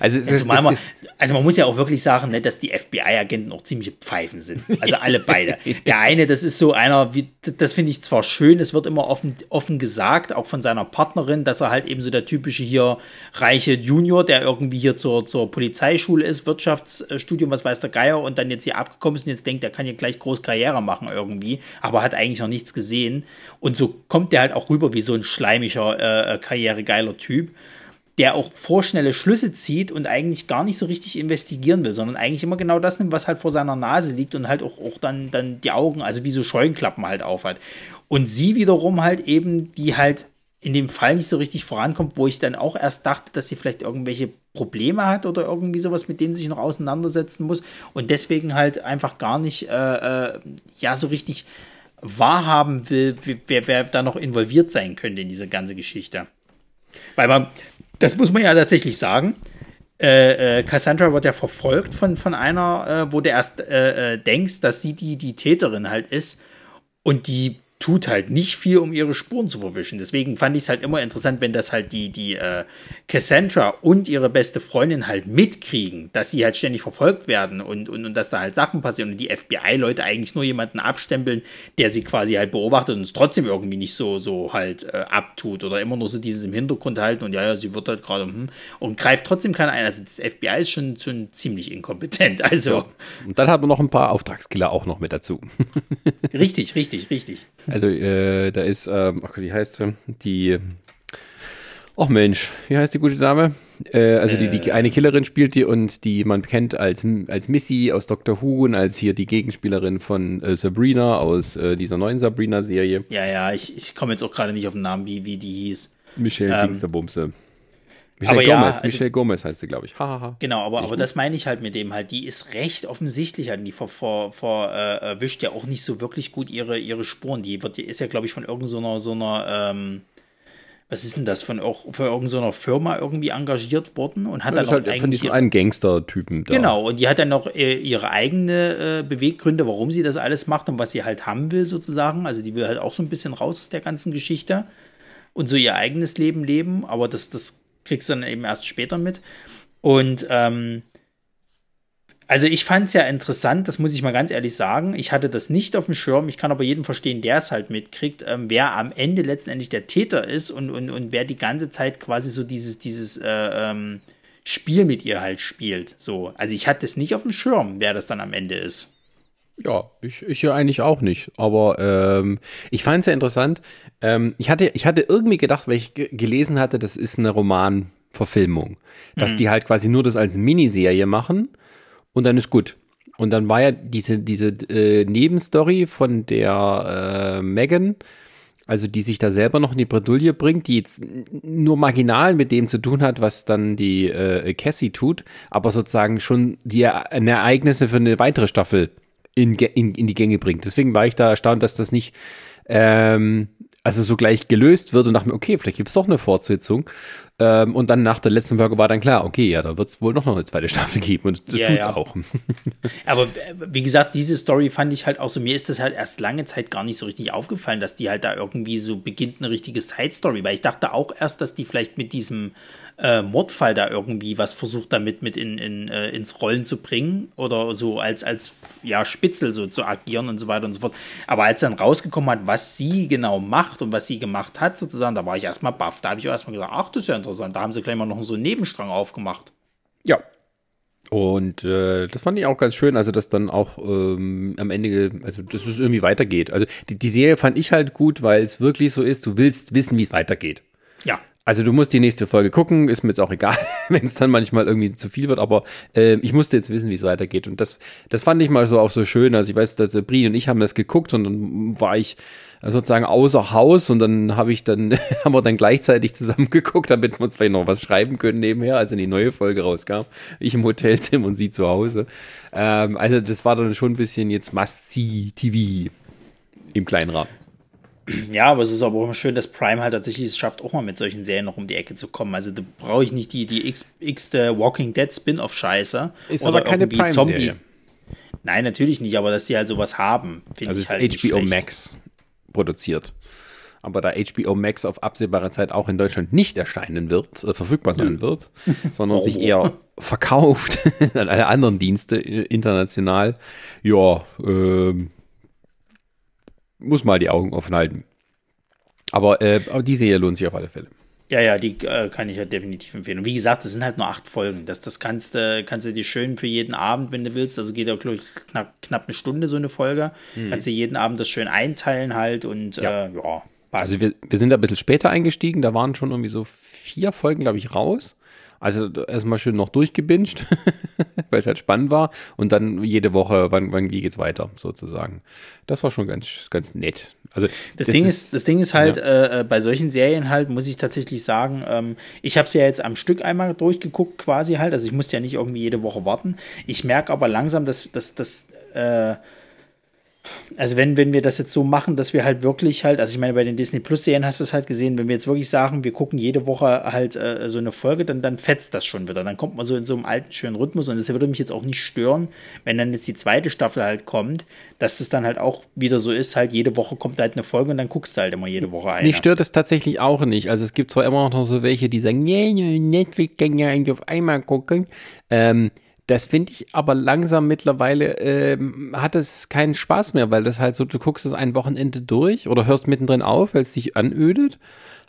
Also, es ist, man, also man muss ja auch wirklich sagen, ne, dass die FBI-Agenten auch ziemliche Pfeifen sind. (laughs) Also alle beide. Der eine, das ist so einer, wie, das finde ich zwar schön, es wird immer offen, offen gesagt, auch von seiner Partnerin, dass er halt eben so der typische hier reiche Junior, der irgendwie hier zur, zur Polizeischule ist, Wirtschaftsstudium, was weiß der Geier, und dann jetzt hier abgekommen ist und jetzt denkt, er kann hier gleich groß Karriere machen irgendwie, aber hat eigentlich noch nichts gesehen. Und so kommt der halt auch rüber wie so ein schleimiger, äh, karrieregeiler Typ der auch vorschnelle Schlüsse zieht und eigentlich gar nicht so richtig investigieren will, sondern eigentlich immer genau das nimmt, was halt vor seiner Nase liegt und halt auch, auch dann, dann die Augen, also wie so Scheuenklappen halt aufhat. Und sie wiederum halt eben, die halt in dem Fall nicht so richtig vorankommt, wo ich dann auch erst dachte, dass sie vielleicht irgendwelche Probleme hat oder irgendwie sowas, mit denen sie sich noch auseinandersetzen muss und deswegen halt einfach gar nicht, äh, äh, ja, so richtig wahrhaben will, wer, wer da noch involviert sein könnte in diese ganze Geschichte. Weil man, das muss man ja tatsächlich sagen. Äh, äh, Cassandra wird ja verfolgt von, von einer, äh, wo du erst denkst, dass sie die, die Täterin halt ist. Und die tut halt nicht viel, um ihre Spuren zu verwischen. Deswegen fand ich es halt immer interessant, wenn das halt die, die äh, Cassandra und ihre beste Freundin halt mitkriegen, dass sie halt ständig verfolgt werden und, und, und dass da halt Sachen passieren und die FBI-Leute eigentlich nur jemanden abstempeln, der sie quasi halt beobachtet und es trotzdem irgendwie nicht so, so halt äh, abtut oder immer nur so dieses im Hintergrund halten und ja, ja, sie wird halt gerade hm, und greift trotzdem keiner ein. Also das FBI ist schon, schon ziemlich inkompetent. (laughs) Also. Ja. Und dann hat man noch ein paar Auftragskiller auch noch mit dazu. richtig, richtig, richtig. Also äh, da ist, ähm, ach, wie heißt sie? Die, ach Mensch, wie heißt die gute Dame? Äh, also die, die eine Killerin spielt die und die man kennt als, als Missy aus Doctor Who und als hier die Gegenspielerin von äh, Sabrina aus äh, dieser neuen Sabrina-Serie. Ja, ja, ich, ich komme jetzt auch gerade nicht auf den Namen, wie, wie die hieß. Michelle ähm, Dingsterbumse. Michelle aber Gomez, ja, also, Michelle Gomez heißt sie, glaube ich. Ha, ha, ha. Genau, aber, aber das meine ich halt mit dem halt. Die ist recht offensichtlich halt. Die vor, vor, vor äh, erwischt ja auch nicht so wirklich gut ihre, ihre Spuren. Die wird, die ist ja, glaube ich, von irgendeiner so einer, ähm, was ist denn das, von, auch, von irgendeiner Firma irgendwie engagiert worden und hat ja, dann auch halt eigentlich. Von diesem einen Gangster-Typen da. Genau, und die hat dann noch äh, ihre eigene äh, Beweggründe, warum sie das alles macht und was sie halt haben will, sozusagen. Also die will halt auch so ein bisschen raus aus der ganzen Geschichte und so ihr eigenes Leben leben, aber das, das kriegst du dann eben erst später mit. Und ähm, also ich fand es ja interessant, das muss ich mal ganz ehrlich sagen. Ich hatte das nicht auf dem Schirm. Ich kann aber jeden verstehen, der es halt mitkriegt, ähm, wer am Ende letztendlich der Täter ist und, und, und wer die ganze Zeit quasi so dieses, dieses äh, ähm, Spiel mit ihr halt spielt. So. Also ich hatte es nicht auf dem Schirm, wer das dann am Ende ist. Ja, ich, ich ja eigentlich auch nicht. Aber ähm, ich fand es ja interessant. Ähm, ich, hatte, ich hatte irgendwie gedacht, weil ich gelesen hatte, das ist eine Romanverfilmung. Dass mhm. die halt quasi nur das als Miniserie machen und dann ist gut. Und dann war ja diese, diese äh, Nebenstory von der äh, Megan, also die sich da selber noch in die Bredouille bringt, die jetzt nur marginal mit dem zu tun hat, was dann die äh, Cassie tut, aber sozusagen schon die Ereignisse für eine weitere Staffel in, in, in die Gänge bringt. Deswegen war ich da erstaunt, dass das nicht ähm, also so gleich gelöst wird und dachte mir, okay, vielleicht gibt es doch eine Fortsetzung. Ähm, und dann nach der letzten Folge war dann klar, okay, ja, da wird es wohl noch eine zweite Staffel geben und das ja, tut's ja. auch. (laughs) Aber äh, wie gesagt, diese Story fand ich halt auch so, mir ist das halt erst lange Zeit gar nicht so richtig aufgefallen, dass die halt da irgendwie so beginnt eine richtige Side-Story, weil ich dachte auch erst, dass die vielleicht mit diesem äh, Mordfall da irgendwie was versucht damit mit in, in, äh, ins Rollen zu bringen oder so als, als ja, Spitzel so zu agieren und so weiter und so fort. Aber als dann rausgekommen hat, was sie genau macht und was sie gemacht hat, sozusagen, da war ich erstmal baff. Da habe ich auch erstmal gesagt, ach, das ist ja interessant. Da haben sie gleich mal noch so einen Nebenstrang aufgemacht. Ja, und äh, das fand ich auch ganz schön, also dass dann auch ähm, am Ende, also dass es irgendwie weitergeht. Also die, die Serie fand ich halt gut, weil es wirklich so ist, du willst wissen, wie es weitergeht. Ja. Also du musst die nächste Folge gucken, ist mir jetzt auch egal, (laughs) wenn es dann manchmal irgendwie zu viel wird, aber äh, ich musste jetzt wissen, wie es weitergeht. Und das, das fand ich mal so auch so schön. Also ich weiß, dass Brie und ich haben das geguckt und dann war ich sozusagen außer Haus und dann habe ich dann, (laughs) haben wir dann gleichzeitig zusammen geguckt, damit wir uns vielleicht noch was schreiben können nebenher, als die neue Folge rauskam. Ich im Hotelzimmer und sie zu Hause. Ähm, also das war dann schon ein bisschen jetzt Must-See-TV im kleinen Rahmen. (clears throat) Ja, aber es ist aber auch schön, dass Prime halt tatsächlich es schafft, auch mal mit solchen Serien noch um die Ecke zu kommen. Also da brauche ich nicht die, die x, x Walking Dead Spin-off-Scheiße. Ist aber keine Prime-Serie. Nein, natürlich nicht, aber dass sie halt sowas haben, finde also ich halt ist HBO Max produziert. Aber da HBO Max auf absehbare Zeit auch in Deutschland nicht erscheinen wird, äh, verfügbar sein (laughs) wird, sondern oh. sich eher verkauft (laughs) an alle anderen Dienste äh, international, ja, äh, muss mal die Augen offen halten. Aber, äh, aber die Serie lohnt sich auf alle Fälle. Ja, ja, die äh, kann ich ja definitiv empfehlen. Und wie gesagt, es sind halt nur acht Folgen. Das, das kannst, äh, kannst du dir schön für jeden Abend, wenn du willst. Also geht ja, glaube ich, knapp, knapp eine Stunde so eine Folge. Mhm. Kannst du jeden Abend das schön einteilen halt und ja, äh, ja passt. Also wir, wir sind da ein bisschen später eingestiegen. Da waren schon irgendwie so vier Folgen, glaube ich, raus. Also erstmal schön noch durchgebinged, (laughs) weil es halt spannend war. Und dann jede Woche, wann, wann wie geht's weiter, sozusagen. Das war schon ganz, ganz nett. Also das, das Ding ist, ist, das Ding ist halt, ja. äh, bei solchen Serien halt, muss ich tatsächlich sagen, ähm, ich habe es ja jetzt am Stück einmal durchgeguckt, quasi halt. Also ich musste ja nicht irgendwie jede Woche warten. Ich merke aber langsam, dass das, das, äh, also wenn, wenn wir das jetzt so machen, dass wir halt wirklich halt, also ich meine, bei den Disney Plus Serien hast du es halt gesehen, wenn wir jetzt wirklich sagen, wir gucken jede Woche halt äh, so eine Folge, dann, dann fetzt das schon wieder. Dann kommt man so in so einem alten, schönen Rhythmus und das würde mich jetzt auch nicht stören, wenn dann jetzt die zweite Staffel halt kommt, dass es dann halt auch wieder so ist, halt jede Woche kommt halt eine Folge und dann guckst du halt immer jede Woche eine. Mich stört das tatsächlich auch nicht. Also es gibt zwar immer noch so welche, die sagen, nee, Netflix kann ja eigentlich auf einmal gucken. Ähm, das finde ich aber langsam mittlerweile äh, hat es keinen Spaß mehr, weil das halt so, du guckst es ein Wochenende durch oder hörst mittendrin auf, weil es dich anödet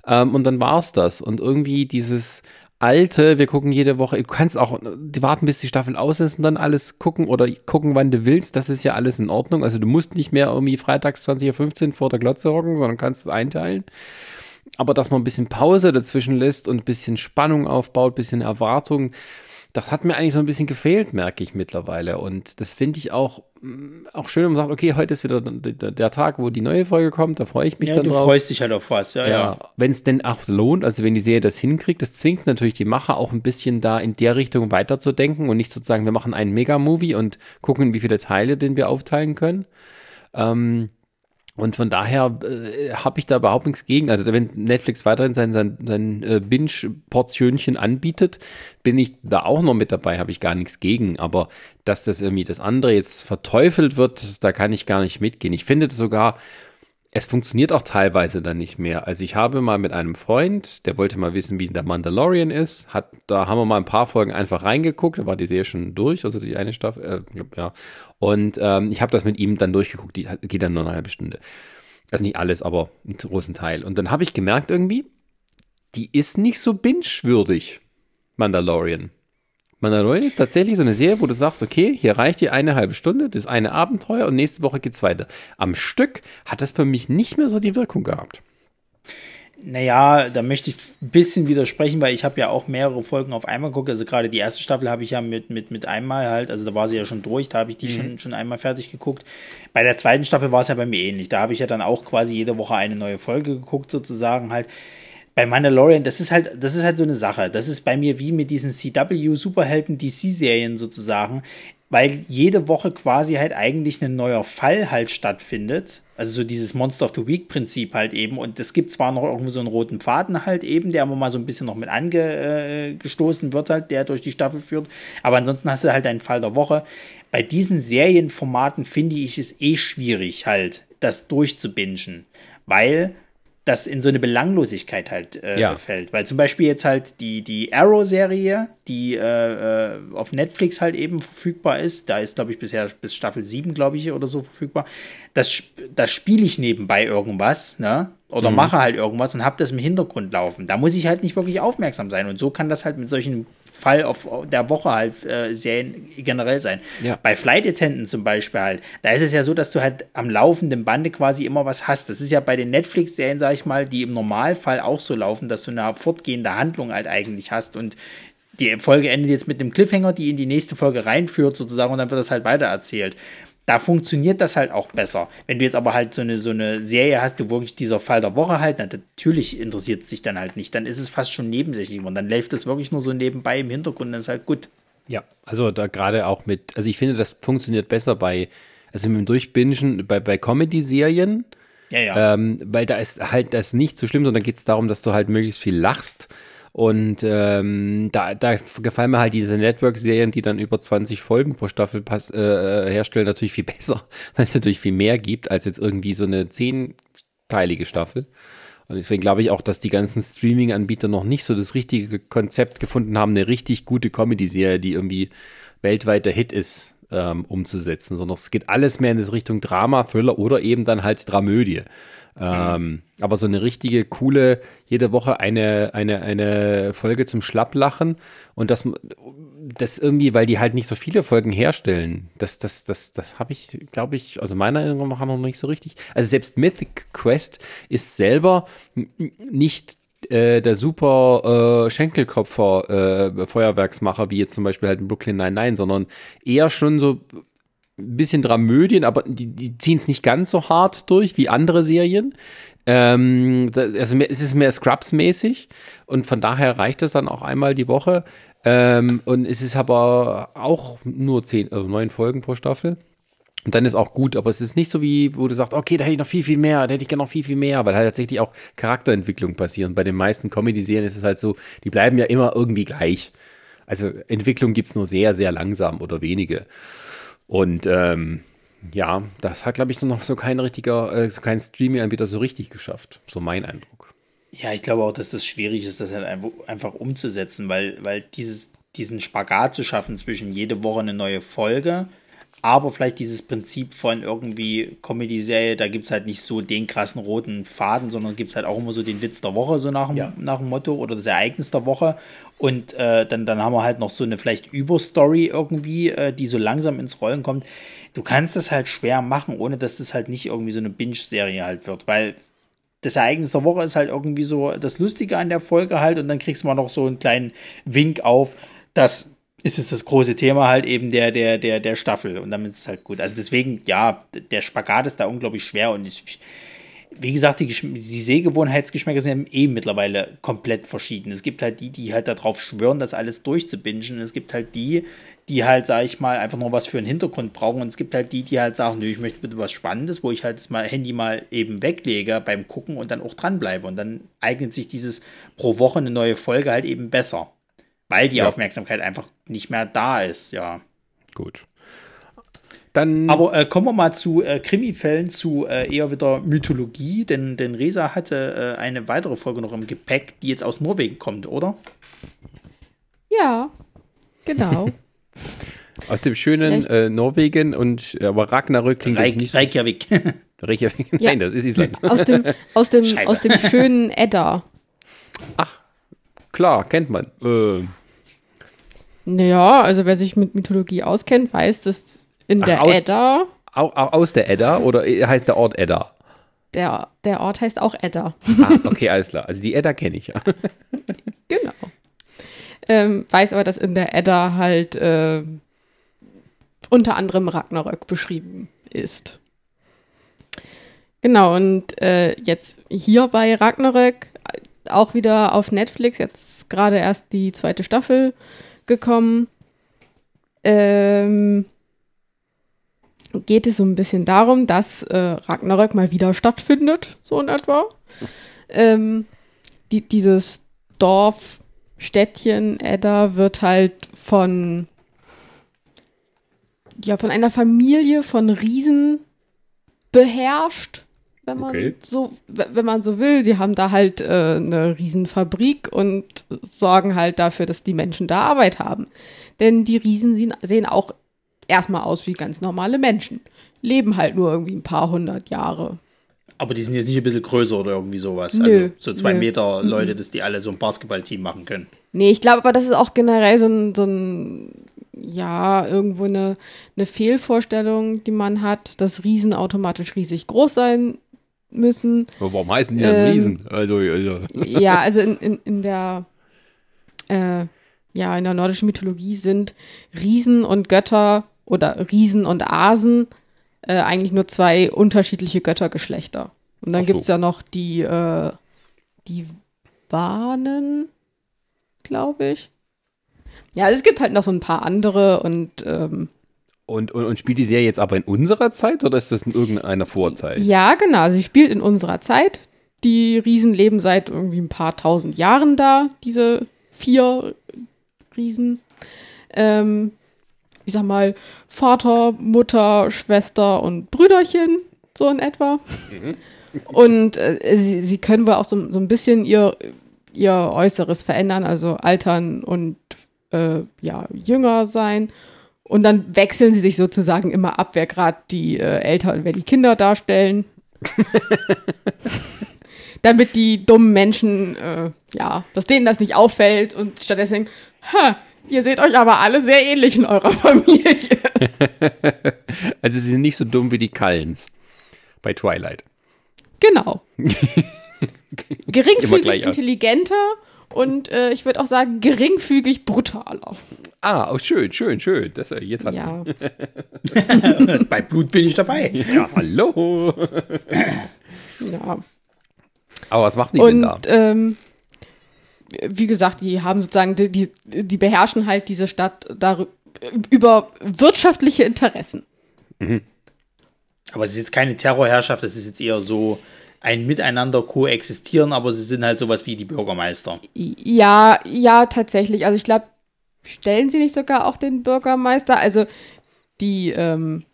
ähm, und dann war es das. Und irgendwie dieses alte, wir gucken jede Woche, du kannst auch warten, bis die Staffel aus ist und dann alles gucken oder gucken, wann du willst, das ist ja alles in Ordnung. Also du musst nicht mehr irgendwie freitags 20.15 Uhr vor der Glotze hocken, sondern kannst es einteilen. Aber dass man ein bisschen Pause dazwischen lässt und ein bisschen Spannung aufbaut, ein bisschen Erwartung, das hat mir eigentlich so ein bisschen gefehlt, merke ich mittlerweile. Und das finde ich auch, mm, auch schön, wenn man sagt, okay, heute ist wieder der Tag, wo die neue Folge kommt, da freue ich mich ja, dann du drauf. Du freust dich halt auf was, ja, ja. ja. Wenn es denn auch lohnt, also wenn die Serie das hinkriegt, das zwingt natürlich die Macher auch ein bisschen da in der Richtung weiterzudenken und nicht sozusagen, wir machen einen Mega-Movie und gucken, wie viele Teile den wir aufteilen können. Ähm, und von daher äh, habe ich da überhaupt nichts gegen. Also wenn Netflix weiterhin sein, sein, sein äh, Binge-Portionchen anbietet, bin ich da auch noch mit dabei, habe ich gar nichts gegen. Aber dass das irgendwie das andere jetzt verteufelt wird, da kann ich gar nicht mitgehen. Ich finde sogar, es funktioniert auch teilweise dann nicht mehr. Also ich habe mal mit einem Freund, der wollte mal wissen, wie der Mandalorian ist, hat, da haben wir mal ein paar Folgen einfach reingeguckt, da war die Serie schon durch, also die eine Staffel, äh, ja. Und ähm, ich habe das mit ihm dann durchgeguckt, die geht dann nur eine halbe Stunde. Also nicht alles, aber einen großen Teil. Und dann habe ich gemerkt irgendwie, die ist nicht so binge-würdig, Mandalorian. Mandalorian ist tatsächlich so eine Serie, wo du sagst, okay, hier reicht die eine halbe Stunde, das eine Abenteuer und nächste Woche geht's weiter. Am Stück hat das für mich nicht mehr so die Wirkung gehabt. Naja, da möchte ich ein bisschen widersprechen, weil ich habe ja auch mehrere Folgen auf einmal geguckt. Also gerade die erste Staffel habe ich ja mit, mit, mit einmal halt, also da war sie ja schon durch, da habe ich die mhm. schon, schon einmal fertig geguckt. Bei der zweiten Staffel war es ja bei mir ähnlich. Da habe ich ja dann auch quasi jede Woche eine neue Folge geguckt, sozusagen halt bei Mandalorian, das ist halt, das ist halt so eine Sache. Das ist bei mir wie mit diesen CW-Superhelden-DC-Serien sozusagen, weil jede Woche quasi halt eigentlich ein neuer Fall halt stattfindet. Also so dieses Monster of the Week-Prinzip halt eben. Und es gibt zwar noch irgendwo so einen roten Faden halt eben, der immer mal so ein bisschen noch mit angestoßen wird halt, der durch die Staffel führt. Aber ansonsten hast du halt einen Fall der Woche. Bei diesen Serienformaten finde ich es eh schwierig halt, das durchzubingen. Weil das in so eine Belanglosigkeit halt äh, ja. fällt. Weil zum Beispiel jetzt halt die, die Arrow-Serie, die äh, äh auf Netflix halt eben verfügbar ist, da ist, glaube ich, bisher bis Staffel 7, glaube ich, oder so verfügbar. Das, das spiele ich nebenbei irgendwas, ne? Oder mhm. mache halt irgendwas und habe das im Hintergrund laufen. Da muss ich halt nicht wirklich aufmerksam sein. Und so kann das halt mit solchen Fall auf der Woche halt äh, Serien generell sein. Ja. Bei Flight Attendant zum Beispiel halt, da ist es ja so, dass du halt am laufenden Bande quasi immer was hast. Das ist ja bei den Netflix-Serien, sag ich mal, die im Normalfall auch so laufen, dass du eine fortgehende Handlung halt eigentlich hast und die Folge endet jetzt mit einem Cliffhanger, die in die nächste Folge reinführt, sozusagen, und dann wird das halt weitererzählt da funktioniert das halt auch besser. Wenn du jetzt aber halt so eine, so eine Serie hast, wo wirklich dieser Fall der Woche halt, na, natürlich interessiert es sich dann halt nicht. Dann ist es fast schon nebensächlich und dann läuft es wirklich nur so nebenbei im Hintergrund, dann ist halt gut. Ja, also da gerade auch mit, also ich finde, das funktioniert besser bei, also mit dem Durchbingen, bei, bei Comedy-Serien. Ja, ja. Ähm, weil da ist halt das nicht so schlimm, sondern geht es darum, dass du halt möglichst viel lachst. Und ähm, da, da gefallen mir halt diese Network-Serien, die dann über 20 Folgen pro Staffel pass, äh, herstellen, natürlich viel (laughs) besser, weil es natürlich viel mehr gibt als jetzt irgendwie so eine zehnteilige Staffel. Und deswegen glaube ich auch, dass die ganzen Streaming-Anbieter noch nicht so das richtige Konzept gefunden haben, eine richtig gute Comedy-Serie, die irgendwie weltweiter Hit ist, ähm, umzusetzen, sondern es geht alles mehr in das Richtung Drama, Thriller oder eben dann halt Dramödie. Ähm, aber so eine richtige, coole, jede Woche eine, eine, eine Folge zum Schlapplachen und das, das irgendwie, weil die halt nicht so viele Folgen herstellen, das, das, das, das habe ich, glaube ich, also meiner Erinnerung nach noch nicht so richtig. Also selbst Mythic Quest ist selber nicht äh, der super äh, Schenkelkopfer äh, Feuerwerksmacher, wie jetzt zum Beispiel halt in Brooklyn 99, sondern eher schon so ein bisschen Dramödien, aber die, die ziehen es nicht ganz so hart durch wie andere Serien. Ähm, also es ist mehr Scrubs-mäßig und von daher reicht es dann auch einmal die Woche. Ähm, und es ist aber auch nur zehn, also neun Folgen pro Staffel. Und dann ist auch gut, aber es ist nicht so wie, wo du sagst, okay, da hätte ich noch viel, viel mehr, da hätte ich gerne noch viel, viel mehr, weil halt tatsächlich auch Charakterentwicklung passieren. Bei den meisten Comedy-Serien ist es halt so, die bleiben ja immer irgendwie gleich. Also Entwicklung gibt es nur sehr, sehr langsam oder wenige. Und ähm, ja, das hat, glaube ich, noch so kein richtiger, äh, so kein Streaming-Anbieter so richtig geschafft. So mein Eindruck. Ja, ich glaube auch, dass das schwierig ist, das halt einfach, einfach umzusetzen, weil, weil dieses, diesen Spagat zu schaffen zwischen jede Woche eine neue Folge, aber vielleicht dieses Prinzip von irgendwie Comedy-Serie, da gibt es halt nicht so den krassen roten Faden, sondern gibt es halt auch immer so den Witz der Woche, so nach dem, ja. nach dem Motto, oder das Ereignis der Woche. Und äh, dann, dann haben wir halt noch so eine vielleicht Überstory irgendwie, äh, die so langsam ins Rollen kommt. Du kannst das halt schwer machen, ohne dass das halt nicht irgendwie so eine Binge-Serie halt wird, weil das Ereignis der Woche ist halt irgendwie so das Lustige an der Folge halt und dann kriegst du mal noch so einen kleinen Wink auf, dass ist es das große Thema halt eben der, der, der, der Staffel und damit ist es halt gut. Also deswegen, ja, der Spagat ist da unglaublich schwer und ich, wie gesagt, die, die Sehgewohnheitsgeschmäcker sind eben mittlerweile komplett verschieden. Es gibt halt die, die halt darauf schwören, das alles durchzubingen. Es gibt halt die, die halt, sag ich mal, einfach nur was für einen Hintergrund brauchen. Und es gibt halt die, die halt sagen, nö, ich möchte bitte was Spannendes, wo ich halt das mal Handy mal eben weglege beim Gucken und dann auch dranbleibe. Und dann eignet sich dieses pro Woche eine neue Folge halt eben besser weil die ja. Aufmerksamkeit einfach nicht mehr da ist, ja. Gut. Dann Aber äh, kommen wir mal zu äh, Krimi-Fällen, zu äh, eher wieder Mythologie, denn, denn Resa hatte äh, eine weitere Folge noch im Gepäck, die jetzt aus Norwegen kommt, oder? Ja, genau. (laughs) aus dem schönen äh, Norwegen und aber Ragnarök klingt Reik, das nicht. Reykjavik. (laughs) Reykjavik. Nein, ja. das ist Island. Aus dem, aus dem, (laughs) aus dem schönen Edda. Ach, klar, kennt man. Äh. Naja, also wer sich mit Mythologie auskennt, weiß, dass in Ach, der aus, Edda. Au, aus der Edda oder heißt der Ort Edda? Der, der Ort heißt auch Edda. Ah, okay, alles klar. Also die Edda kenne ich ja. (laughs) genau. Ähm, weiß aber, dass in der Edda halt äh, unter anderem Ragnarök beschrieben ist. Genau, und äh, jetzt hier bei Ragnarök auch wieder auf Netflix, jetzt gerade erst die zweite Staffel gekommen. Ähm, geht es so ein bisschen darum, dass äh, Ragnarök mal wieder stattfindet, so in etwa. Ähm, die, dieses Dorf, Städtchen Edda wird halt von ja von einer Familie von Riesen beherrscht wenn man okay. so, wenn man so will. Die haben da halt äh, eine Riesenfabrik und sorgen halt dafür, dass die Menschen da Arbeit haben. Denn die Riesen sehen, sehen auch erstmal aus wie ganz normale Menschen. Leben halt nur irgendwie ein paar hundert Jahre. Aber die sind jetzt nicht ein bisschen größer oder irgendwie sowas. Nö, also so zwei nö. Meter mhm. Leute, dass die alle so ein Basketballteam machen können. Nee, ich glaube aber, das ist auch generell so ein, so ein ja, irgendwo eine, eine Fehlvorstellung, die man hat, dass Riesen automatisch riesig groß sein müssen. Aber warum heißen die dann ähm, Riesen? Also, also. Ja, (laughs) also in, in, in der äh, ja, in der nordischen Mythologie sind Riesen und Götter oder Riesen und Asen äh, eigentlich nur zwei unterschiedliche Göttergeschlechter. Und dann so. gibt es ja noch die, äh, die Warnen, glaube ich. Ja, es gibt halt noch so ein paar andere und ähm, Und, und, und spielt die Serie jetzt aber in unserer Zeit oder ist das in irgendeiner Vorzeit? Ja, genau. Sie spielt in unserer Zeit. Die Riesen leben seit irgendwie ein paar tausend Jahren da, diese vier Riesen. Ähm, ich sag mal, Vater, Mutter, Schwester und Brüderchen, so in etwa. Und äh, sie, sie können wohl auch so, so ein bisschen ihr, ihr Äußeres verändern, also altern und äh, ja, jünger sein. Und dann wechseln sie sich sozusagen immer ab, wer gerade die äh, Eltern und wer die Kinder darstellen. (laughs) Damit die dummen Menschen, äh, ja, dass denen das nicht auffällt und stattdessen denken, ha, ihr seht euch aber alle sehr ähnlich in eurer (laughs) Familie. (laughs) Also sie sind nicht so dumm wie die Cullens bei Twilight. genau. Geringfügig intelligenter und äh, ich würde auch sagen, geringfügig brutaler. Ah, oh, schön, schön, schön. Das, äh, jetzt hast Ja. (laughs) Bei Blut bin ich dabei. Ja, hallo. ja. Aber was machen die denn Und da? ähm, wie gesagt, die haben sozusagen, die, die, die beherrschen halt diese Stadt über wirtschaftliche Interessen. Aber es ist jetzt keine Terrorherrschaft, es ist jetzt eher so ein Miteinander koexistieren, aber sie sind halt sowas wie die Bürgermeister. Ja, ja, tatsächlich. Also ich glaube, stellen sie nicht sogar auch den Bürgermeister? Also die, ähm,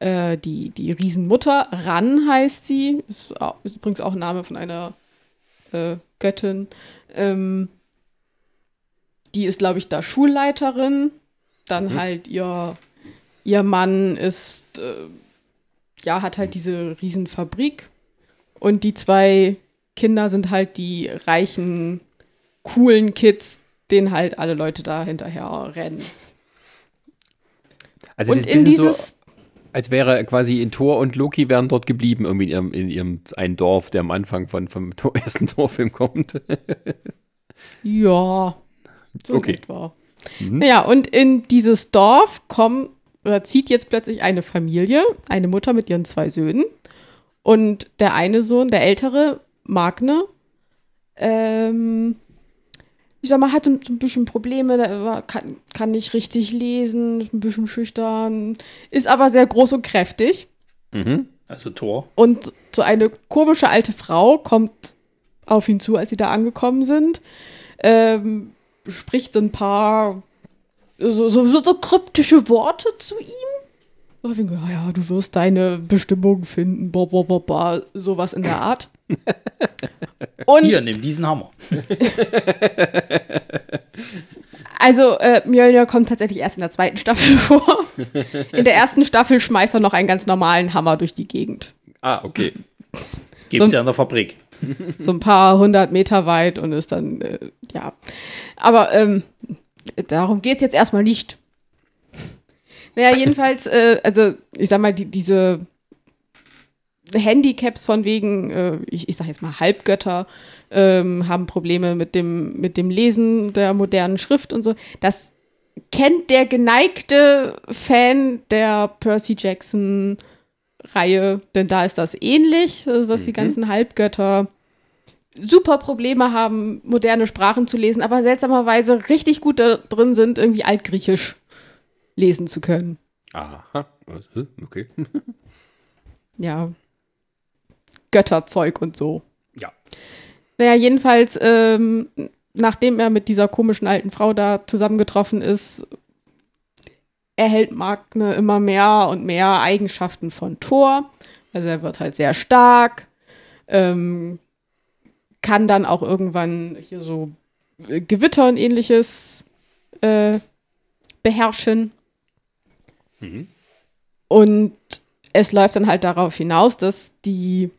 äh, die, die Riesenmutter, Ran heißt sie, ist, ist übrigens auch ein Name von einer äh, Göttin. Ähm, die ist, glaube ich, da Schulleiterin. Dann halt ihr, ihr Mann ist, äh, ja, hat halt diese Riesenfabrik. Und die zwei Kinder sind halt die reichen, coolen Kids, denen halt alle Leute da hinterher rennen. Also und in bisschen so, dieses, als wäre quasi in Thor und Loki wären dort geblieben, irgendwie in ihrem, in ihrem ein Dorf, der am Anfang von, vom (laughs) ersten Torfilm kommt. (laughs) ja, so Okay. etwa. Naja, und in dieses Dorf kommt, oder zieht jetzt plötzlich eine Familie, eine Mutter mit ihren zwei Söhnen. Und der eine Sohn, der ältere, Magne, ähm, ich sag mal, hat so ein bisschen Probleme, kann, kann nicht richtig lesen, ist ein bisschen schüchtern, ist aber sehr groß und kräftig. Mhm. Also Tor. Und so eine komische alte Frau kommt auf ihn zu, als sie da angekommen sind, ähm, spricht so ein paar so, so, so kryptische Worte zu ihm. So, wie, ja, du wirst deine Bestimmung finden, bla, bla, bla, bla, sowas in der Art. (laughs) Und Hier, nimm diesen Hammer. (laughs) Also, äh, Mjölnir kommt tatsächlich erst in der zweiten Staffel (laughs) vor. In der ersten Staffel schmeißt er noch einen ganz normalen Hammer durch die Gegend. Ah, okay. Gibt's So- ja in der Fabrik. So ein paar hundert Meter weit und ist dann, äh, ja. Aber ähm, darum geht's jetzt erstmal nicht. Naja, jedenfalls, äh, also ich sag mal, die, diese Handicaps von wegen, äh, ich, ich sag jetzt mal Halbgötter, ähm, haben Probleme mit dem, mit dem Lesen der modernen Schrift und so. Das kennt der geneigte Fan der Percy Jackson Reihe, denn da ist das ähnlich, also dass die ganzen Halbgötter super Probleme haben, moderne Sprachen zu lesen, aber seltsamerweise richtig gut da drin sind, irgendwie Altgriechisch lesen zu können. Aha. Okay. (laughs) Ja. Götterzeug und so. Ja. Naja, jedenfalls, ähm, nachdem er mit dieser komischen alten Frau da zusammengetroffen ist, erhält Magne immer mehr und mehr Eigenschaften von Thor. Also er wird halt sehr stark, ähm, kann dann auch irgendwann hier so Gewitter und ähnliches äh, beherrschen. Und es läuft dann halt darauf hinaus, dass die,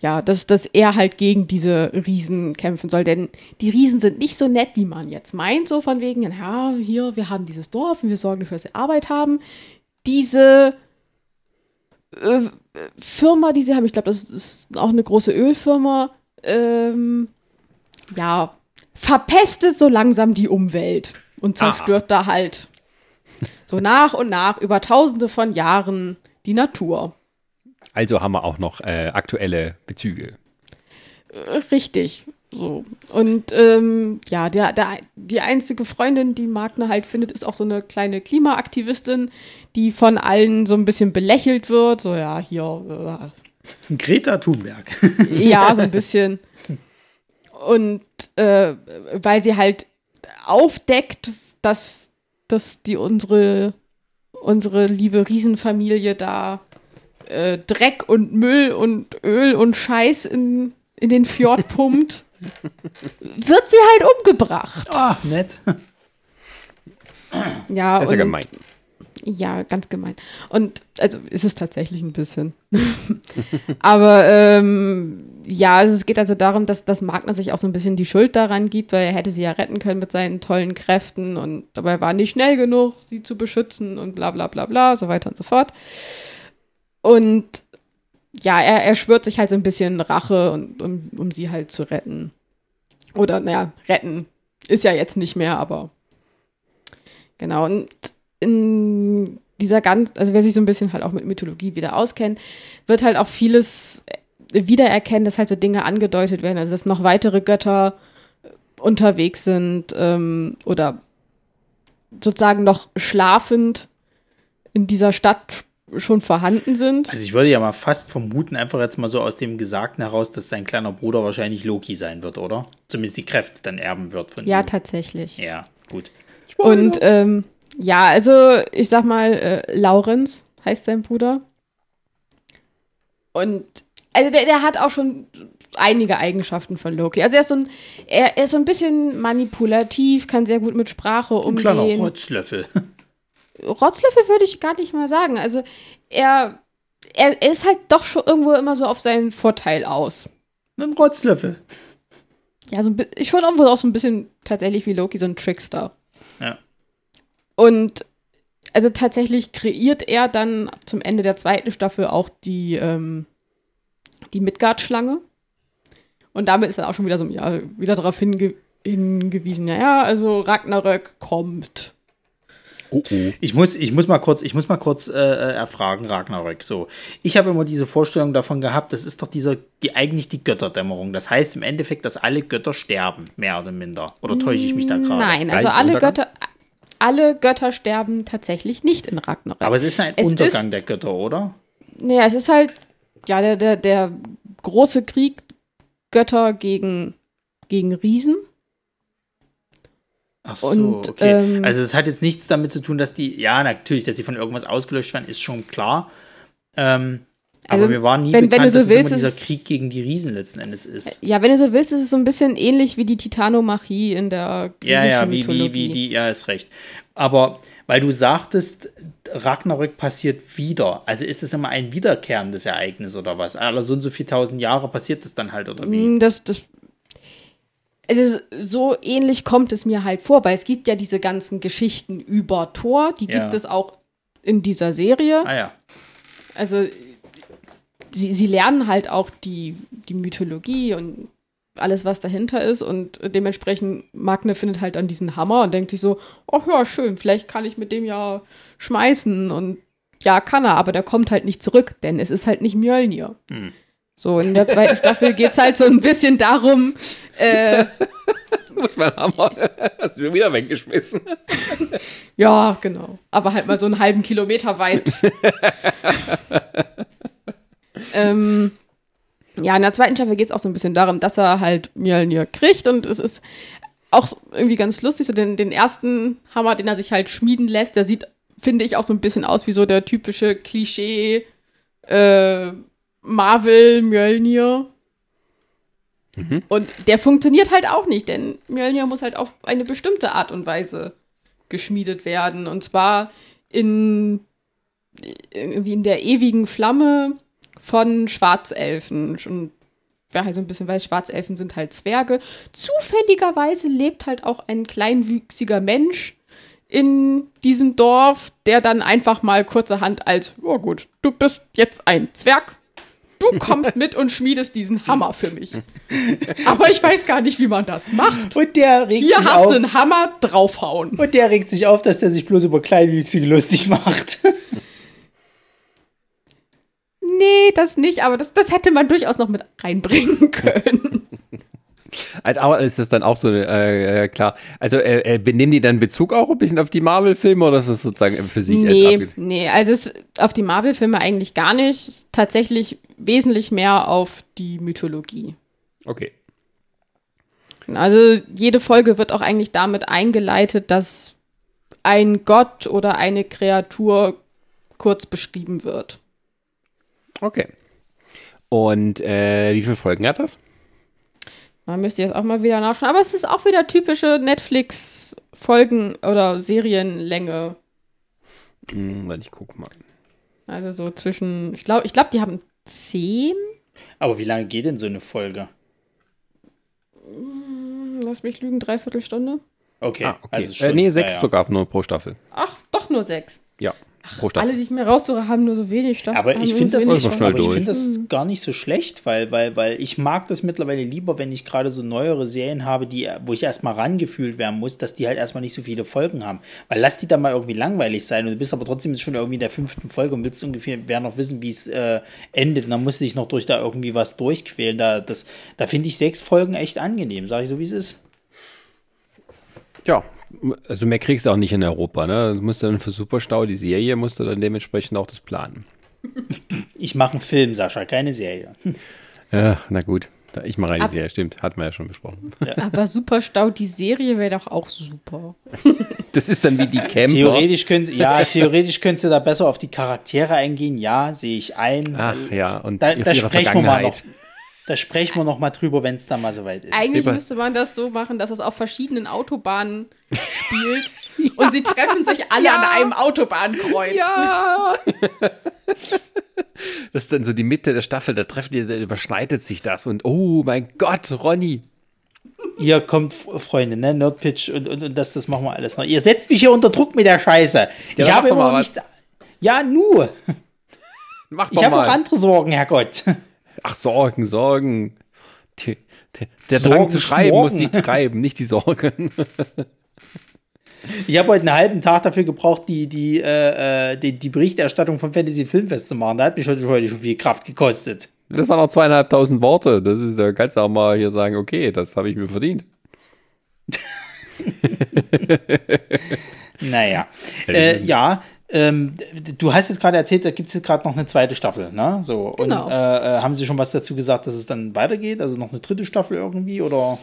ja, dass, dass er halt gegen diese Riesen kämpfen soll. Denn die Riesen sind nicht so nett, wie man jetzt meint, so von wegen, ja, hier, wir haben dieses Dorf und wir sorgen dafür, dass sie Arbeit haben. Diese äh, Firma, die sie haben, ich glaube, das ist auch eine große Ölfirma, ähm, ja, verpestet so langsam die Umwelt und zerstört da halt so nach und nach über tausende von Jahren die Natur. Also haben wir auch noch äh, aktuelle Bezüge. Richtig. So. Und ähm, ja, der, der, die einzige Freundin, die Magna halt findet, ist auch so eine kleine Klimaaktivistin, die von allen so ein bisschen belächelt wird. So, ja, hier. Äh, Greta Thunberg. ja, so ein bisschen. Und äh, weil sie halt aufdeckt, dass, dass die unsere, unsere liebe Riesenfamilie da äh, Dreck und Müll und Öl und Scheiß in, in den Fjord (laughs) pumpt wird sie halt umgebracht. Ah, oh, nett. (clears throat) Ja, das ist ja gemein. Ja, ganz gemein. Und also ist es tatsächlich ein bisschen. (laughs) Aber ähm, ja, also es geht also darum, dass, dass Magner sich auch so ein bisschen die Schuld daran gibt, weil er hätte sie ja retten können mit seinen tollen Kräften und dabei war nicht schnell genug, sie zu beschützen und bla bla bla bla, so weiter und so fort. Und ja, er, er schwört sich halt so ein bisschen Rache, und, um, um sie halt zu retten. Oder, naja, retten ist ja jetzt nicht mehr, aber genau. Und in dieser ganz, also wer sich so ein bisschen halt auch mit Mythologie wieder auskennt, wird halt auch vieles wiedererkennen, dass halt so Dinge angedeutet werden, also dass noch weitere Götter unterwegs sind ähm, oder sozusagen noch schlafend in dieser Stadt schon vorhanden sind. Also ich würde ja mal fast vermuten, einfach jetzt mal so aus dem Gesagten heraus, dass sein kleiner Bruder wahrscheinlich Loki sein wird, oder? Zumindest die Kräfte dann erben wird von ja, ihm. Ja, tatsächlich. Ja, gut. Und ähm, ja, also ich sag mal, äh, Laurenz heißt sein Bruder. Und also der, der hat auch schon einige Eigenschaften von Loki. Also er ist so ein, er, er ist so ein bisschen manipulativ, kann sehr gut mit Sprache umgehen. Ein kleiner Rotzlöffel. Rotzlöffel würde ich gar nicht mal sagen. Also er, er, er ist halt doch schon irgendwo immer so auf seinen Vorteil aus. Ein Rotzlöffel. Ja, so ein, ich schon irgendwo auch so ein bisschen tatsächlich wie Loki, so ein Trickster. Ja. Und also tatsächlich kreiert er dann zum Ende der zweiten Staffel auch die, ähm, die Midgard-Schlange. Und damit ist er auch schon wieder so, ja, wieder darauf hinge hingewiesen, ja, also Ragnarök kommt. Oh, oh. Ich, muss, ich muss mal kurz, ich muss mal kurz äh, äh, erfragen, Ragnarök. So, ich habe immer diese Vorstellung davon gehabt, das ist doch dieser, die eigentlich die Götterdämmerung. Das heißt im Endeffekt, dass alle Götter sterben, mehr oder minder. Oder täusche ich mich da gerade? Nein, also alle Götter, alle Götter sterben tatsächlich nicht in Ragnarök. Aber es ist ein es Untergang ist, der Götter, oder? Naja, es ist halt, ja, der, der, der große Krieg Götter gegen, gegen Riesen. Ach so, und, okay. Ähm, also es hat jetzt nichts damit zu tun, dass die, ja, natürlich, dass sie von irgendwas ausgelöscht werden, ist schon klar. Ähm, also, aber mir war nie wenn, bekannt, wenn so dass willst, es immer dieser Krieg gegen die Riesen letzten Endes ist. Ja, wenn du so willst, ist es so ein bisschen ähnlich wie die Titanomachie in der griechischen ja, ja, wie, Mythologie. Wie, wie die, ja, ist recht. Aber weil du sagtest, Ragnarök passiert wieder. Also ist es immer ein wiederkehrendes Ereignis oder was? Alle so und so viele tausend Jahre passiert das dann halt oder wie? Mm, das, das also so ähnlich kommt es mir halt vor, weil es gibt ja diese ganzen Geschichten über Thor, die ja. gibt es auch in dieser Serie. Ah ja. Also sie, sie lernen halt auch die, die Mythologie und alles, was dahinter ist. Und dementsprechend, Magne findet halt an diesen Hammer und denkt sich so, ach ja, schön, vielleicht kann ich mit dem ja schmeißen. Und ja, kann er, aber der kommt halt nicht zurück, denn es ist halt nicht Mjölnir. Hm. So, in der zweiten Staffel geht es halt so ein bisschen darum, äh, (laughs) Muss man Hammer, (laughs) hast du mir wieder weggeschmissen. (laughs) ja, genau. Aber halt mal so einen halben Kilometer weit. ähm, ja, in der zweiten Staffel geht es auch so ein bisschen darum, dass er halt Mjölnir kriegt und es ist auch irgendwie ganz lustig, so den, den ersten Hammer, den er sich halt schmieden lässt, der sieht, finde ich, auch so ein bisschen aus wie so der typische Klischee äh, Marvel Mjölnir. Mhm. Und der funktioniert halt auch nicht, denn Mjölnir muss halt auf eine bestimmte Art und Weise geschmiedet werden. Und zwar in irgendwie in der ewigen Flamme von Schwarzelfen. Und wer halt so ein bisschen weiß, Schwarzelfen sind halt Zwerge. Zufälligerweise lebt halt auch ein kleinwüchsiger Mensch in diesem Dorf, der dann einfach mal kurzerhand als, oh gut, du bist jetzt ein Zwerg, du kommst mit und schmiedest diesen Hammer für mich. Aber ich weiß gar nicht, wie man das macht. Und der regt Hier sich hast auf. du einen Hammer, draufhauen. Und der regt sich auf, dass der sich bloß über Kleinwüchsige lustig macht. Nee, das nicht, aber das, das hätte man durchaus noch mit reinbringen (laughs) können. Aber ist das dann auch so, äh, klar. Also äh, äh, nehmen die dann Bezug auch ein bisschen auf die Marvel-Filme oder ist das sozusagen für sich? Nee, nee, also es, auf die Marvel-Filme eigentlich gar nicht. Tatsächlich wesentlich mehr auf die Mythologie. Okay. Also jede Folge wird auch eigentlich damit eingeleitet, dass ein Gott oder eine Kreatur kurz beschrieben wird. Okay. Und äh, wie viele Folgen hat das? Man müsste jetzt auch mal wieder nachschauen. Aber es ist auch wieder typische Netflix-Folgen- oder Serienlänge. Hm, warte, ich guck mal. Also so zwischen, ich glaube, ich glaube, die haben zehn. Aber wie lange geht denn so eine Folge? Hm, Lass mich lügen, dreiviertel Stunde. Okay, Ah, okay. also äh, schon, nee, sechs naja. sogar nur pro Staffel. Ach, doch nur sechs. Ja, pro Staffel. Alle, die ich mir raussuche, haben nur so wenig Staffeln. Aber ich finde das, nicht, aber ich find das gar nicht so schlecht, weil, weil, weil ich mag das mittlerweile lieber, wenn ich gerade so neuere Serien habe, die, wo ich erstmal rangefühlt werden muss, dass die halt erstmal nicht so viele Folgen haben. Weil lass die dann mal irgendwie langweilig sein und du bist aber trotzdem schon irgendwie in der fünften Folge und willst ungefähr wer noch wissen, wie es äh, endet. Und dann musst du dich noch durch da irgendwie was durchquälen. Da, das- da finde ich sechs Folgen echt angenehm, sage ich so, wie es ist. Ja, also mehr kriegst du auch nicht in Europa, ne? Das musst du dann für Superstau, die Serie, musst du dann dementsprechend auch das planen. Ich mache einen Film, Sascha, keine Serie. Ja, na gut. Ich mache eine Ab- Serie, stimmt. Hatten wir ja schon besprochen. Aber Superstau, die Serie wäre doch auch super. (laughs) Das ist dann wie die Camper. Theoretisch können sie, ja, theoretisch könntest du da besser auf die Charaktere eingehen, ja, sehe ich ein. Ach ja, und da, auf da ihre sprechen wir mal noch. Da sprechen wir noch mal drüber, wenn es dann mal soweit ist. Eigentlich Über- müsste man das so machen, dass es auf verschiedenen Autobahnen (laughs) spielt und sie treffen sich alle an einem Autobahnkreuz. Ja! (laughs) das ist dann so die Mitte der Staffel, da treffen die, da überschneidet sich das und oh mein Gott, Ronny. Ihr kommt, Freunde, ne? Nerdpitch und, und, und das, das machen wir alles noch. Ihr setzt mich hier unter Druck mit der Scheiße. Ja, ich habe immer noch was. nicht. Ja, nur. Mach Ich habe auch andere Sorgen, Herrgott. Ach, Sorgen, Sorgen. Die, der der Sorgen Drang zu schreiben schmorgen. muss sie treiben, nicht die Sorgen. Ich habe heute einen halben Tag dafür gebraucht, die, die, äh, äh, die, die Berichterstattung vom Fantasy Filmfest zu machen. Da hat mich heute, heute schon viel Kraft gekostet. Das waren noch zweieinhalbtausend Worte. Das ist, da kannst du auch mal hier sagen, okay, das habe ich mir verdient. (laughs) Naja. Äh, ja, ähm, du hast jetzt gerade erzählt, da gibt es jetzt gerade noch eine zweite Staffel, ne? So. Und Genau. äh, äh, haben sie schon was dazu gesagt, dass es dann weitergeht? Also noch eine dritte Staffel irgendwie? Oder?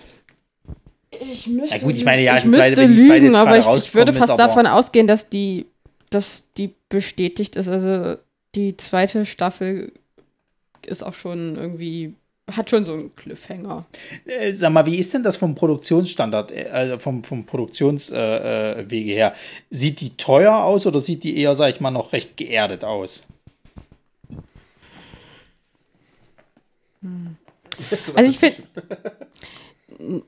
Ich müsste, Ja gut, ich meine, ja, ich die zweite- wenn die zweite lügen, jetzt aber ich, ich würde fast davon ausgehen, dass die, dass die bestätigt ist. Also die zweite Staffel ist auch schon irgendwie, hat schon so einen Cliffhanger. Äh, sag mal, wie ist denn das vom Produktionsstandard, äh, also vom, vom Produktionswege äh, Wege her? Sieht die teuer aus oder sieht die eher, sag ich mal, noch recht geerdet aus? Also ich finde,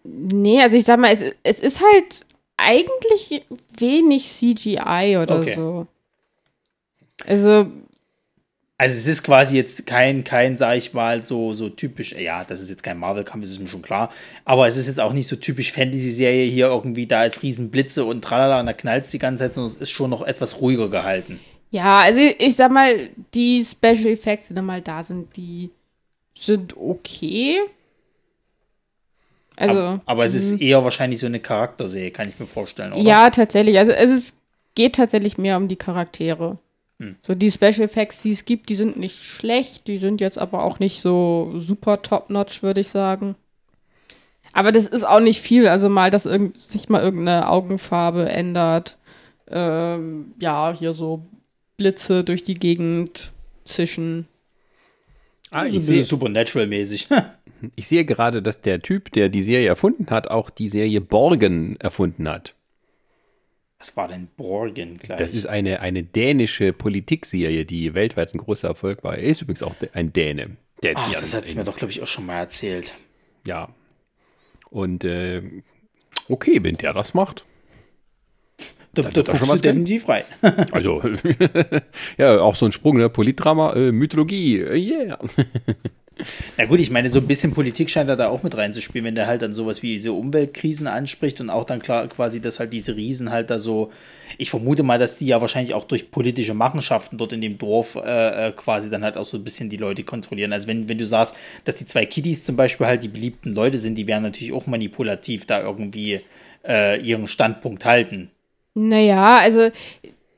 nee, also ich sag mal, es, es ist halt eigentlich wenig CGI oder Okay. so. Also Also es ist quasi jetzt kein, kein, sag ich mal, so, so typisch, ja, das ist jetzt kein Marvel-Kampf, das ist mir schon klar, aber es ist jetzt auch nicht so typisch Fantasy-Serie hier irgendwie, da ist Riesenblitze und tralala und da knallt die ganze Zeit, sondern es ist schon noch etwas ruhiger gehalten. Ja, also ich sag mal, die Special Effects, die da mal da sind, die sind okay. Also. aber, aber es ist eher wahrscheinlich so eine Charakterserie, kann ich mir vorstellen, oder? Ja, tatsächlich. Also es ist, geht tatsächlich mehr um die Charaktere. Hm. So die Special Effects, die es gibt, die sind nicht schlecht, die sind jetzt aber auch nicht so super top-notch, würde ich sagen. Aber das ist auch nicht viel. Also mal, dass irgend, sich mal irgendeine Augenfarbe ändert. Ähm, ja, hier so Blitze durch die Gegend zischen. Ah, so ein ich, sehe, Supernatural-mäßig. (laughs) ich sehe gerade, dass der Typ, der die Serie erfunden hat, auch die Serie Borgen erfunden hat. Was war denn Borgen gleich? Das ist eine, eine dänische Politikserie, die weltweit ein großer Erfolg war. Er ist übrigens auch ein Däne. Der Ach, das hat sie mir doch, glaube ich, auch schon mal erzählt. Ja. Und äh, okay, wenn der das macht. Da, Da da guckst du definitiv rein. (laughs) Also, (laughs) ja, auch so ein Sprung, ne? Politdrama, äh, Mythologie, äh, yeah. (laughs) Na gut, ich meine, so ein bisschen Politik scheint er da auch mit reinzuspielen, wenn der halt dann sowas wie diese Umweltkrisen anspricht und auch dann klar quasi, dass halt diese Riesen halt da so, ich vermute mal, dass die ja wahrscheinlich auch durch politische Machenschaften dort in dem Dorf äh, äh, quasi dann halt auch so ein bisschen die Leute kontrollieren. Also wenn, wenn du sagst, dass die zwei Kiddies zum Beispiel halt die beliebten Leute sind, die werden natürlich auch manipulativ da irgendwie äh, ihren Standpunkt halten. Naja, also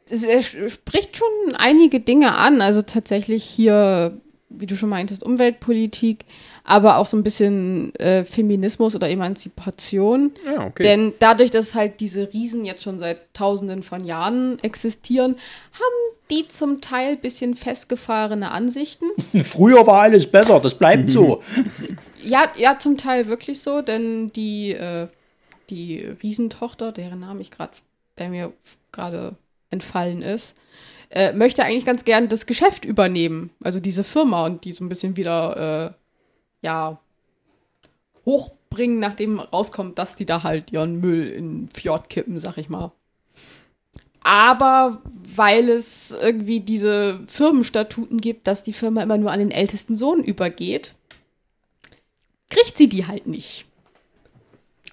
er spricht schon einige Dinge an. Also tatsächlich hier, wie du schon meintest, Umweltpolitik, aber auch so ein bisschen äh, Feminismus oder Emanzipation. Ja, okay. Denn dadurch, dass halt diese Riesen jetzt schon seit tausenden von Jahren existieren, haben die zum Teil ein bisschen festgefahrene Ansichten. (laughs) Früher war alles besser, das bleibt so. Ja, ja, zum Teil wirklich so, denn die, äh, die Riesentochter, deren Name ich gerade, der mir gerade entfallen ist, äh, möchte eigentlich ganz gern das Geschäft übernehmen, also diese Firma und die so ein bisschen wieder, äh, ja, hochbringen, nachdem rauskommt, dass die da halt ihren Müll in Fjord kippen, sag ich mal. Aber weil es irgendwie diese Firmenstatuten gibt, dass die Firma immer nur an den ältesten Sohn übergeht, kriegt sie die halt nicht.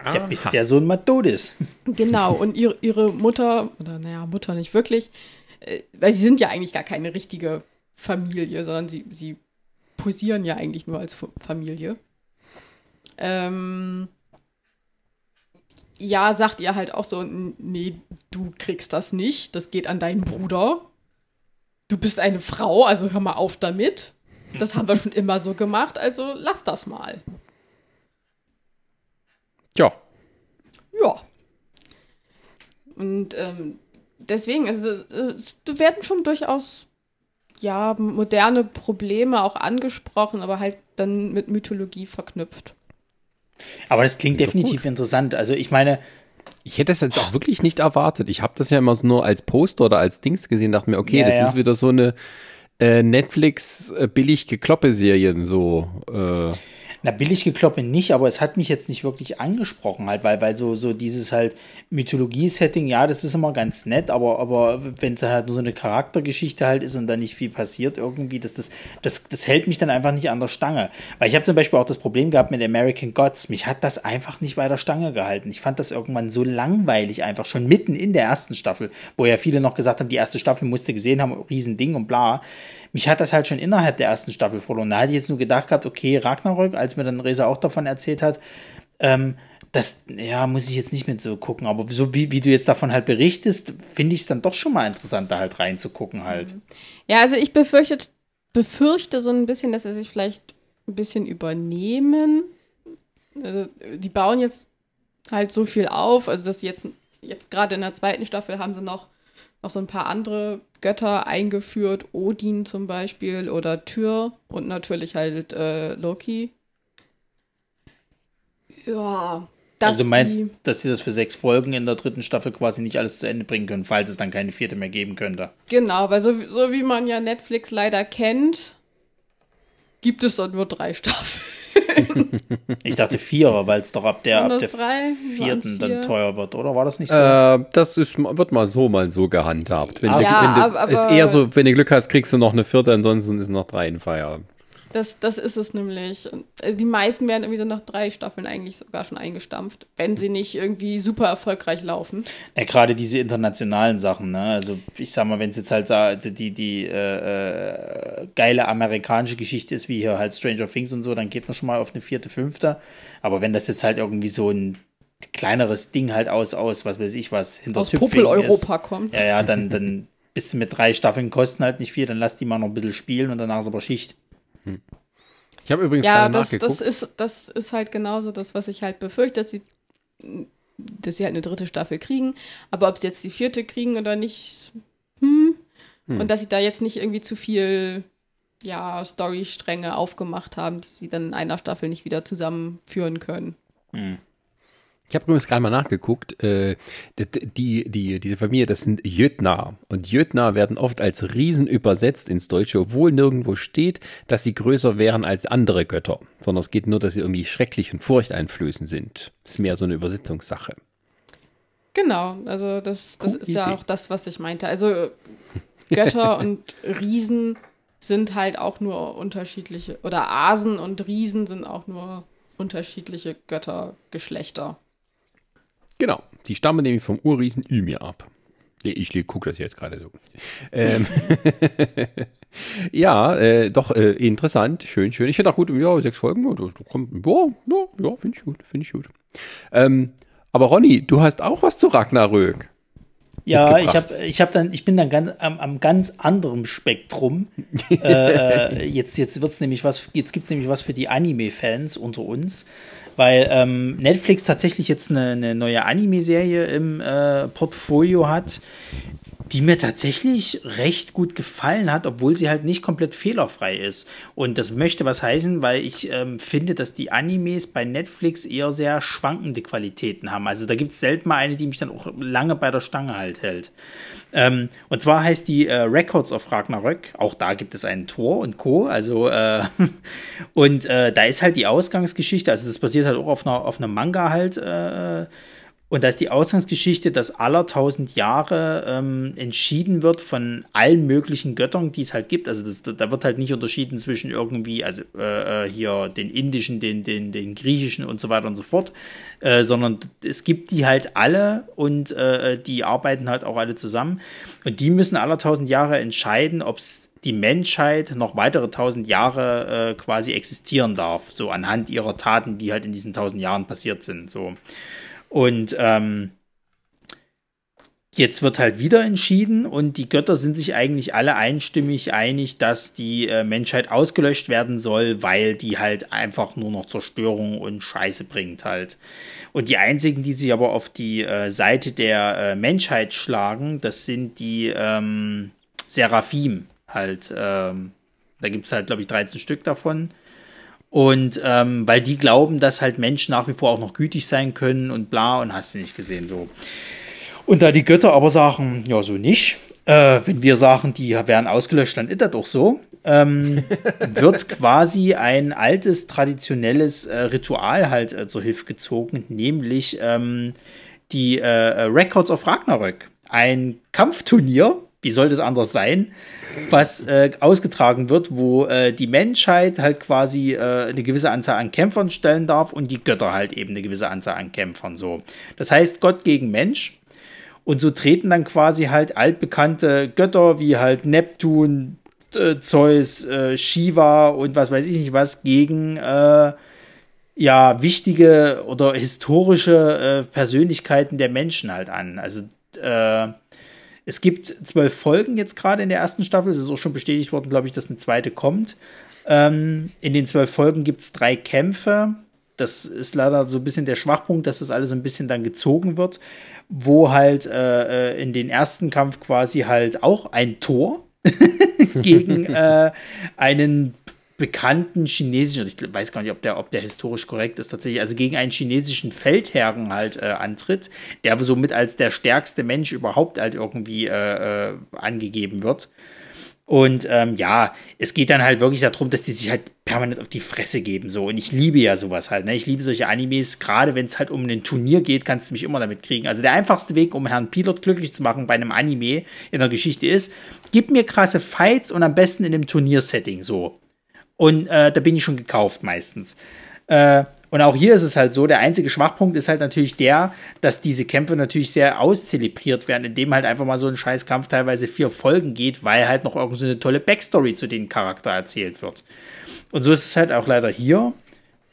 Ja, bis der Sohn mal tot ist. Genau, und ihre, ihre Mutter, oder naja, Mutter nicht wirklich, äh, weil sie sind ja eigentlich gar keine richtige Familie, sondern sie, sie posieren ja eigentlich nur als Familie. Ähm, ja, sagt ihr halt auch so, nee, du kriegst das nicht, das geht an deinen Bruder. Du bist eine Frau, also hör mal auf damit. Das haben wir schon immer so gemacht, also lass das mal. Ja. Ja. Und ähm, deswegen, also es werden schon durchaus ja moderne Probleme auch angesprochen, aber halt dann mit Mythologie verknüpft. Aber das klingt definitiv gut. interessant. Also ich meine, ich hätte es jetzt auch wirklich nicht erwartet. Ich habe das ja immer so nur als Poster oder als Dings gesehen, dachte mir, okay, ja, das ja. ist wieder so eine äh, Netflix äh, billig gekloppe Serien so. Äh. Na, billig gekloppe nicht, aber es hat mich jetzt nicht wirklich angesprochen, halt, weil, weil so, so dieses halt Mythologie-Setting, ja, das ist immer ganz nett, aber, aber wenn es halt nur so eine Charaktergeschichte halt ist und dann nicht viel passiert irgendwie, das, das, das, das hält mich dann einfach nicht an der Stange. Weil ich habe zum Beispiel auch das Problem gehabt mit American Gods. Mich hat das einfach nicht bei der Stange gehalten. Ich fand das irgendwann so langweilig einfach, schon mitten in der ersten Staffel, wo ja viele noch gesagt haben, die erste Staffel musste gesehen haben, Riesending und bla mich hat das halt schon innerhalb der ersten Staffel verloren. Da hatte ich jetzt nur gedacht gehabt, okay, Ragnarök, als mir dann Reza auch davon erzählt hat, ähm, das, ja, muss ich jetzt nicht mit so gucken, aber so wie, wie du jetzt davon halt berichtest, finde ich es dann doch schon mal interessant, da halt reinzugucken halt. Ja, also ich befürchte, befürchte so ein bisschen, dass sie sich vielleicht ein bisschen übernehmen. Also, die bauen jetzt halt so viel auf, also dass sie jetzt, jetzt gerade in der zweiten Staffel haben sie noch noch so ein paar andere Götter eingeführt, Odin zum Beispiel oder Tyr und natürlich halt äh, Loki. Ja. also du meinst, die, dass sie das für sechs Folgen in der dritten Staffel quasi nicht alles zu Ende bringen können, falls es dann keine vierte mehr geben könnte. Genau, weil so, so wie man ja Netflix leider kennt, gibt es dort nur drei Staffeln. (laughs) ich dachte Vierer, weil es doch ab der, ab der vierten dann teuer wird, oder war das nicht so? Äh, das ist, wird mal so, mal so gehandhabt. Wenn, ja, du, wenn du, aber, ist eher so, wenn du Glück hast, kriegst du noch eine vierte, ansonsten ist noch drei in Feierabend. Das, das ist es nämlich. Und äh, die meisten werden irgendwie so nach drei Staffeln eigentlich sogar schon eingestampft, wenn sie nicht irgendwie super erfolgreich laufen. Ja, gerade diese internationalen Sachen, ne? Also ich sag mal, wenn es jetzt halt also die, die äh, äh, geile amerikanische Geschichte ist, wie hier halt Stranger Things und so, dann geht man schon mal auf eine vierte, fünfte. Aber wenn das jetzt halt irgendwie so ein kleineres Ding halt aus, aus, was weiß ich was, hinter Aus Puppel-Europa kommt. Ja, ja, dann, dann (laughs) bist du mit drei Staffeln kosten halt nicht viel, dann lass die mal noch ein bisschen spielen und danach ist aber Schicht. Hm. Ich habe übrigens ja, das, das ist das ist halt genauso das, was ich halt befürchte, dass sie dass sie halt eine dritte Staffel kriegen, aber ob sie jetzt die vierte kriegen oder nicht, hm. hm. Und dass sie da jetzt nicht irgendwie zu viel ja, Storystränge aufgemacht haben, die sie dann in einer Staffel nicht wieder zusammenführen können. Hm. Ich habe übrigens gerade mal nachgeguckt. Äh, die, die, diese Familie, das sind Jötnar. Und Jötnar werden oft als Riesen übersetzt ins Deutsche, obwohl nirgendwo steht, dass sie größer wären als andere Götter. Sondern es geht nur, dass sie irgendwie schrecklich und furchteinflößend sind. Ist mehr so eine Übersetzungssache. Genau, also das, das ist Idee. ja auch das, was ich meinte. Also Götter (laughs) und Riesen sind halt auch nur unterschiedliche, oder Asen und Riesen sind auch nur unterschiedliche Göttergeschlechter. Genau, die stammen nämlich vom Urriesen Ymir ab. Ich gucke das jetzt gerade so. Ähm (laughs) ja, äh, doch, äh, interessant, schön, schön. Ich finde auch gut, ja, sechs Folgen, ja, ja, ja finde ich gut, finde ich gut. Ähm, aber Ronny, du hast auch was zu Ragnarök. Ja, ich, hab, ich, hab dann, ich bin dann ganz, am, am ganz anderen Spektrum. (laughs) äh, jetzt jetzt wird's nämlich was, jetzt gibt es nämlich was für die Anime-Fans unter uns, weil ähm, Netflix tatsächlich jetzt eine, eine neue Anime-Serie im äh, Portfolio hat, die mir tatsächlich recht gut gefallen hat, obwohl sie halt nicht komplett fehlerfrei ist. Und das möchte was heißen, weil ich ähm, finde, dass die Animes bei Netflix eher sehr schwankende Qualitäten haben. Also da gibt es selten mal eine, die mich dann auch lange bei der Stange halt hält. Ähm, und zwar heißt die äh, Records of Ragnarök. Auch da gibt es einen Tor und Co. Also äh, (laughs) und äh, da ist halt die Ausgangsgeschichte. Also das basiert halt auch auf einer auf einem Manga halt. Und da ist die Ausgangsgeschichte, dass aller tausend Jahre ähm, entschieden wird von allen möglichen Göttern, die es halt gibt. Also das, da wird halt nicht unterschieden zwischen irgendwie, also äh, äh, hier den indischen, den, den, den griechischen und so weiter und so fort, äh, sondern es gibt die halt alle und äh, die arbeiten halt auch alle zusammen. Und die müssen aller tausend Jahre entscheiden, ob es die Menschheit noch weitere tausend Jahre äh, quasi existieren darf, so anhand ihrer Taten, die halt in diesen tausend Jahren passiert sind. So. Und ähm, jetzt wird halt wieder entschieden und die Götter sind sich eigentlich alle einstimmig einig, dass die äh, Menschheit ausgelöscht werden soll, weil die halt einfach nur noch Zerstörung und Scheiße bringt halt. Und die einzigen, die sich aber auf die äh, Seite der äh, Menschheit schlagen, das sind die ähm, Seraphim halt. Ähm, da gibt es halt, glaube ich, 13 Stück davon. Und ähm, weil die glauben, dass halt Menschen nach wie vor auch noch gütig sein können und bla und hast du nicht gesehen so. Und da die Götter aber sagen, ja, so nicht, äh, wenn wir sagen, die werden ausgelöscht, dann ist das doch so, ähm, (laughs) wird quasi ein altes, traditionelles äh, Ritual halt äh, zur Hilfe gezogen, nämlich ähm, die äh, Records of Ragnarök. Ein Kampfturnier, wie soll das anders sein, was äh, ausgetragen wird, wo äh, die Menschheit halt quasi äh, eine gewisse Anzahl an Kämpfern stellen darf und die Götter halt eben eine gewisse Anzahl an Kämpfern so. Das heißt Gott gegen Mensch und so treten dann quasi halt altbekannte Götter wie halt Neptun, äh, Zeus, äh, Shiva und was weiß ich nicht was gegen äh, ja wichtige oder historische Persönlichkeiten der Menschen halt an. Also äh, es gibt zwölf Folgen jetzt gerade in der ersten Staffel. Es ist auch schon bestätigt worden, glaube ich, dass eine zweite kommt. Ähm, in den zwölf Folgen gibt es drei Kämpfe. Das ist leider so ein bisschen der Schwachpunkt, dass das alles so ein bisschen dann gezogen wird, wo halt äh, äh in den ersten Kampf quasi halt auch ein Tor (laughs) gegen äh, einen bekannten chinesischen, ich weiß gar nicht, ob der, ob der historisch korrekt ist tatsächlich, also gegen einen chinesischen Feldherren halt äh, antritt, der somit als der stärkste Mensch überhaupt halt irgendwie äh, äh, angegeben wird. Und ähm, ja, es geht dann halt wirklich darum, dass die sich halt permanent auf die Fresse geben. So. Und ich liebe ja sowas halt. Ne? Ich liebe solche Animes. Gerade wenn es halt um ein Turnier geht, kannst du mich immer damit kriegen. Also der einfachste Weg, um Herrn Pilot glücklich zu machen bei einem Anime in der Geschichte ist, gib mir krasse Fights und am besten in einem Turniersetting. So. Und äh, da bin ich schon gekauft meistens. Äh, und auch hier ist es halt so, der einzige Schwachpunkt ist halt natürlich der, dass diese Kämpfe natürlich sehr auszelebriert werden, indem halt einfach mal so ein scheiß Kampf teilweise vier Folgen geht, weil halt noch irgendeine so eine tolle Backstory zu dem Charakter erzählt wird. Und so ist es halt auch leider hier,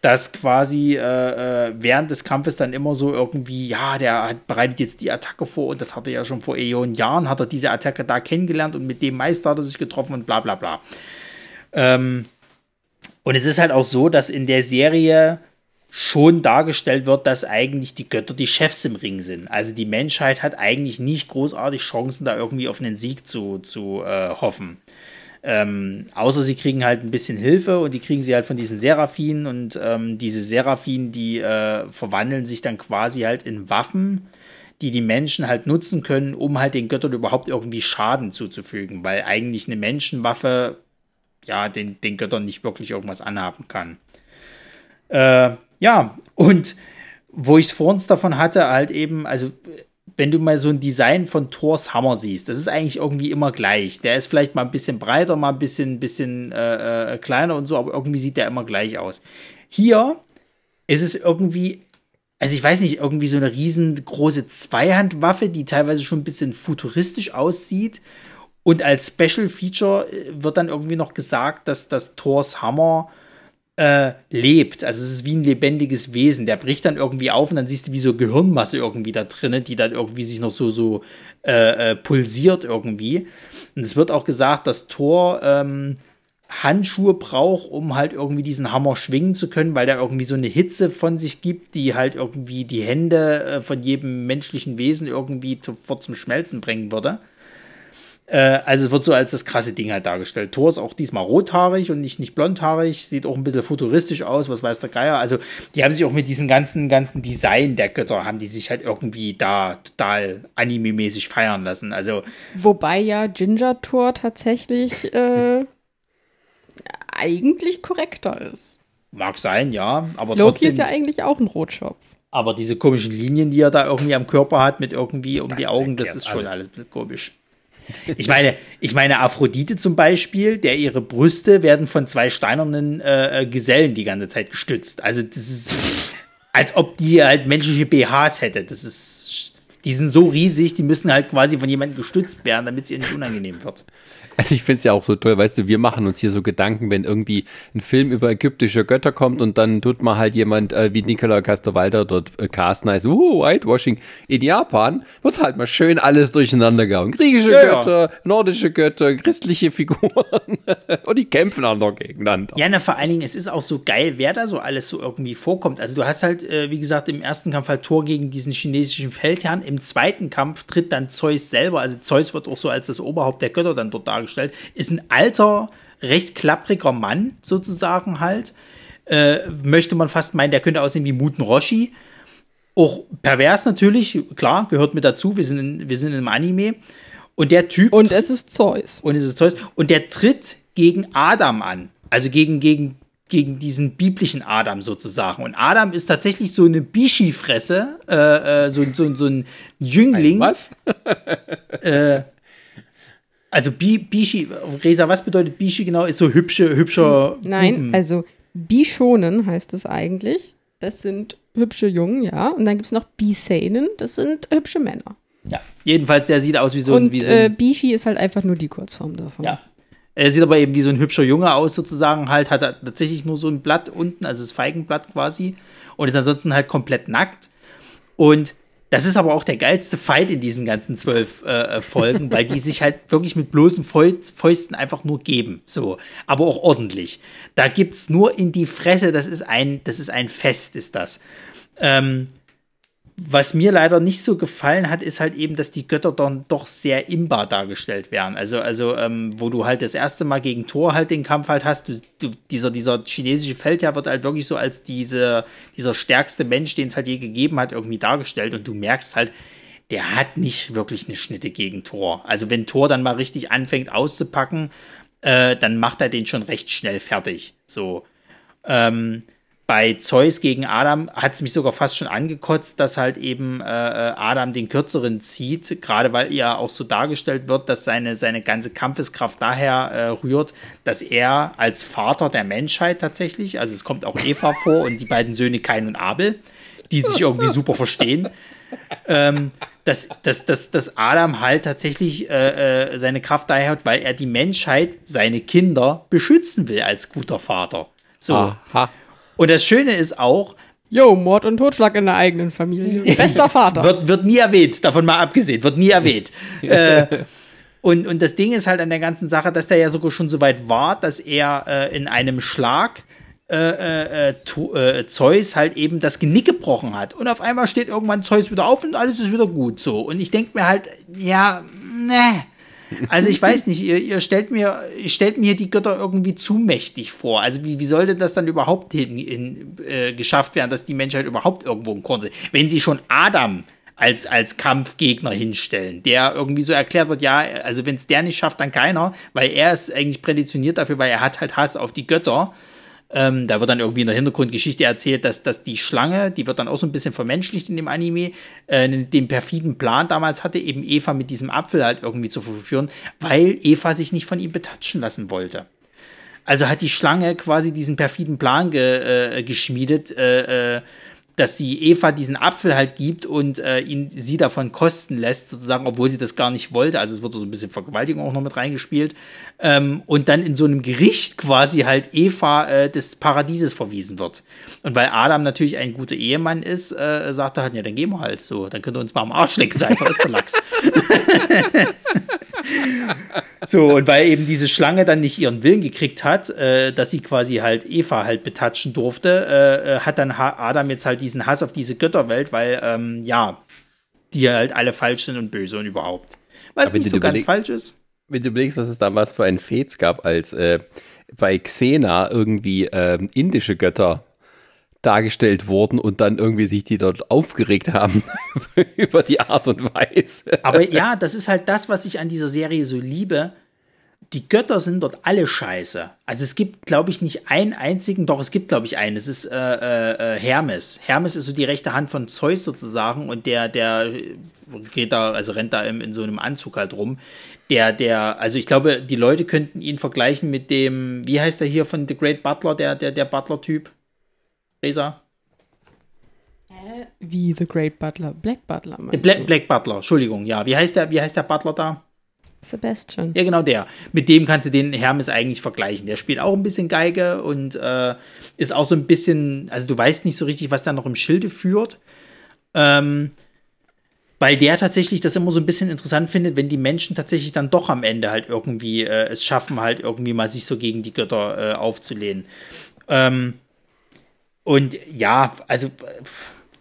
dass quasi äh, äh während des Kampfes dann immer so irgendwie, ja, der hat, bereitet jetzt die Attacke vor und das hat er ja schon vor Äonen Jahren, hat er diese Attacke da kennengelernt und mit dem Meister hat er sich getroffen und bla bla bla. Ähm, und es ist halt auch so, dass in der Serie schon dargestellt wird, dass eigentlich die Götter die Chefs im Ring sind. Also die Menschheit hat eigentlich nicht großartig Chancen, da irgendwie auf einen Sieg zu, zu äh, hoffen. Ähm, außer sie kriegen halt ein bisschen Hilfe und die kriegen sie halt von diesen Seraphinen und ähm, diese Seraphinen, die äh, verwandeln sich dann quasi halt in Waffen, die die Menschen halt nutzen können, um halt den Göttern überhaupt irgendwie Schaden zuzufügen, weil eigentlich eine Menschenwaffe ja, den, den Göttern nicht wirklich irgendwas anhaben kann. Äh, ja, und wo ich es vor uns davon hatte, halt eben, also wenn du mal so ein Design von Thors Hammer siehst, das ist eigentlich irgendwie immer gleich. Der ist vielleicht mal ein bisschen breiter, mal ein bisschen, bisschen äh, äh, kleiner und so, aber irgendwie sieht der immer gleich aus. Hier ist es irgendwie, also ich weiß nicht, irgendwie so eine riesengroße Zweihandwaffe, die teilweise schon ein bisschen futuristisch aussieht. Und als Special Feature äh, wird dann irgendwie noch gesagt, dass das Thors Hammer äh, lebt. Also es ist wie ein lebendiges Wesen. Der bricht dann irgendwie auf und dann siehst du wie so Gehirnmasse irgendwie da drinnen, die dann irgendwie sich noch so, so äh, äh, pulsiert irgendwie. Und es wird auch gesagt, dass Thor ähm, Handschuhe braucht, um halt irgendwie diesen Hammer schwingen zu können, weil der irgendwie so eine Hitze von sich gibt, die halt irgendwie die Hände äh, von jedem menschlichen Wesen irgendwie sofort zum Schmelzen bringen würde. Äh, also es wird so als das krasse Ding halt dargestellt. Thor ist auch diesmal rothaarig und nicht, nicht blondhaarig, sieht auch ein bisschen futuristisch aus, was weiß der Geier. Also die haben sich auch mit diesem ganzen, ganzen Design der Götter, haben die sich halt irgendwie da total anime-mäßig feiern lassen. Also Wobei ja Ginger Thor tatsächlich (laughs) äh, eigentlich korrekter ist. Mag sein, ja, aber Loki trotzdem. ist ja eigentlich auch ein Rotschopf. aber diese komischen Linien, die er da irgendwie am Körper hat, mit irgendwie um die Augen, das ist schon alles. alles ein bisschen komisch. Ich meine, ich meine Aphrodite zum Beispiel, der ihre Brüste werden von zwei steinernen äh, äh, Gesellen die ganze Zeit gestützt. Also das ist, als ob die halt menschliche BHs hätte. Das ist, die sind so riesig, die müssen halt quasi von jemandem gestützt werden, damit es ihr nicht unangenehm wird. Also ich finde es ja auch so toll, weißt du, wir machen uns hier so Gedanken, wenn irgendwie ein Film über ägyptische Götter kommt und dann tut mal halt jemand äh, wie Nicola Castorwalder dort äh, casten, heißt, uh, Whitewashing. In Japan wird halt mal schön alles durcheinander gehauen. Griechische Ja, ja. Götter, nordische Götter, christliche Figuren (laughs) und die kämpfen auch noch gegeneinander. Ja, na, vor allen Dingen, es ist auch so geil, wer da so alles so irgendwie vorkommt. Also du hast halt, äh, wie gesagt, im ersten Kampf halt Thor gegen diesen chinesischen Feldherrn. Im zweiten Kampf tritt dann Zeus selber. Also Zeus wird auch so als das Oberhaupt der Götter dann dort dargestellt. Ist ein alter, recht klappriger Mann sozusagen halt. Äh, möchte man fast meinen, der könnte aussehen wie Muten Roshi. Auch pervers natürlich, klar, gehört mit dazu. Wir sind in, wir sind im Anime. Und der Typ Und es ist Zeus. und es ist Zeus. Und der tritt gegen Adam an. Also gegen, gegen, gegen diesen biblischen Adam sozusagen. Und Adam ist tatsächlich so eine Bishi-Fresse, äh, äh, so, so, so ein Jüngling. Was? Also Bi, Bishi, Resa, was bedeutet Bishi genau? Ist so hübsche, hübscher. Nein, Buben. also Bishonen heißt es eigentlich. Das sind hübsche Jungen, ja. Und dann gibt es noch Biseinen, das sind hübsche Männer. Ja, jedenfalls, der sieht aus wie so ein. Und Wie so äh, ein Bishi ist halt einfach nur die Kurzform davon. ja. Er sieht aber eben wie so ein hübscher Junge aus, sozusagen. Halt hat er tatsächlich nur so ein Blatt unten, also das Feigenblatt quasi. Und ist ansonsten halt komplett nackt. Und das ist aber auch der geilste Fight in diesen ganzen zwölf äh, äh, Folgen, weil die sich halt wirklich mit bloßen Fäu- Fäusten einfach nur geben. So, aber auch ordentlich. Da gibt's nur in die Fresse, das ist ein, das ist ein Fest, ist das. Ähm, was mir leider nicht so gefallen hat, ist halt eben, dass die Götter dann doch sehr imbar dargestellt werden. Also, also ähm, wo du halt das erste Mal gegen Thor halt den Kampf halt hast, du, du, dieser, dieser chinesische Feldherr wird halt wirklich so als diese, dieser stärkste Mensch, den es halt je gegeben hat, irgendwie dargestellt. Und du merkst halt, der hat nicht wirklich eine Schnitte gegen Thor. Also wenn Thor dann mal richtig anfängt auszupacken, äh, dann macht er den schon recht schnell fertig. So. Ähm, bei Zeus gegen Adam hat es mich sogar fast schon angekotzt, dass halt eben äh, äh, Adam den kürzeren zieht, gerade weil ja auch so dargestellt wird, dass seine, seine ganze Kampfeskraft daher äh, rührt, dass er als Vater der Menschheit tatsächlich, also es kommt auch Eva (laughs) vor und die beiden Söhne Kain und Abel, die sich irgendwie super verstehen, ähm, dass, dass, dass, dass Adam halt tatsächlich äh, äh, seine Kraft daher hat, weil er die Menschheit, seine Kinder beschützen will als guter Vater. So. Aha. Und das Schöne ist auch, Jo, Mord und Totschlag in der eigenen Familie. Bester Vater. wird, wird nie erwähnt, davon mal abgesehen, wird nie erwähnt. (laughs) äh, und, und das Ding ist halt an der ganzen Sache, dass der ja sogar schon so weit war, dass er äh, in einem Schlag äh, äh, äh, äh, Zeus halt eben das Genick gebrochen hat. Und auf einmal steht irgendwann Zeus wieder auf und alles ist wieder gut so. Und ich denke mir halt, ja, ne. Also ich weiß nicht, ihr, ihr stellt mir, ihr stellt mir die Götter irgendwie zu mächtig vor. Also wie, wie sollte das dann überhaupt hin, in, äh, geschafft werden, dass die Menschheit überhaupt irgendwo im Konnte? Wenn sie schon Adam als, als Kampfgegner hinstellen, der irgendwie so erklärt wird, ja, also wenn es der nicht schafft, dann keiner, weil er ist eigentlich prädestiniert dafür, weil er hat halt Hass auf die Götter. Ähm, da wird dann irgendwie in der Hintergrundgeschichte erzählt, dass, dass die Schlange, die wird dann auch so ein bisschen vermenschlicht in dem Anime, äh, den perfiden Plan damals hatte, eben Eva mit diesem Apfel halt irgendwie zu verführen, weil Eva sich nicht von ihm betatschen lassen wollte. Also hat die Schlange quasi diesen perfiden Plan ge, äh, geschmiedet, äh, äh dass sie Eva diesen Apfel halt gibt und äh, ihn sie davon kosten lässt, sozusagen, obwohl sie das gar nicht wollte. Also es wird so ein bisschen Vergewaltigung auch noch mit reingespielt. Ähm, und dann in so einem Gericht quasi halt Eva äh, des Paradieses verwiesen wird. Und weil Adam natürlich ein guter Ehemann ist, äh, sagt er halt, ja, dann gehen wir halt so. Dann könnt ihr uns mal am Arsch lecken, so einfach ist der Lachs. (laughs) so, und weil eben diese Schlange dann nicht ihren Willen gekriegt hat, äh, dass sie quasi halt Eva halt betatschen durfte, äh, äh hat dann Adam jetzt halt diesen Hass auf diese Götterwelt, weil, ähm, ja, die halt alle falsch sind und böse und überhaupt. Was nicht so ganz falsch ist. Wenn du überlegst, was es damals für einen Fez gab, als äh, bei Xena irgendwie äh, indische Götter dargestellt wurden und dann irgendwie sich die dort aufgeregt haben (laughs) über die Art und Weise. Aber ja, das ist halt das, was ich an dieser Serie so liebe. Die Götter sind dort alle scheiße. Also es gibt, glaube ich, nicht einen einzigen, doch es gibt, glaube ich, einen. Es ist äh, äh, äh, Hermes. Hermes ist so die rechte Hand von Zeus sozusagen und der, der geht da, also rennt da in, in so einem Anzug halt rum. Der, der, also ich glaube, die Leute könnten ihn vergleichen mit dem, wie heißt der hier von The Great Butler, der, der, der Butler-Typ? Resa? Äh, wie The Great Butler? Black Butler, Black, Black Butler, Entschuldigung, ja. Wie heißt der, wie heißt der Butler da? Sebastian. Ja, genau der. Mit dem kannst du den Hermes eigentlich vergleichen. Der spielt auch ein bisschen Geige und äh, ist auch so ein bisschen, also du weißt nicht so richtig, was da noch im Schilde führt. Ähm, weil der tatsächlich das immer so ein bisschen interessant findet, wenn die Menschen tatsächlich dann doch am Ende halt irgendwie äh, es schaffen, halt irgendwie mal sich so gegen die Götter äh, aufzulehnen. Ähm, und ja, also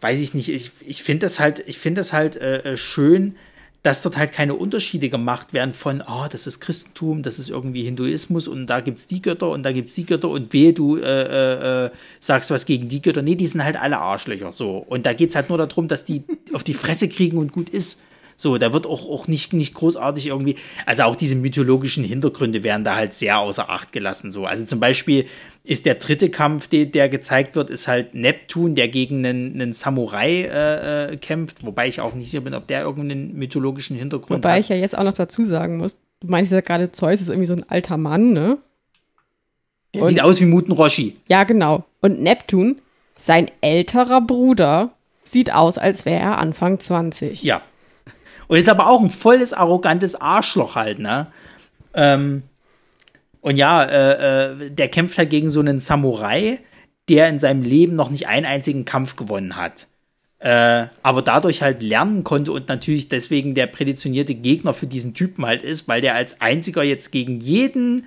weiß ich nicht, ich, ich finde das halt, ich finde das halt äh, äh, schön, dass dort halt keine Unterschiede gemacht werden von, oh, das ist Christentum, das ist irgendwie Hinduismus und da gibt es die Götter und da gibt es die Götter und wehe, du äh, äh, äh, sagst was gegen die Götter. Nee, die sind halt alle Arschlöcher so. Und da geht es halt nur darum, dass die auf die Fresse kriegen und gut ist. So, da wird auch, auch nicht, nicht großartig irgendwie, also auch diese mythologischen Hintergründe werden da halt sehr außer Acht gelassen. So. Also zum Beispiel ist der dritte Kampf, der, der gezeigt wird, ist halt Neptun, der gegen einen, einen Samurai äh, äh, kämpft, wobei ich auch nicht sicher bin, ob der irgendeinen mythologischen Hintergrund wobei hat. Wobei ich ja jetzt auch noch dazu sagen muss, du meinst ja gerade, Zeus ist irgendwie so ein alter Mann, ne? Der sieht aus wie Muten Roshi. Ja, genau. Und Neptun, sein älterer Bruder, sieht aus, als wäre er Anfang 20. Ja, und ist aber auch ein volles, arrogantes Arschloch halt, ne? Ähm, und ja, äh, äh, der kämpft halt gegen so einen Samurai, der in seinem Leben noch nicht einen einzigen Kampf gewonnen hat. Äh, aber dadurch halt lernen konnte und natürlich deswegen der präditionierte Gegner für diesen Typen halt ist, weil der als einziger jetzt gegen jeden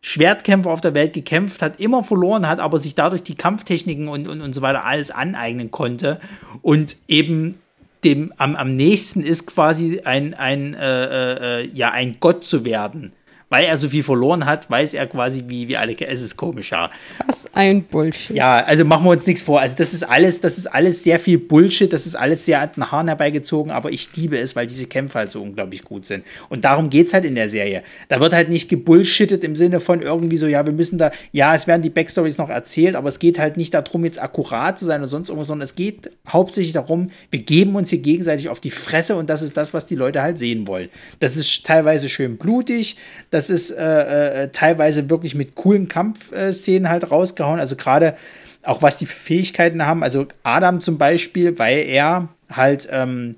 Schwertkämpfer auf der Welt gekämpft hat, immer verloren hat, aber sich dadurch die Kampftechniken und, und, und so weiter alles aneignen konnte und eben dem am, am nächsten ist quasi ein, ein, äh, äh, ja, ein Gott zu werden weil er so viel verloren hat, weiß er quasi, wie, wie alle. Es ist komisch, ja. Was ein Bullshit. Ja, also machen wir uns nichts vor. Also, das ist alles, das ist alles sehr viel Bullshit, das ist alles sehr an den Haaren herbeigezogen, aber ich liebe es, weil diese Kämpfe halt so unglaublich gut sind. Und darum geht es halt in der Serie. Da wird halt nicht gebullshittet im Sinne von irgendwie so, ja, wir müssen da, ja, es werden die Backstories noch erzählt, aber es geht halt nicht darum, jetzt akkurat zu sein oder sonst irgendwas, sondern es geht hauptsächlich darum, wir geben uns hier gegenseitig auf die Fresse und das ist das, was die Leute halt sehen wollen. Das ist teilweise schön blutig, das ist äh, äh, teilweise wirklich mit coolen Kampfszenen halt rausgehauen. Also gerade auch was die Fähigkeiten haben. Also Adam zum Beispiel, weil er halt, ähm,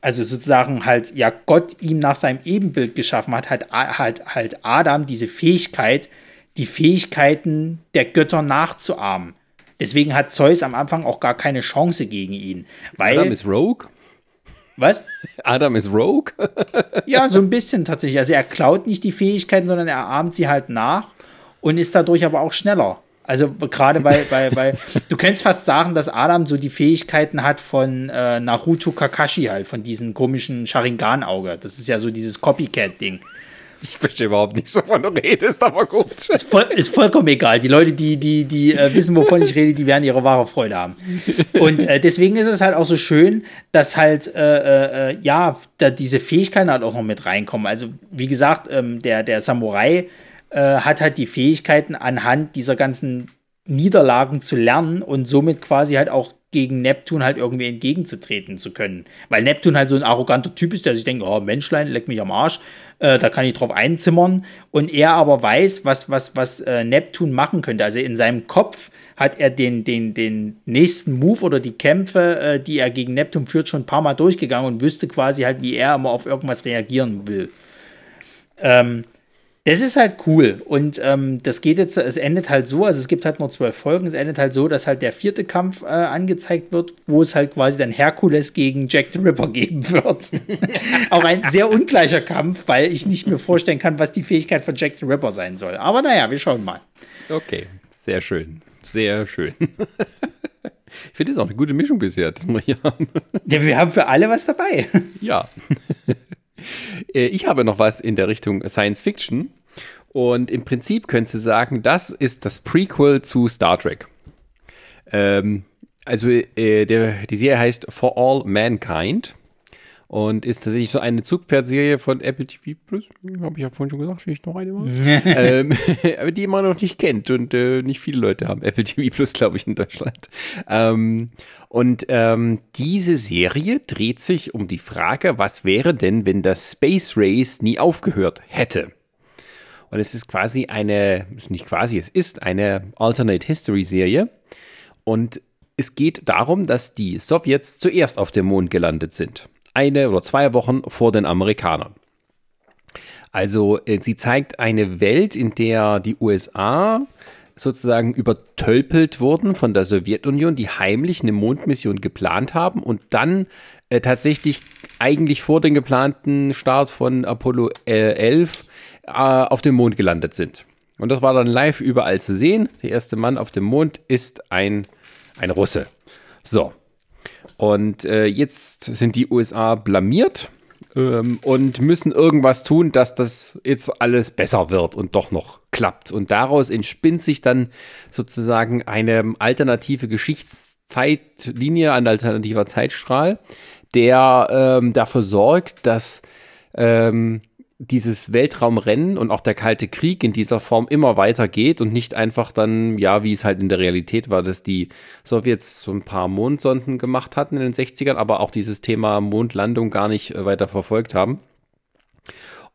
also sozusagen halt, ja, Gott ihm nach seinem Ebenbild geschaffen hat, hat halt, halt Adam diese Fähigkeit, die Fähigkeiten der Götter nachzuahmen. Deswegen hat Zeus am Anfang auch gar keine Chance gegen ihn. Weil, Adam ist Rogue? Was? Adam ist Rogue? (laughs) ja, so ein bisschen tatsächlich. Also er klaut nicht die Fähigkeiten, sondern er ahmt sie halt nach und ist dadurch aber auch schneller. Also gerade weil, (laughs) weil, weil du könntest fast sagen, dass Adam so die Fähigkeiten hat von äh, Naruto Kakashi halt, von diesem komischen Sharingan-Auge. Das ist ja so dieses Copycat-Ding. Ich verstehe überhaupt nicht, wovon du redest, aber gut. Ist, voll, ist vollkommen egal. Die Leute, die, die, die äh, wissen, wovon ich rede, die werden ihre wahre Freude haben. Und äh, deswegen ist es halt auch so schön, dass halt, äh, äh, ja, da diese Fähigkeiten halt auch noch mit reinkommen. Also, wie gesagt, ähm, der, der Samurai äh, hat halt die Fähigkeiten anhand dieser ganzen Niederlagen zu lernen und somit quasi halt auch gegen Neptun halt irgendwie entgegenzutreten zu können. Weil Neptun halt so ein arroganter Typ ist, der sich denkt, oh Menschlein, leck mich am Arsch, äh, da kann ich drauf einzimmern. Und er aber weiß, was, was, was äh, Neptun machen könnte. Also in seinem Kopf hat er den, den, den nächsten Move oder die Kämpfe, äh, die er gegen Neptun führt, schon ein paar Mal durchgegangen und wüsste quasi halt, wie er immer auf irgendwas reagieren will. Ähm, das ist halt cool. Und ähm, das geht jetzt, es endet halt so, also es gibt halt nur zwölf Folgen, es endet halt so, dass halt der vierte Kampf äh, angezeigt wird, wo es halt quasi dann Herkules gegen Jack the Ripper geben wird. (laughs) Auch ein sehr ungleicher Kampf, weil ich nicht mir vorstellen kann, was die Fähigkeit von Jack the Ripper sein soll. Aber naja, wir schauen mal. Okay, sehr schön. Sehr schön. (laughs) Ich finde das auch eine gute Mischung bisher, dass wir hier haben. Ja, wir haben für alle was dabei. Ja. (laughs) Äh, ich habe noch was in der Richtung Science Fiction. Und im Prinzip könntest du sagen, das ist das Prequel zu Star Trek. Ähm, also äh, der, die Serie heißt For All Mankind und ist tatsächlich so eine Zugpferdserie von Apple TV Plus. Habe ich ja vorhin schon gesagt, ich noch eine mal. (laughs) ähm, (laughs) die man noch nicht kennt und äh, nicht viele Leute haben Apple TV Plus, glaube ich, in Deutschland. Ähm, und ähm, diese Serie dreht sich um die Frage, was wäre denn, wenn das Space Race nie aufgehört hätte? Und es ist quasi eine, ist nicht quasi, es ist eine Alternate History Serie. Und es geht darum, dass die Sowjets zuerst auf dem Mond gelandet sind eine oder zwei Wochen vor den Amerikanern. Also äh, sie zeigt eine Welt, in der die USA sozusagen übertölpelt wurden von der Sowjetunion, die heimlich eine Mondmission geplant haben und dann äh, tatsächlich eigentlich vor dem geplanten Start von Apollo äh, 11 äh, auf dem Mond gelandet sind. Und das war dann live überall zu sehen. Der erste Mann auf dem Mond ist ein, ein Russe. So, und äh, jetzt sind die USA blamiert ähm, und müssen irgendwas tun, dass das jetzt alles besser wird und doch noch klappt. Und daraus entspinnt sich dann sozusagen eine alternative Geschichtszeitlinie, ein alternativer Zeitstrahl, der ähm, dafür sorgt, dass ähm, dieses Weltraumrennen und auch der Kalte Krieg in dieser Form immer weiter geht und nicht einfach dann, ja, wie es halt in der Realität war, dass die Sowjets so ein paar Mondsonden gemacht hatten in den 60ern, aber auch dieses Thema Mondlandung gar nicht äh, weiter verfolgt haben.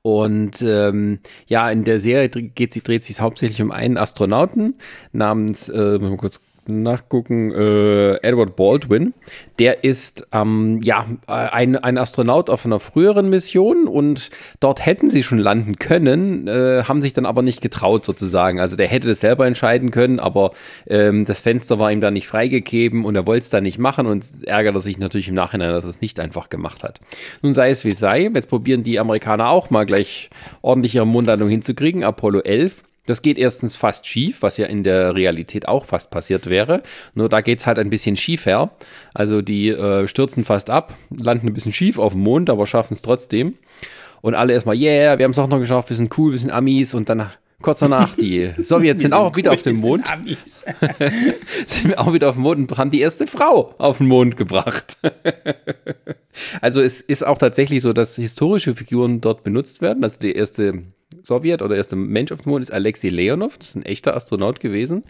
Und ähm, ja, in der Serie geht dreht sich hauptsächlich um einen Astronauten namens, äh, kurz nachgucken, äh, Edward Baldwin. Der ist ähm, ja ein, ein Astronaut auf einer früheren Mission und dort hätten sie schon landen können, äh, haben sich dann aber nicht getraut sozusagen. Also der hätte das selber entscheiden können, aber ähm, das Fenster war ihm dann nicht freigegeben und er wollte es dann nicht machen und ärgerte sich natürlich im Nachhinein, dass er es nicht einfach gemacht hat. Nun sei es wie sei, jetzt probieren die Amerikaner auch mal gleich ordentlich ihre Mondlandung hinzukriegen, Apollo 11. Das geht erstens fast schief, was ja in der Realität auch fast passiert wäre. Nur da geht es halt ein bisschen schiefer. Also die äh, stürzen fast ab, landen ein bisschen schief auf dem Mond, aber schaffen es trotzdem. Und alle erstmal, yeah, wir haben es auch noch geschafft, wir sind cool, wir sind Amis. Und dann kurz danach, die (laughs) Sowjets sind auch wieder auf dem Mond. (laughs) (laughs) sind auch wieder auf dem Mond und haben die erste Frau auf den Mond gebracht. also es ist auch tatsächlich so, dass historische Figuren dort benutzt werden. Also die erste Sowjet oder erste Mensch auf dem Mond ist Alexei Leonov, das ist ein echter Astronaut gewesen.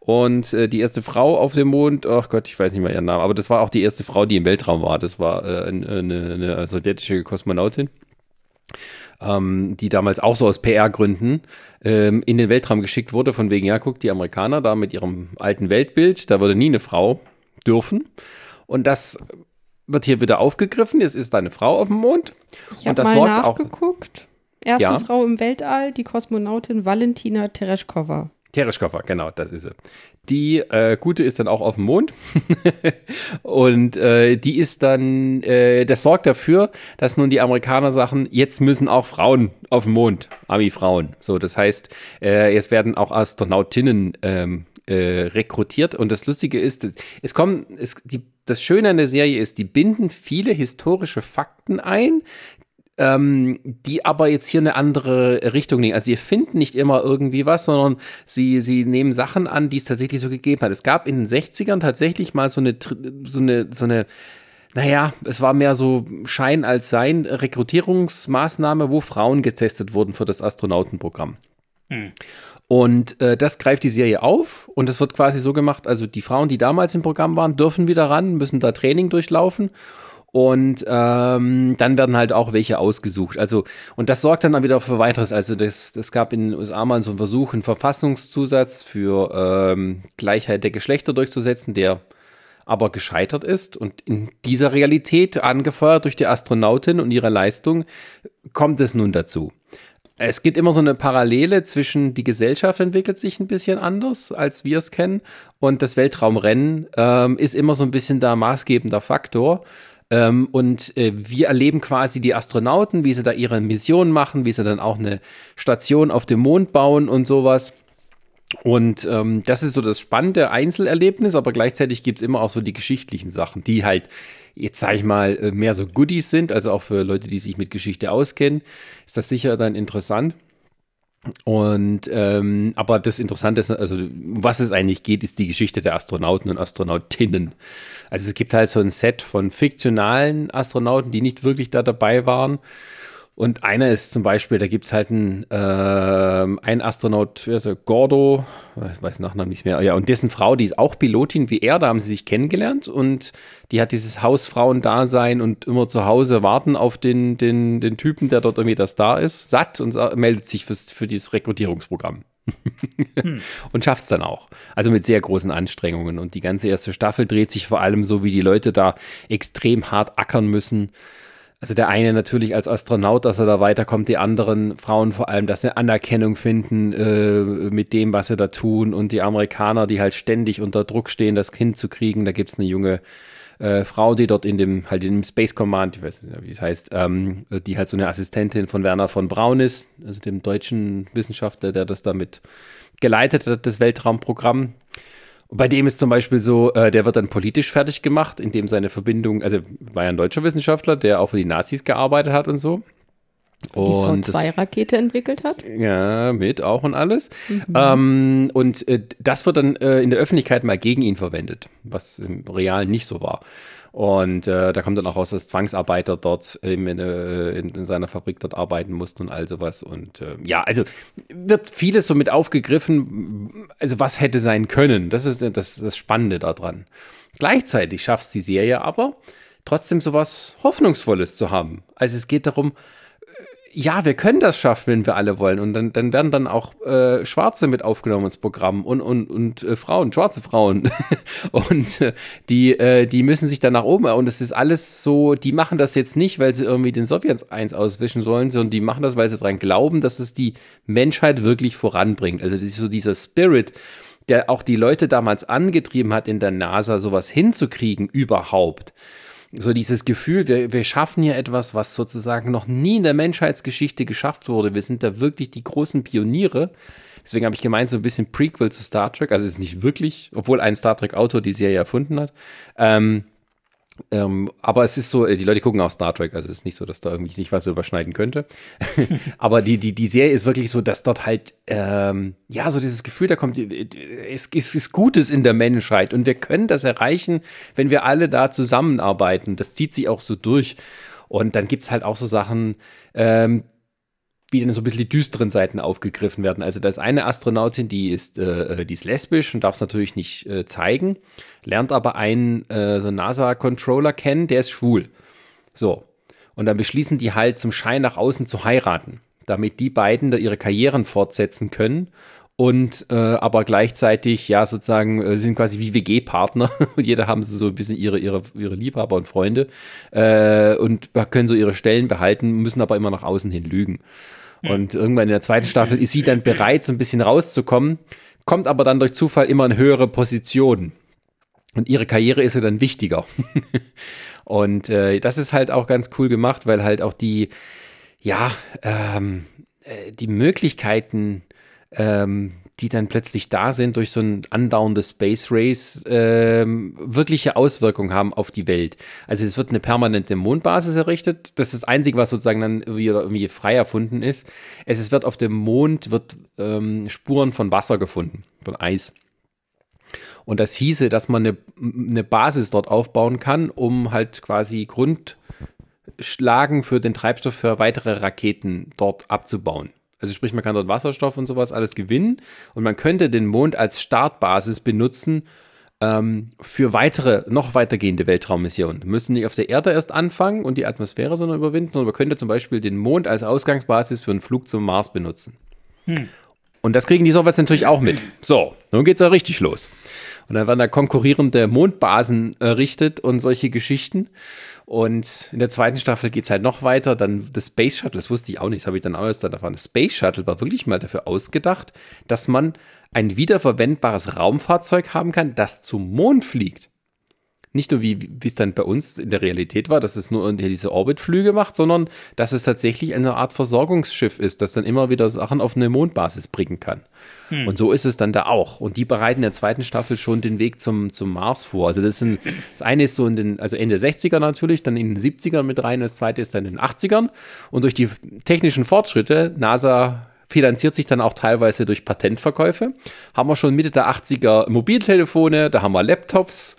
Und äh, die erste Frau auf dem Mond, ach Gott, ich weiß nicht mehr ihren Namen, aber das war auch die erste Frau, die im Weltraum war. Das war äh, eine, eine, sowjetische Kosmonautin, ähm, die damals auch so aus PR-Gründen ähm, in den Weltraum geschickt wurde, von wegen, ja, guck, die Amerikaner da mit ihrem alten Weltbild, da würde nie eine Frau dürfen. Und das wird hier wieder aufgegriffen. Es ist eine Frau auf dem Mond. Ich habe mal nachgeguckt. Auch, Erste ja. Frau im Weltall, die Kosmonautin Valentina Tereshkova. Tereshkova, genau, das ist sie. Die äh, gute ist dann auch auf dem Mond (laughs) und äh, die ist dann, äh, das sorgt dafür, dass nun die Amerikaner sagen, jetzt müssen auch Frauen auf dem Mond, Ami-Frauen. So, das heißt, äh, jetzt werden auch Astronautinnen ähm, äh, rekrutiert und das Lustige ist, es kommen, es, die, das Schöne an der Serie ist, die binden viele historische Fakten ein, ähm, die aber jetzt hier eine andere Richtung nehmen. Also sie finden nicht immer irgendwie was, sondern sie, sie nehmen Sachen an, die es tatsächlich so gegeben hat. Es gab in den 60ern tatsächlich mal so eine, so eine, so eine, naja, es war mehr so Schein als Sein, Rekrutierungsmaßnahme, wo Frauen getestet wurden für das Astronautenprogramm. Hm. Und äh, das greift die Serie auf und es wird quasi so gemacht, also die Frauen, die damals im Programm waren, dürfen wieder ran, müssen da Training durchlaufen und ähm, dann werden halt auch welche ausgesucht. Also, und das sorgt dann auch wieder für weiteres. Also, das, das gab in den USA mal so einen Versuch, einen Verfassungszusatz für ähm, Gleichheit der Geschlechter durchzusetzen, der aber gescheitert ist. Und in dieser Realität, angefeuert durch die Astronautin und ihre Leistung, kommt es nun dazu. Es gibt immer so eine Parallele zwischen die Gesellschaft entwickelt sich ein bisschen anders, als wir es kennen, und das Weltraumrennen ähm, ist immer so ein bisschen da maßgebender Faktor. Ähm, und äh, wir erleben quasi die Astronauten, wie sie da ihre Mission machen, wie sie dann auch eine Station auf dem Mond bauen und sowas. Und ähm, das ist so das spannende Einzelerlebnis, aber gleichzeitig gibt es immer auch so die geschichtlichen Sachen, die halt, jetzt sage ich mal, äh, mehr so Goodies sind. Also auch für Leute, die sich mit Geschichte auskennen, ist das sicher dann interessant. Und ähm, aber das Interessante ist, also was es eigentlich geht, ist die Geschichte der Astronauten und Astronautinnen. Also es gibt halt so ein Set von fiktionalen Astronauten, die nicht wirklich da dabei waren. Und einer ist zum Beispiel, da gibt es halt einen, äh, ein Astronaut, also Gordo, ich weiß Nachnamen nicht mehr, ja, und dessen Frau, die ist auch Pilotin wie er, da haben sie sich kennengelernt und die hat dieses Hausfrauendasein und immer zu Hause warten auf den, den, den Typen, der dort irgendwie das da ist, satt und meldet sich fürs, für dieses Rekrutierungsprogramm. hm. (laughs) und schafft es dann auch. Also mit sehr großen Anstrengungen. Und die ganze erste Staffel dreht sich vor allem so, wie die Leute da extrem hart ackern müssen also der eine natürlich als Astronaut, dass er da weiterkommt, die anderen Frauen vor allem, dass sie Anerkennung finden äh, mit dem, was sie da tun und die Amerikaner, die halt ständig unter Druck stehen, das Kind zu kriegen. Da gibt es eine junge äh, Frau, die dort in dem, halt in dem Space Command, ich weiß nicht, wie es heißt, ähm, die halt so eine Assistentin von Werner von Braun ist, also dem deutschen Wissenschaftler, der das damit geleitet hat, das Weltraumprogramm. Bei dem ist zum Beispiel so, äh, der wird dann politisch fertig gemacht, indem seine Verbindung, also war ja ein deutscher Wissenschaftler, der auch für die Nazis gearbeitet hat und so. Und die V2-Rakete entwickelt hat. Ja, mit auch und alles. Mhm. Ähm, und äh, das wird dann äh, in der Öffentlichkeit mal gegen ihn verwendet, was im Real nicht so war. Und äh, da kommt dann auch raus, dass Zwangsarbeiter dort in, äh, in, in, seiner Fabrik dort arbeiten mussten und all sowas. Und äh, ja, also wird vieles so mit aufgegriffen. Also was hätte sein können? Das ist das, das Spannende daran. Gleichzeitig schafft es die Serie aber, trotzdem sowas Hoffnungsvolles zu haben. Also es geht darum, ja, wir können das schaffen, wenn wir alle wollen. Und dann, dann werden dann auch äh, Schwarze mit aufgenommen ins Programm und, und, und äh, Frauen, schwarze Frauen. (laughs) und äh, die, äh, die müssen sich dann nach oben. Und es ist alles so, die machen das jetzt nicht, weil sie irgendwie den Sowjets eins auswischen sollen, sondern die machen das, weil sie daran glauben, dass es die Menschheit wirklich voranbringt. Also das ist so dieser Spirit, der auch die Leute damals angetrieben hat, in der NASA sowas hinzukriegen überhaupt so dieses Gefühl, wir, wir schaffen hier etwas, was sozusagen noch nie in der Menschheitsgeschichte geschafft wurde. Wir sind da wirklich die großen Pioniere. Deswegen habe ich gemeint, so ein bisschen Prequel zu Star Trek. Also es ist nicht wirklich, obwohl ein Star Trek-Autor die Serie erfunden hat. Ähm, ähm, aber es ist so, äh, die Leute gucken auch Star Trek, also es ist nicht so, dass da irgendwie sich was überschneiden könnte. (laughs) aber die, die, die Serie ist wirklich so, dass dort halt, ähm, ja, so dieses Gefühl, da kommt, es, es ist Gutes in der Menschheit und wir können das erreichen, wenn wir alle da zusammenarbeiten. Das zieht sich auch so durch. Und dann gibt es halt auch so Sachen, ähm, wie dann so ein bisschen die düsteren Seiten aufgegriffen werden. Also da ist eine Astronautin, die ist, äh, die ist lesbisch und darf es natürlich nicht äh, zeigen, lernt aber einen äh, so NASA-Controller kennen, der ist schwul. So. Und dann beschließen die halt zum Schein nach außen zu heiraten, damit die beiden da ihre Karrieren fortsetzen können und äh, aber gleichzeitig ja sozusagen äh, sind quasi wie WG-Partner (laughs) und jeder haben so ein bisschen ihre ihre ihre Liebhaber und Freunde äh, und können so ihre Stellen behalten, müssen aber immer nach außen hin lügen. Und irgendwann in der zweiten Staffel ist sie dann bereit, so ein bisschen rauszukommen, kommt aber dann durch Zufall immer in höhere Positionen. Und ihre Karriere ist ja dann wichtiger. (laughs) und äh, das ist halt auch ganz cool gemacht, weil halt auch die, ja, ähm, äh, die Möglichkeiten ähm, die dann plötzlich da sind durch so ein andauerndes Space Race, ähm, wirkliche Auswirkungen haben auf die Welt. Also es wird eine permanente Mondbasis errichtet. Das ist das Einzige, was sozusagen dann irgendwie, irgendwie frei erfunden ist. Es wird auf dem Mond wird ähm, Spuren von Wasser gefunden, von Eis. Und das hieße, dass man eine, eine Basis dort aufbauen kann, um halt quasi Grundschlagen für den Treibstoff für weitere Raketen dort abzubauen. Also sprich, man kann dort Wasserstoff und sowas alles gewinnen und man könnte den Mond als Startbasis benutzen ähm, für weitere, noch weitergehende Weltraummissionen. Wir müssen nicht auf der Erde erst anfangen und die Atmosphäre sondern überwinden, sondern man könnte zum Beispiel den Mond als Ausgangsbasis für einen Flug zum Mars benutzen. Hm. Und das kriegen die Sowjets natürlich auch mit. So, nun geht's ja richtig los. Und dann werden da konkurrierende Mondbasen errichtet und solche Geschichten. Und in der zweiten Staffel geht's halt noch weiter. Dann das Space Shuttle, das wusste ich auch nicht, das habe ich dann auch erst erfahren. Das Space Shuttle war wirklich mal dafür ausgedacht, dass man ein wiederverwendbares Raumfahrzeug haben kann, das zum Mond fliegt. Nicht nur wie, wie es dann bei uns in der Realität war, dass es nur diese Orbitflüge macht, sondern dass es tatsächlich eine Art Versorgungsschiff ist, das dann immer wieder Sachen auf eine Mondbasis bringen kann. Hm. Und so ist es dann da auch. Und die bereiten in der zweiten Staffel schon den Weg zum, zum Mars vor. Also das sind, das eine ist so in den, also Ende 60er natürlich, dann in den 70ern mit rein, das zweite ist dann in den 80ern. Und durch die technischen Fortschritte, NASA finanziert sich dann auch teilweise durch Patentverkäufe. Haben wir schon Mitte der 80er Mobiltelefone, da haben wir Laptops.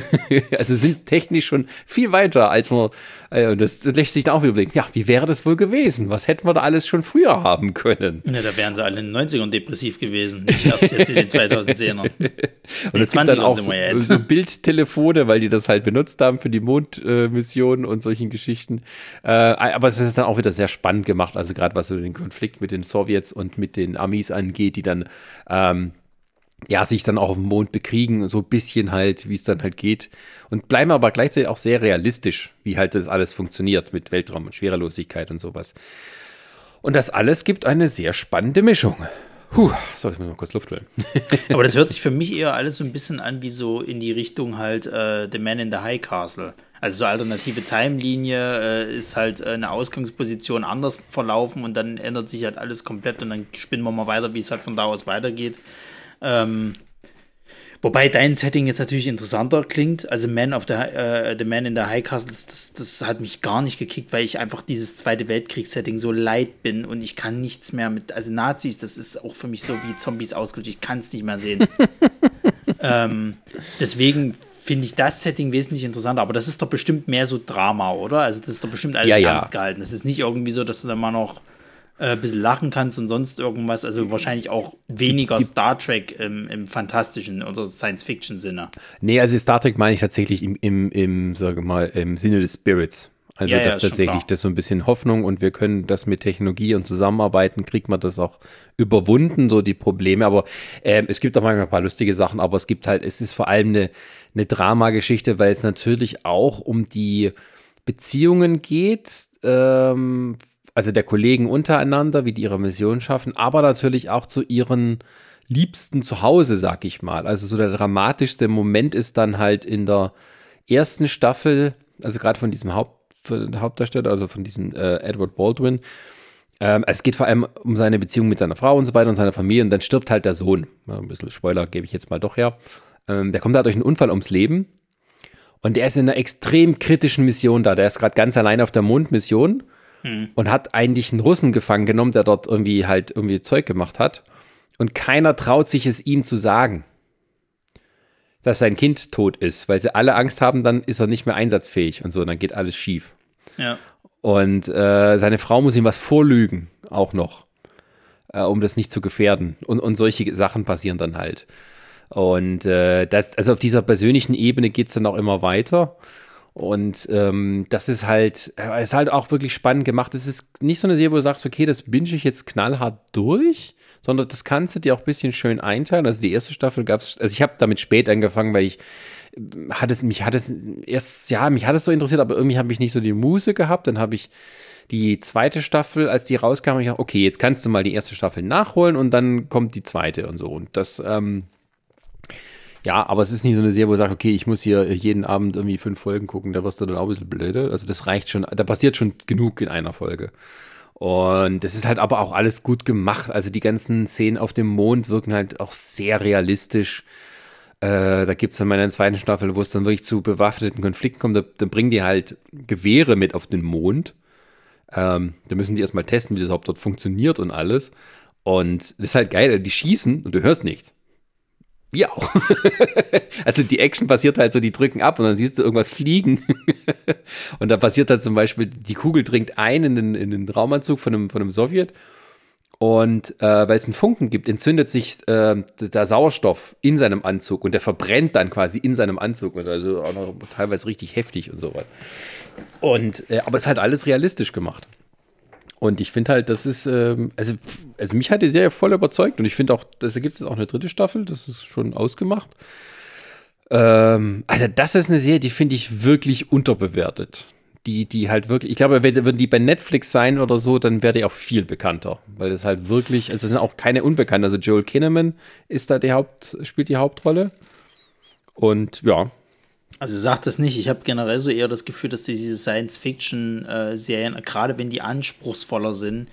(laughs) also sind technisch schon viel weiter, als wir, äh, das lässt sich dann auch wieder überlegen, ja, wie wäre das wohl gewesen? Was hätten wir da alles schon früher haben können? Ja, da wären sie alle in den 90ern depressiv gewesen, nicht erst jetzt in den 2010ern. (laughs) Und es gibt dann auch so, so, Bildtelefone, weil die das halt benutzt haben für die Mondmissionen äh, und solchen Geschichten. Äh, aber es ist dann auch wieder sehr spannend gemacht, also gerade was so den Konflikt mit den Sowjets und mit den Amis angeht, die dann ähm, ja, sich dann auch auf dem Mond bekriegen, so ein bisschen halt, wie es dann halt geht. Und bleiben aber gleichzeitig auch sehr realistisch, wie halt das alles funktioniert mit Weltraum und Schwerelosigkeit und sowas. Und das alles gibt eine sehr spannende Mischung. Puh, so, ich muss mal kurz Luft holen. (laughs) aber das hört sich für mich eher alles so ein bisschen an wie so in die Richtung halt äh, The Man in the High Castle. Also so alternative Timelinie äh, ist halt äh, eine Ausgangsposition anders verlaufen und dann ändert sich halt alles komplett und dann spinnen wir mal weiter, wie es halt von da aus weitergeht. Ähm, wobei dein Setting jetzt natürlich interessanter klingt. Also Man of the, äh, the Man in the High Castle, das, das, das, hat mich gar nicht gekickt, weil ich einfach dieses Zweite Weltkriegssetting so leid bin und ich kann nichts mehr mit, also Nazis, das ist auch für mich so wie Zombies ausgelöst, ich kann es nicht mehr sehen. (laughs) ähm, deswegen finde ich das Setting wesentlich interessanter. Aber das ist doch bestimmt mehr so Drama, oder? Also das ist doch bestimmt alles ja, ernst ja. gehalten. Das ist nicht irgendwie so, dass du da mal noch äh, ein bisschen lachen kannst und sonst irgendwas. Also wahrscheinlich auch weniger die, die, Star Trek im, im, fantastischen oder Science-Fiction-Sinne. Nee, also Star Trek meine ich tatsächlich im, im, im, sage mal, im Sinne des Spirits. Also ja, das ja, tatsächlich, das so ein bisschen Hoffnung und wir können das mit Technologie und Zusammenarbeiten, kriegt man das auch überwunden, so die Probleme. Aber äh, es gibt auch manchmal ein paar lustige Sachen, aber es gibt halt, es ist vor allem eine, eine Dramageschichte, weil es natürlich auch um die Beziehungen geht, ähm, also der Kollegen untereinander, wie die ihre Mission schaffen, aber natürlich auch zu ihren Liebsten zu Hause, sag ich mal. Also so der dramatischste Moment ist dann halt in der ersten Staffel, also gerade von diesem Haupt Hauptdarsteller, also von diesem äh, Edward Baldwin. Ähm, es geht vor allem um seine Beziehung mit seiner Frau und so weiter und seiner Familie und dann stirbt halt der Sohn. Ein bisschen Spoiler gebe ich jetzt mal doch her. Ähm, der kommt da durch einen Unfall ums Leben und der ist in einer extrem kritischen Mission da. Der ist gerade ganz allein auf der Mondmission hm. und hat eigentlich einen Russen gefangen genommen, der dort irgendwie halt irgendwie Zeug gemacht hat. Und keiner traut sich es ihm zu sagen dass sein Kind tot ist, weil sie alle Angst haben, dann ist er nicht mehr einsatzfähig und so, dann geht alles schief. Ja. Und äh, seine Frau muss ihm was vorlügen, auch noch, äh, um das nicht zu gefährden. Und, und solche Sachen passieren dann halt. Und äh, das, also auf dieser persönlichen Ebene geht es dann auch immer weiter. Und ähm, das ist halt, äh, ist halt auch wirklich spannend gemacht. Es ist nicht so eine Serie, wo du sagst, okay, das binge ich jetzt knallhart durch, sondern das kannst du dir auch ein bisschen schön einteilen. Also die erste Staffel gab es, also ich habe damit spät angefangen, weil ich hat es, mich hat es erst, ja, mich hat es so interessiert, aber irgendwie habe ich nicht so die Muse gehabt. Dann habe ich die zweite Staffel, als die rauskam, ich dachte, okay, jetzt kannst du mal die erste Staffel nachholen und dann kommt die zweite und so. Und das, ähm, ja, aber es ist nicht so eine Serie, wo du sagst, okay, ich muss hier jeden Abend irgendwie fünf Folgen gucken, da wirst du dann auch ein bisschen blöde. Also das reicht schon, da passiert schon genug in einer Folge. Und es ist halt aber auch alles gut gemacht. Also die ganzen Szenen auf dem Mond wirken halt auch sehr realistisch. Äh, da gibt es dann mal in der zweiten Staffel, wo es dann wirklich zu bewaffneten Konflikten kommt. Da, dann bringen die halt Gewehre mit auf den Mond. Ähm, da müssen die erstmal testen, wie das überhaupt dort funktioniert und alles. Und das ist halt geil, die schießen und du hörst nichts. Auch. (laughs) also die Action passiert halt so, die drücken ab und dann siehst du irgendwas fliegen. (laughs) und da passiert halt zum Beispiel, die Kugel dringt ein in den, in den Raumanzug von einem, von einem Sowjet. Und äh, weil es einen Funken gibt, entzündet sich äh, der Sauerstoff in seinem Anzug und der verbrennt dann quasi in seinem Anzug. Also auch noch teilweise richtig heftig und so weiter. Und, äh, aber es ist halt alles realistisch gemacht. Und ich finde halt, das ist, ähm, also, also mich hat die Serie voll überzeugt und ich finde auch, da gibt es auch eine dritte Staffel, das ist schon ausgemacht. Ähm, also das ist eine Serie, die finde ich wirklich unterbewertet. Die, die halt wirklich, ich glaube, würden die bei Netflix sein oder so, dann wäre die auch viel bekannter. Weil das halt wirklich, also es sind auch keine Unbekannten. Also Joel Kinnaman ist da die Haupt, spielt die Hauptrolle. Und ja, also sagt das nicht. Ich habe generell so eher das Gefühl, dass diese Science-Fiction-Serien, gerade wenn die anspruchsvoller sind,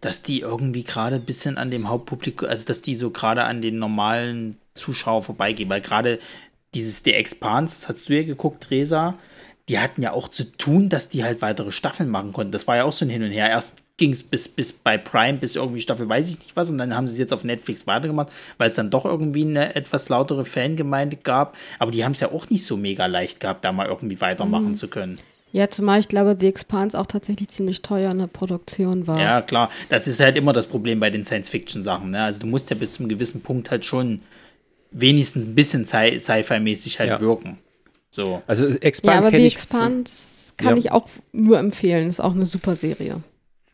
dass die irgendwie gerade ein bisschen an dem Hauptpublikum, also dass die so gerade an den normalen Zuschauer vorbeigehen. Weil gerade dieses The Expanse, das hast du ja geguckt, Resa, die hatten ja auch zu tun, dass die halt weitere Staffeln machen konnten. Das war ja auch so ein Hin und Her. Erst ging es bis, bis bei Prime, bis irgendwie Staffel weiß ich nicht was, und dann haben sie es jetzt auf Netflix weitergemacht, weil es dann doch irgendwie eine etwas lautere Fangemeinde gab. Aber die haben es ja auch nicht so mega leicht gehabt, da mal irgendwie weitermachen mhm. zu können. Ja, zumal ich glaube, The Expanse auch tatsächlich ziemlich teuer in der Produktion war. Ja, klar. Das ist halt immer das Problem bei den Science-Fiction-Sachen. Ne? Also du musst ja bis zu einem gewissen Punkt halt schon wenigstens ein bisschen Sci-Fi-mäßig halt ja. wirken. So. Also Expanse ja, aber The Expanse kann ja. ich auch nur empfehlen. Ist auch eine super Serie.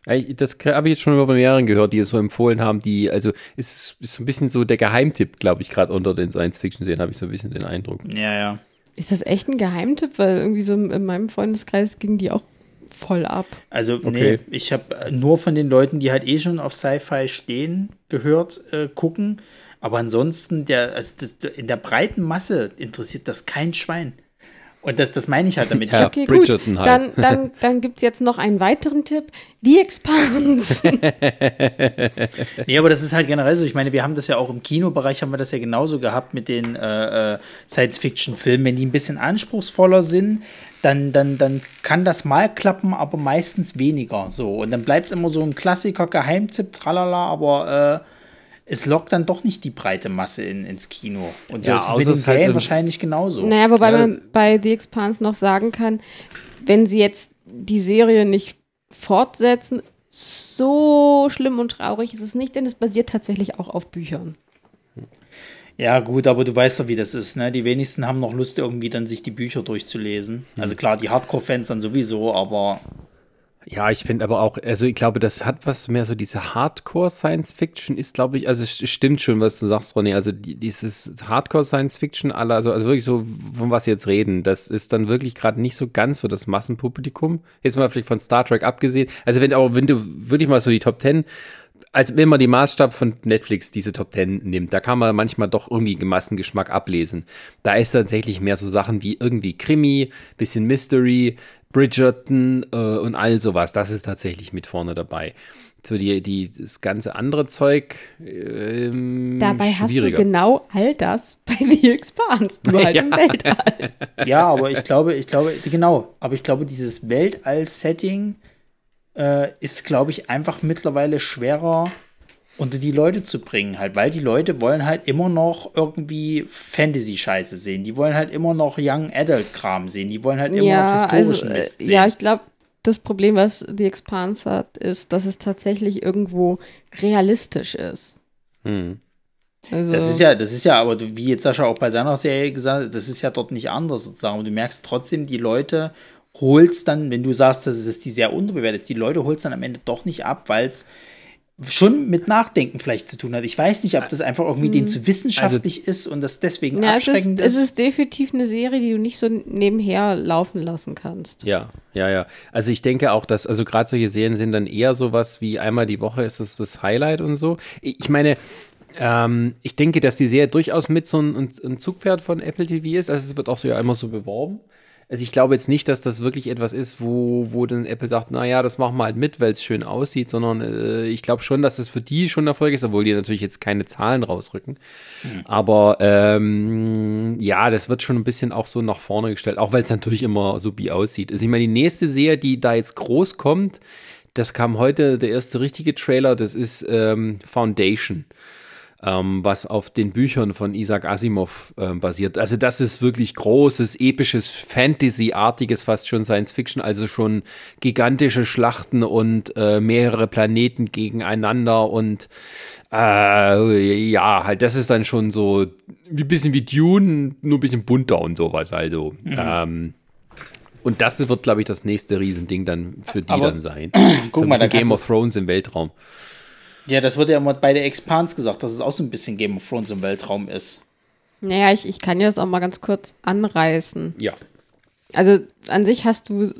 Das habe ich jetzt schon über mehreren gehört, die es so empfohlen haben, die, also ist, ist so ein bisschen so der Geheimtipp, glaube ich, gerade unter den Science-Fiction-Serien, habe ich so ein bisschen den Eindruck. Ja, ja. Ist das echt ein Geheimtipp? Weil irgendwie so in meinem Freundeskreis ging die auch voll ab. Also, okay. nee, ich habe nur von den Leuten, die halt eh schon auf Sci-Fi stehen, gehört, äh, gucken. Aber ansonsten, der, also das, in der breiten Masse interessiert das kein Schwein. Und das, das meine ich halt damit. Ja, okay, Bridgerton gut. Halt. Dann, dann, (laughs) dann gibt es jetzt noch einen weiteren Tipp. Die Expanse. (laughs) nee, aber das ist halt generell so. Ich meine, wir haben das ja auch im Kinobereich, haben wir das ja genauso gehabt mit den äh, äh Science-Fiction-Filmen. Wenn die ein bisschen anspruchsvoller sind, dann, dann, dann kann das mal klappen, aber meistens weniger. So. Und dann bleibt es immer so ein Klassiker, Geheimtipp, tralala, aber äh, es lockt dann doch nicht die breite Masse in, ins Kino. Und ja, das ist mit den Serien halt wahrscheinlich genauso. Naja, wobei ja. man bei The Expanse noch sagen kann, wenn sie jetzt die Serie nicht fortsetzen, so schlimm und traurig ist es nicht, denn es basiert tatsächlich auch auf Büchern. Ja, gut, aber du weißt doch, wie das ist, ne? Die wenigsten haben noch Lust, irgendwie dann sich die Bücher durchzulesen. Hm. Also klar, die Hardcore-Fans dann sowieso, aber ja, ich finde aber auch, also ich glaube, das hat was mehr so diese Hardcore-Science-Fiction ist, glaube ich, also es stimmt schon, was du sagst, Ronny, also die, dieses Hardcore-Science-Fiction, also, also wirklich so, von was jetzt reden, das ist dann wirklich gerade nicht so ganz für das Massenpublikum. Jetzt mal vielleicht von Star Trek abgesehen. Also wenn, aber wenn du wirklich mal so die Top Ten als wenn man die Maßstab von Netflix diese Top Ten nimmt, da kann man manchmal doch irgendwie Massengeschmack ablesen. Da ist tatsächlich mehr so Sachen wie irgendwie Krimi, bisschen Mystery, Bridgerton äh, und all sowas. Das ist tatsächlich mit vorne dabei. So die, die, das ganze andere Zeug. Ähm, Dabei hast du genau all das bei (laughs) The Expanse, nur halt ja. (laughs) im Weltall. Ja, aber ich glaube, ich glaube, genau, aber ich glaube, dieses Weltall-Setting äh, ist, glaube ich, einfach mittlerweile schwerer unter die Leute zu bringen, halt, weil die Leute wollen halt immer noch irgendwie Fantasy-Scheiße sehen. Die wollen halt immer noch Young Adult-Kram sehen. Die wollen halt immer ja, noch historischen also, Mist sehen. Ja, ich glaube, das Problem, was The Expanse hat, ist, dass es tatsächlich irgendwo realistisch ist. Hm. Also das ist ja, das ist ja, aber wie jetzt Sascha auch bei seiner Serie gesagt hat, das ist ja dort nicht anders sozusagen. Und du merkst trotzdem, die Leute holst dann, wenn du sagst, dass es die sehr unterbewertet ist, die Leute holst dann am Ende doch nicht ab, weil es schon mit Nachdenken vielleicht zu tun hat. Ich weiß nicht, ob das einfach irgendwie mhm. denen zu wissenschaftlich also, ist und das deswegen ja, abschreckend es ist, ist. Es ist definitiv eine Serie, die du nicht so nebenher laufen lassen kannst. Ja, ja, ja. Also ich denke auch, dass, also gerade solche Serien sind dann eher sowas wie einmal die Woche ist es das Highlight und so. Ich meine, ähm, ich denke, dass die Serie durchaus mit so ein, ein Zugpferd von Apple TV ist. Also es wird auch so ja immer so beworben. Also ich glaube jetzt nicht, dass das wirklich etwas ist, wo, wo dann Apple sagt, naja, das machen wir halt mit, weil es schön aussieht, sondern äh, ich glaube schon, dass es für die schon Erfolg ist, obwohl die natürlich jetzt keine Zahlen rausrücken. Mhm. Aber ähm, ja, das wird schon ein bisschen auch so nach vorne gestellt, auch weil es natürlich immer so wie aussieht. Also ich meine, die nächste Serie, die da jetzt groß kommt, das kam heute der erste richtige Trailer, das ist ähm, Foundation. Ähm, was auf den Büchern von Isaac Asimov äh, basiert. Also das ist wirklich großes, episches, Fantasy-artiges, fast schon Science-Fiction, also schon gigantische Schlachten und äh, mehrere Planeten gegeneinander und äh, ja, halt, das ist dann schon so ein bisschen wie Dune, nur ein bisschen bunter und sowas, also. Mhm. Ähm, und das wird, glaube ich, das nächste Riesending dann für die Aber, dann sein. (clears throat) Guck so mal, da Game of Thrones im Weltraum. Ja, das wurde ja immer bei der Expans gesagt, dass es auch so ein bisschen Game of Thrones im Weltraum ist. Naja, ich, ich kann ja das auch mal ganz kurz anreißen. Ja. Also an sich hast du,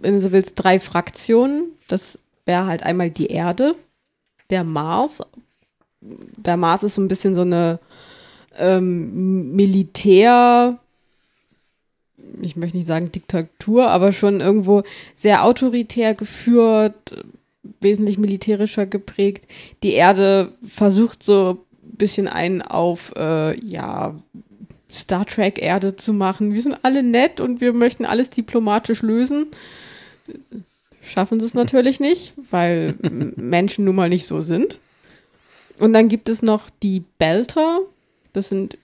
wenn du so willst, drei Fraktionen. Das wäre halt einmal die Erde, der Mars. Der Mars ist so ein bisschen so eine ähm, Militär, ich möchte nicht sagen Diktatur, aber schon irgendwo sehr autoritär geführt, wesentlich militärischer geprägt. Die Erde versucht so ein bisschen einen auf, äh, ja, Star Trek Erde zu machen. Wir sind alle nett und wir möchten alles diplomatisch lösen. Schaffen sie es natürlich nicht, weil (laughs) Menschen nun mal nicht so sind. Und dann gibt es noch die Belter. Das sind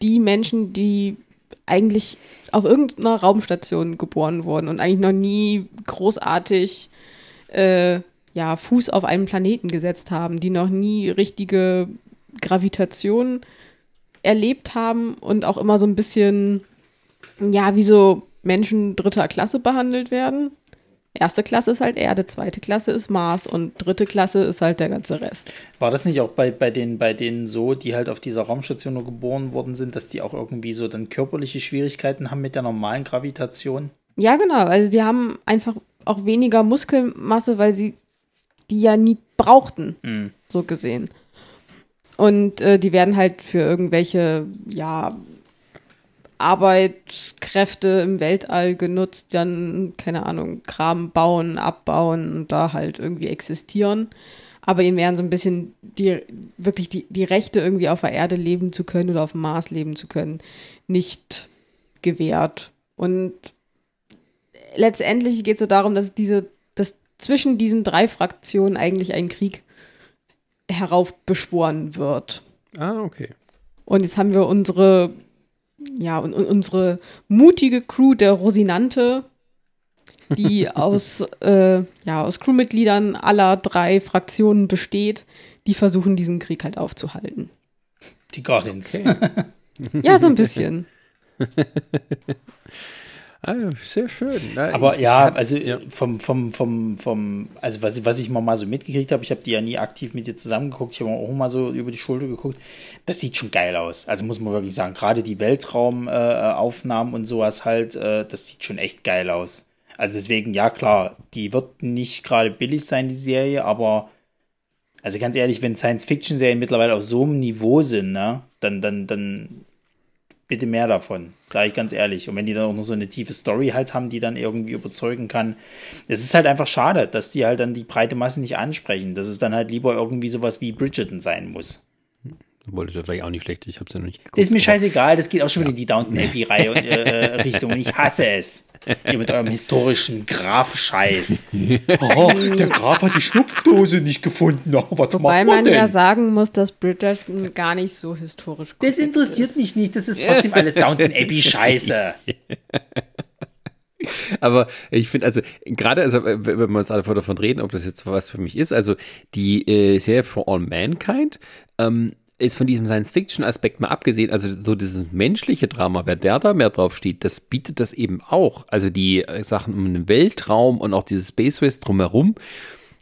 die Menschen, die eigentlich auf irgendeiner Raumstation geboren wurden und eigentlich noch nie großartig äh, ja, Fuß auf einen Planeten gesetzt haben, die noch nie richtige Gravitation erlebt haben und auch immer so ein bisschen, ja, wie so Menschen dritter Klasse behandelt werden. Erste Klasse ist halt Erde, zweite Klasse ist Mars und dritte Klasse ist halt der ganze Rest. War das nicht auch bei, bei, den, bei denen so, die halt auf dieser Raumstation nur geboren worden sind, dass die auch irgendwie so dann körperliche Schwierigkeiten haben mit der normalen Gravitation? Ja, genau. Also die haben einfach auch weniger Muskelmasse, weil sie die ja nie brauchten, mhm. so gesehen. Und äh, die werden halt für irgendwelche, ja, Arbeitskräfte im Weltall genutzt, dann, keine Ahnung, Kram bauen, abbauen und da halt irgendwie existieren. Aber ihnen werden so ein bisschen die, wirklich die, die Rechte, irgendwie auf der Erde leben zu können oder auf dem Mars leben zu können, nicht gewährt. Und letztendlich geht es so darum, dass diese, dass zwischen diesen drei Fraktionen eigentlich ein Krieg heraufbeschworen wird. Ah, okay. Und jetzt haben wir unsere, ja, und, und unsere mutige Crew der Rosinante, die (laughs) aus, äh, ja, aus Crewmitgliedern aller drei Fraktionen besteht, die versuchen, diesen Krieg halt aufzuhalten. Die Guardians. Okay. ja, so ein bisschen. (laughs) Ah, sehr schön. Na, Aber ja, also ja. vom, vom, vom, vom, also was, was ich mal so mitgekriegt habe, ich habe die ja nie aktiv mit dir zusammengeguckt, ich habe auch mal so über die Schulter geguckt. Das sieht schon geil aus. Also muss man wirklich sagen, gerade die Weltraumaufnahmen äh, und sowas halt, äh, das sieht schon echt geil aus. Also deswegen, ja klar, die wird nicht gerade billig sein, die Serie, aber also ganz ehrlich, wenn Science-Fiction-Serien mittlerweile auf so einem Niveau sind, ne, dann, dann, dann bitte mehr davon, sage ich ganz ehrlich. Und wenn die dann auch noch so eine tiefe Story halt haben, die dann irgendwie überzeugen kann. Es ist halt einfach schade, dass die halt dann die breite Masse nicht ansprechen, dass es dann halt lieber irgendwie sowas wie Bridgerton sein muss. Wollte ja vielleicht auch nicht schlecht, ich habe es ja noch nicht geguckt. Ist mir scheißegal, das geht auch schon wieder in die Downton Abbey-Reihe äh, Richtung und ich hasse es. Ihr mit eurem historischen Graf-Scheiß. (laughs) Oh, der Graf hat die Schnupfdose nicht gefunden. Oh, was Wobei man denn? ja sagen muss, dass Bridgerton gar nicht so historisch ist. Das interessiert ist. mich nicht, das ist trotzdem alles Downton Abbey-Scheiße. (laughs) Aber ich finde, also gerade, also, wenn wir uns alle davon reden, ob das jetzt was für mich ist, also die äh, Serie For All Mankind ähm, ist von diesem Science-Fiction-Aspekt mal abgesehen, also so dieses menschliche Drama, wer der da mehr drauf steht, das bietet das eben auch. Also die äh, Sachen um den Weltraum und auch dieses Space Race drumherum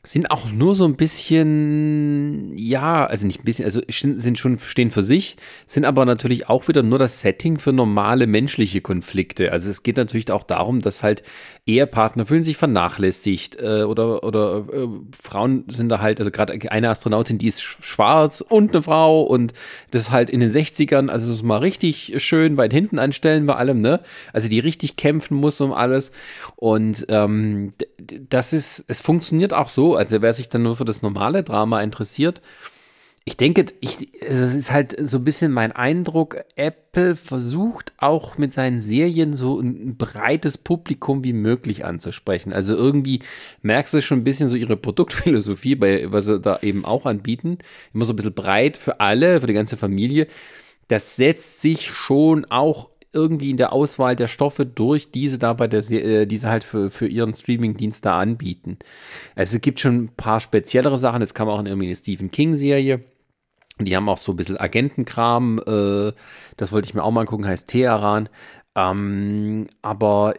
sind auch nur so ein bisschen, ja, also nicht ein bisschen, also sind schon, stehen für sich, sind aber natürlich auch wieder nur das Setting für normale menschliche Konflikte. Also es geht natürlich auch darum, dass halt Ehepartner fühlen sich vernachlässigt äh, oder, oder äh, Frauen sind da halt, also gerade eine Astronautin, die ist schwarz und eine Frau und das halt in den 60ern, also das ist mal richtig schön weit hinten anstellen bei allem, ne? Also die richtig kämpfen muss um alles und ähm, das ist, es funktioniert auch so, also wer sich dann nur für das normale Drama interessiert, ich denke, ich, es ist halt so ein bisschen mein Eindruck, Apple versucht auch mit seinen Serien so ein breites Publikum wie möglich anzusprechen. Also irgendwie merkst du schon ein bisschen so ihre Produktphilosophie, bei, was sie da eben auch anbieten. Immer so ein bisschen breit für alle, für die ganze Familie. Das setzt sich schon auch irgendwie in der Auswahl der Stoffe durch, diese da bei der äh, diese halt für, für ihren Streaming-Dienst da anbieten. Also es gibt schon ein paar speziellere Sachen, das kam auch in irgendwie eine Stephen King-Serie die haben auch so ein bisschen Agentenkram, äh, das wollte ich mir auch mal angucken, heißt Teheran. Ähm, aber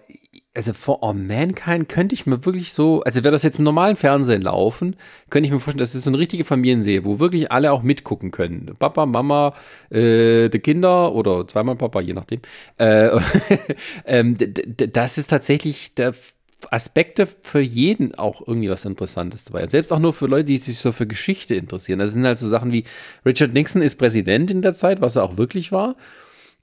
also For All Mankind könnte ich mir wirklich so, also wäre das jetzt im normalen Fernsehen laufen, könnte ich mir vorstellen, das ist so eine richtige Familienserie, wo wirklich alle auch mitgucken können. Papa, Mama, äh, die Kinder oder zweimal Papa, je nachdem. Äh, (laughs) ähm, das ist tatsächlich der Aspekte für jeden auch irgendwie was Interessantes dabei. Selbst auch nur für Leute, die sich so für Geschichte interessieren. Das sind halt so Sachen wie Richard Nixon ist Präsident in der Zeit, was er auch wirklich war.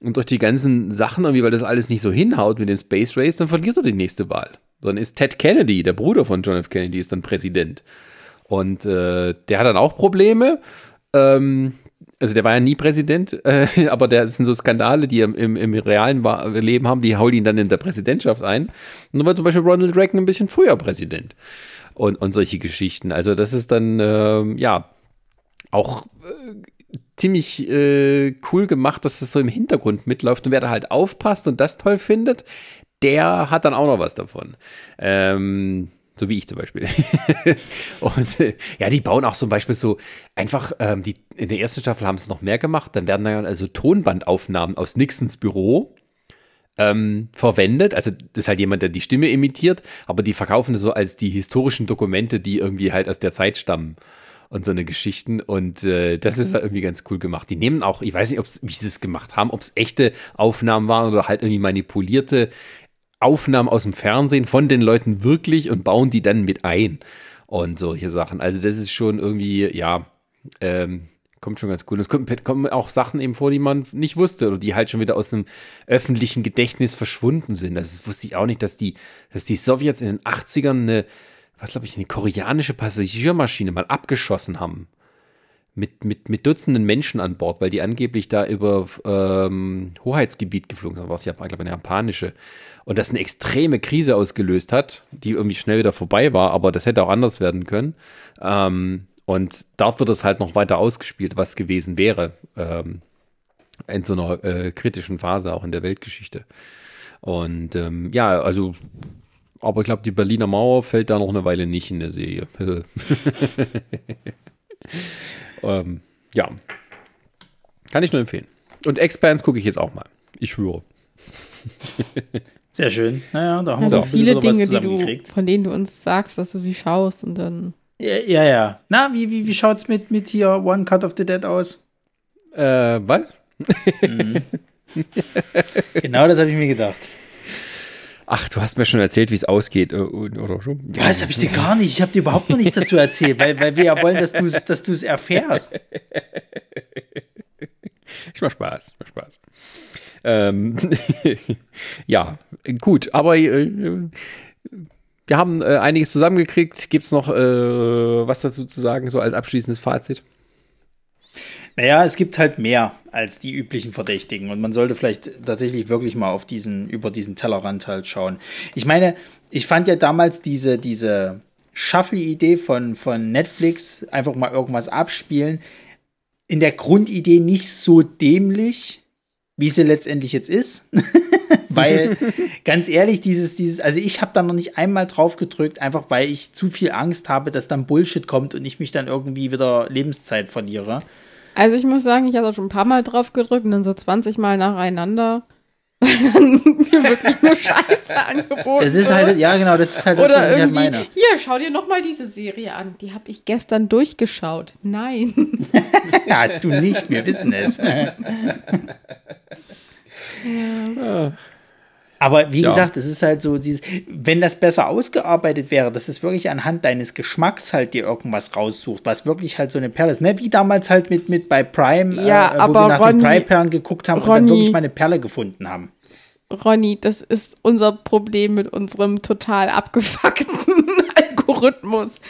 Und durch die ganzen Sachen, irgendwie, weil das alles nicht so hinhaut mit dem Space Race, dann verliert er die nächste Wahl. Dann ist Ted Kennedy, der Bruder von John F. Kennedy, ist dann Präsident. Und äh, der hat dann auch Probleme. Ähm, also der war ja nie Präsident, äh, (laughs) aber der sind so Skandale, die im, im, realen Leben haben, die hauen ihn dann in der Präsidentschaft ein. Und dann war zum Beispiel Ronald Reagan ein bisschen früher Präsident. Und, und solche Geschichten. Also das ist dann, äh, ja, auch äh, ziemlich äh, cool gemacht, dass das so im Hintergrund mitläuft. Und wer da halt aufpasst und das toll findet, der hat dann auch noch was davon. Ähm, so wie ich zum Beispiel. (laughs) und äh, ja, die bauen auch zum Beispiel so einfach, ähm, die, in der ersten Staffel haben sie es noch mehr gemacht, dann werden dann also Tonbandaufnahmen aus Nixons Büro ähm, verwendet. Also das ist halt jemand, der die Stimme imitiert, aber die verkaufen das so als die historischen Dokumente, die irgendwie halt aus der Zeit stammen und so eine Geschichten. Und äh, das ist halt irgendwie ganz cool gemacht. Die nehmen auch, ich weiß nicht, wie sie es gemacht haben, ob es echte Aufnahmen waren oder halt irgendwie manipulierte Aufnahmen aus dem Fernsehen von den Leuten wirklich und bauen die dann mit ein und solche Sachen. Also das ist schon irgendwie, ja, ähm, kommt schon ganz cool. Es kommen, kommen, auch Sachen eben vor, die man nicht wusste oder die halt schon wieder aus dem öffentlichen Gedächtnis verschwunden sind. Das wusste ich auch nicht, dass die, dass die Sowjets in den 80ern eine, was glaube ich, eine koreanische Passagiermaschine mal abgeschossen haben mit, mit, mit Dutzenden Menschen an Bord, weil die angeblich da über ähm, Hoheitsgebiet geflogen sind, was ja, glaube ich, eine japanische. Und das eine extreme Krise ausgelöst hat, die irgendwie schnell wieder vorbei war, aber das hätte auch anders werden können. Ähm, und dort wird es halt noch weiter ausgespielt, was gewesen wäre. Ähm, in so einer äh, kritischen Phase auch in der Weltgeschichte. Und ähm, ja, also, aber ich glaube, die Berliner Mauer fällt da noch eine Weile nicht in der Serie. (laughs) Ähm, ja. Kann ich nur empfehlen. Und Expanse gucke ich jetzt auch mal. Ich schwöre. Sehr schön. Naja, da haben also wir auch viele Dinge, die du, von denen du uns sagst, dass du sie schaust und dann. Ja, ja. ja. Na, wie, wie, wie schaut's mit, mit hier One Cut of the Dead aus? Äh, was? Mhm. (laughs) genau das habe ich mir gedacht. Ach, du hast mir schon erzählt, wie es ausgeht, äh, oder so? Ja, das habe ich dir gar nicht. Ich habe dir überhaupt noch nichts dazu erzählt, weil, weil wir ja wollen, dass du es dass erfährst. Ich mach Spaß, ich mach Spaß. Ähm, (laughs) ja, gut, aber äh, wir haben äh, einiges zusammengekriegt. Gibt es noch äh, was dazu zu sagen, so als abschließendes Fazit? Naja, es gibt halt mehr als die üblichen Verdächtigen und man sollte vielleicht tatsächlich wirklich mal auf diesen, über diesen Tellerrand halt schauen. Ich meine, ich fand ja damals diese, diese Shuffle-Idee von, von Netflix, einfach mal irgendwas abspielen, in der Grundidee nicht so dämlich, wie sie letztendlich jetzt ist. (laughs) weil, (laughs) ganz ehrlich, dieses, dieses, also ich habe da noch nicht einmal drauf gedrückt, einfach weil ich zu viel Angst habe, dass dann Bullshit kommt und ich mich dann irgendwie wieder Lebenszeit verliere. Also ich muss sagen, ich habe auch schon ein paar Mal drauf gedrückt und dann so 20 Mal nacheinander. (laughs) Weil dann mir wirklich nur Scheiße (laughs) angeboten Das ist halt, ja genau, das ist halt das, Oder was ich halt meine. Hier, schau dir nochmal diese Serie an. Die habe ich gestern durchgeschaut. Nein. Hast du nicht, wir wissen es. ja. Aber wie ja. gesagt, es ist halt so, dieses, wenn das besser ausgearbeitet wäre, dass es wirklich anhand deines Geschmacks halt dir irgendwas raussucht, was wirklich halt so eine Perle ist. Ne? Wie damals halt mit, mit bei Prime, ja, äh, wo wir nach Ronny, den Prime-Perlen geguckt haben Ronny, und dann wirklich mal eine Perle gefunden haben. Ronny, das ist unser Problem mit unserem total abgefuckten (laughs) Algorithmus.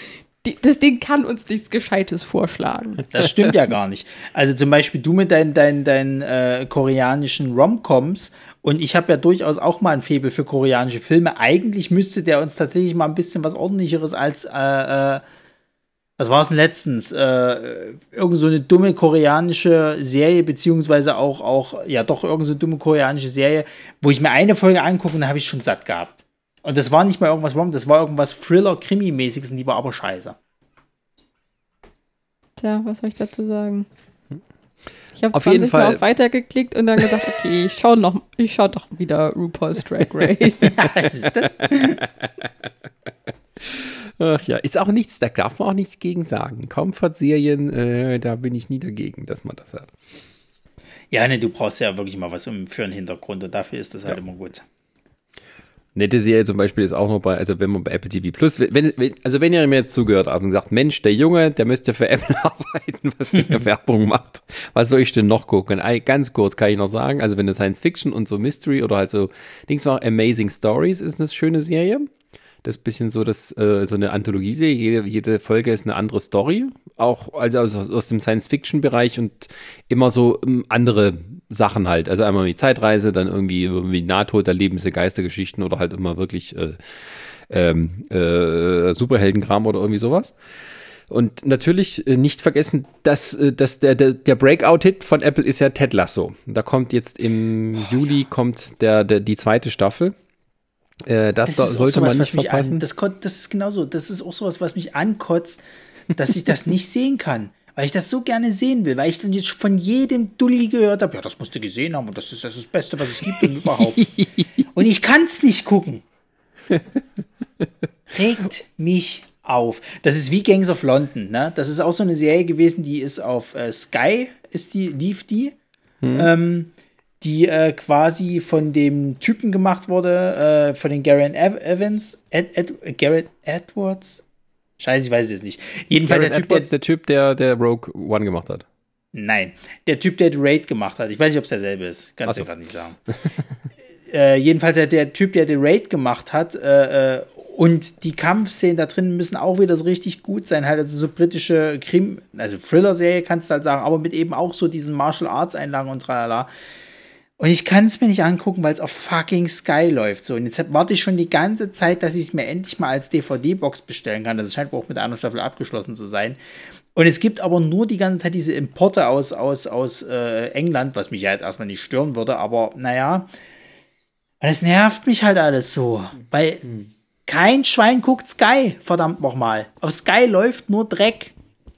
die, das Ding kann uns nichts Gescheites vorschlagen. Das stimmt ja gar nicht. Also zum Beispiel du mit deinen, deinen, deinen äh, koreanischen Romcoms und ich habe ja durchaus auch mal ein Faible für koreanische Filme. Eigentlich müsste der uns tatsächlich mal ein bisschen was ordentlicheres als, äh, äh, was war es denn letztens? Äh, irgend so eine dumme koreanische Serie, beziehungsweise auch, auch, ja doch, irgend so eine dumme koreanische Serie, wo ich mir eine Folge angucke und da habe ich schon satt gehabt. Und das war nicht mal irgendwas Rom, das war irgendwas Thriller-Krimi-mäßiges und die war aber scheiße. Tja, was soll ich dazu sagen? Ich habe Auf 20 jeden Fall- Mal auf Weiter geklickt und dann gesagt, okay, ich schau noch, ich schau doch wieder RuPaul's Drag (laughs) Race. Ach ja, ist auch nichts, da darf man auch nichts gegen sagen. Comfort-Serien, äh, da bin ich nie dagegen, dass man das hat. ja, ne, du brauchst ja wirklich mal was um- für einen Hintergrund und dafür ist das halt Ja. immer gut. Nette Serie zum Beispiel ist auch noch bei, also wenn man bei Apple TV Plus, wenn, wenn, also wenn ihr mir jetzt zugehört habt und sagt, Mensch, der Junge, der müsste für Apple (laughs) arbeiten, was der (laughs) Werbung macht, was soll ich denn noch gucken? Ganz kurz kann ich noch sagen, also wenn du Science Fiction und so Mystery oder halt so Dings war, Amazing Stories ist eine schöne Serie. Das ist ein bisschen so, das, äh, so eine Anthologieserie. Jede, jede Folge ist eine andere Story. Auch also aus, aus dem Science-Fiction-Bereich und immer so ähm, andere Sachen halt. Also einmal wie Zeitreise, dann irgendwie, irgendwie Nahtoderlebnisse, Geistergeschichten oder halt immer wirklich äh, ähm, äh, Superheldenkram oder irgendwie sowas. Und natürlich äh, nicht vergessen, dass, äh, dass der, der, der Breakout-Hit von Apple ist ja Ted Lasso. Da kommt jetzt im Juli kommt der, der, die zweite Staffel. Äh, das Das sollte sowas, man nicht verpassen. an, das, das ist genauso, das ist auch sowas, was mich ankotzt, dass ich das nicht sehen kann. Weil ich das so gerne sehen will, weil ich dann jetzt von jedem Dulli gehört habe, ja, das musst du gesehen haben und das ist das, ist das Beste, was es gibt und überhaupt. (laughs) und ich kann es nicht gucken. (laughs) Regt mich auf. Das ist wie Gangs of London, ne? Das ist auch so eine Serie gewesen, die ist auf äh, Sky, ist die, lief die. Ähm, die äh, quasi von dem Typen gemacht wurde, äh, von den Garrett Ev Evans, Ed, Ed, Garrett Edwards. Scheiße, ich weiß es jetzt nicht. Jedenfalls Garrett der Typ, der, Edwards, der Typ, der, der Rogue One gemacht hat. Nein, der Typ, der The Raid gemacht hat. Ich weiß nicht, ob es derselbe ist. Kannst Ach so. du gerade nicht sagen. (laughs) äh, jedenfalls der, der Typ, der The Raid gemacht hat. Äh, äh, und die Kampfszenen da drin müssen auch wieder so richtig gut sein. Halt, also so britische Krim, also Thriller-Serie kannst du halt sagen, aber mit eben auch so diesen Martial Arts-Einlagen und tralala. Und ich kann es mir nicht angucken, weil es auf fucking Sky läuft. So, und jetzt warte ich schon die ganze Zeit, dass ich es mir endlich mal als DVD-Box bestellen kann. Das scheint wohl auch mit einer Staffel abgeschlossen zu sein. Und es gibt aber nur die ganze Zeit diese Importe aus, aus, aus äh, England, was mich ja jetzt erstmal nicht stören würde, aber naja. Und es nervt mich halt alles so. Weil kein Schwein guckt Sky, verdammt nochmal. Auf Sky läuft nur Dreck.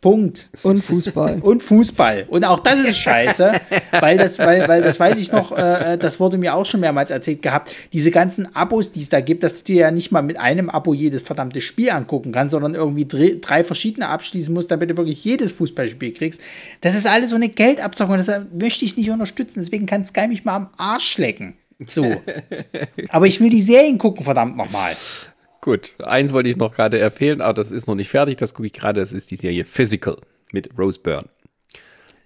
Punkt. Und Fußball. (laughs) Und Fußball. Und auch das ist scheiße, weil das, weil, weil das weiß ich noch, äh, das wurde mir auch schon mehrmals erzählt gehabt. Diese ganzen Abos, die es da gibt, dass du dir ja nicht mal mit einem Abo jedes verdammte Spiel angucken kannst, sondern irgendwie drei, drei verschiedene abschließen musst, damit du wirklich jedes Fußballspiel kriegst. Das ist alles so eine Geldabzockung, das möchte ich nicht unterstützen. Deswegen kann Sky mich mal am Arsch lecken. So. (laughs) Aber ich will die Serien gucken, verdammt nochmal. Gut, eins wollte ich noch gerade empfehlen, aber das ist noch nicht fertig. Das gucke ich gerade. Das ist die Serie Physical mit Rose Byrne.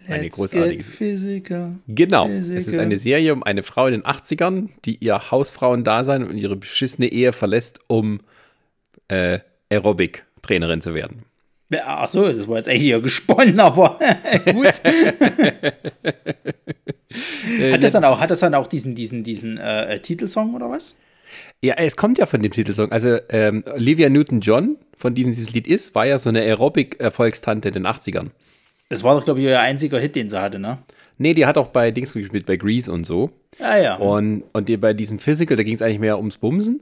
Eine Let's großartige physical. Genau. Es ist eine Serie um eine Frau in den 80ern, die ihr Hausfrauendasein und ihre beschissene Ehe verlässt, um äh, Aerobic-Trainerin zu werden. Ja, Ach so, das war jetzt echt hier gesponnen, aber (laughs) gut. (laughs) hat, das dann auch, hat das dann auch diesen, diesen, diesen äh, äh, Titelsong oder was? Ja, es kommt ja von dem Titelsong. Also ähm, Olivia Newton-John, von dem dieses Lied ist, war ja so eine Aerobic-Erfolgstante in den 80ern. Das war doch, glaube ich, ihr einziger Hit, den sie hatte, ne? Nee, die hat auch bei Dings gespielt, bei Grease und so. Ja, ja. Und, und die, bei diesem Physical, da ging es eigentlich mehr ums Bumsen.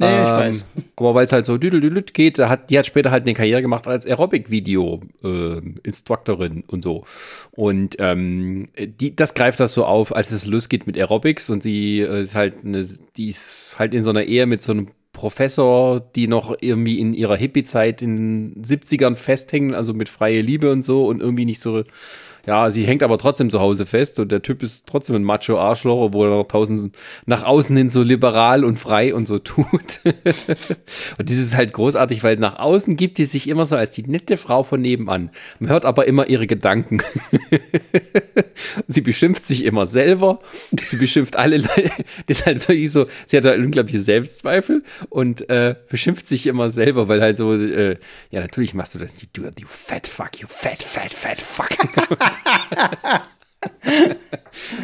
Nee, ich weiß. (laughs) Aber weil es halt so düdelüdelüt geht, da hat, die hat später halt eine Karriere gemacht als Aerobic-Video-Instructorin und so. Und ähm, die, das greift das so auf, als es losgeht mit Aerobics und sie äh, ist halt eine, die ist halt in so einer Ehe mit so einem Professor, die noch irgendwie in ihrer Hippie-Zeit in den 70ern festhängen, also mit freie Liebe und so und irgendwie nicht so Ja, sie hängt aber trotzdem zu Hause fest und der Typ ist trotzdem ein Macho-Arschloch, obwohl er noch tausend nach außen hin so liberal und frei und so (laughs) tut. und das ist halt großartig, weil nach außen gibt sie sich immer so als die nette Frau von nebenan. Man hört aber immer ihre Gedanken. (laughs) sie beschimpft sich immer selber. Sie beschimpft alle Leute. (laughs) Das ist halt wirklich so, sie hat halt unglaubliche Selbstzweifel und äh, beschimpft sich immer selber, weil halt so, äh, ja, natürlich machst du das, you, you fat fuck, you fat, fat, fat fuck. (laughs)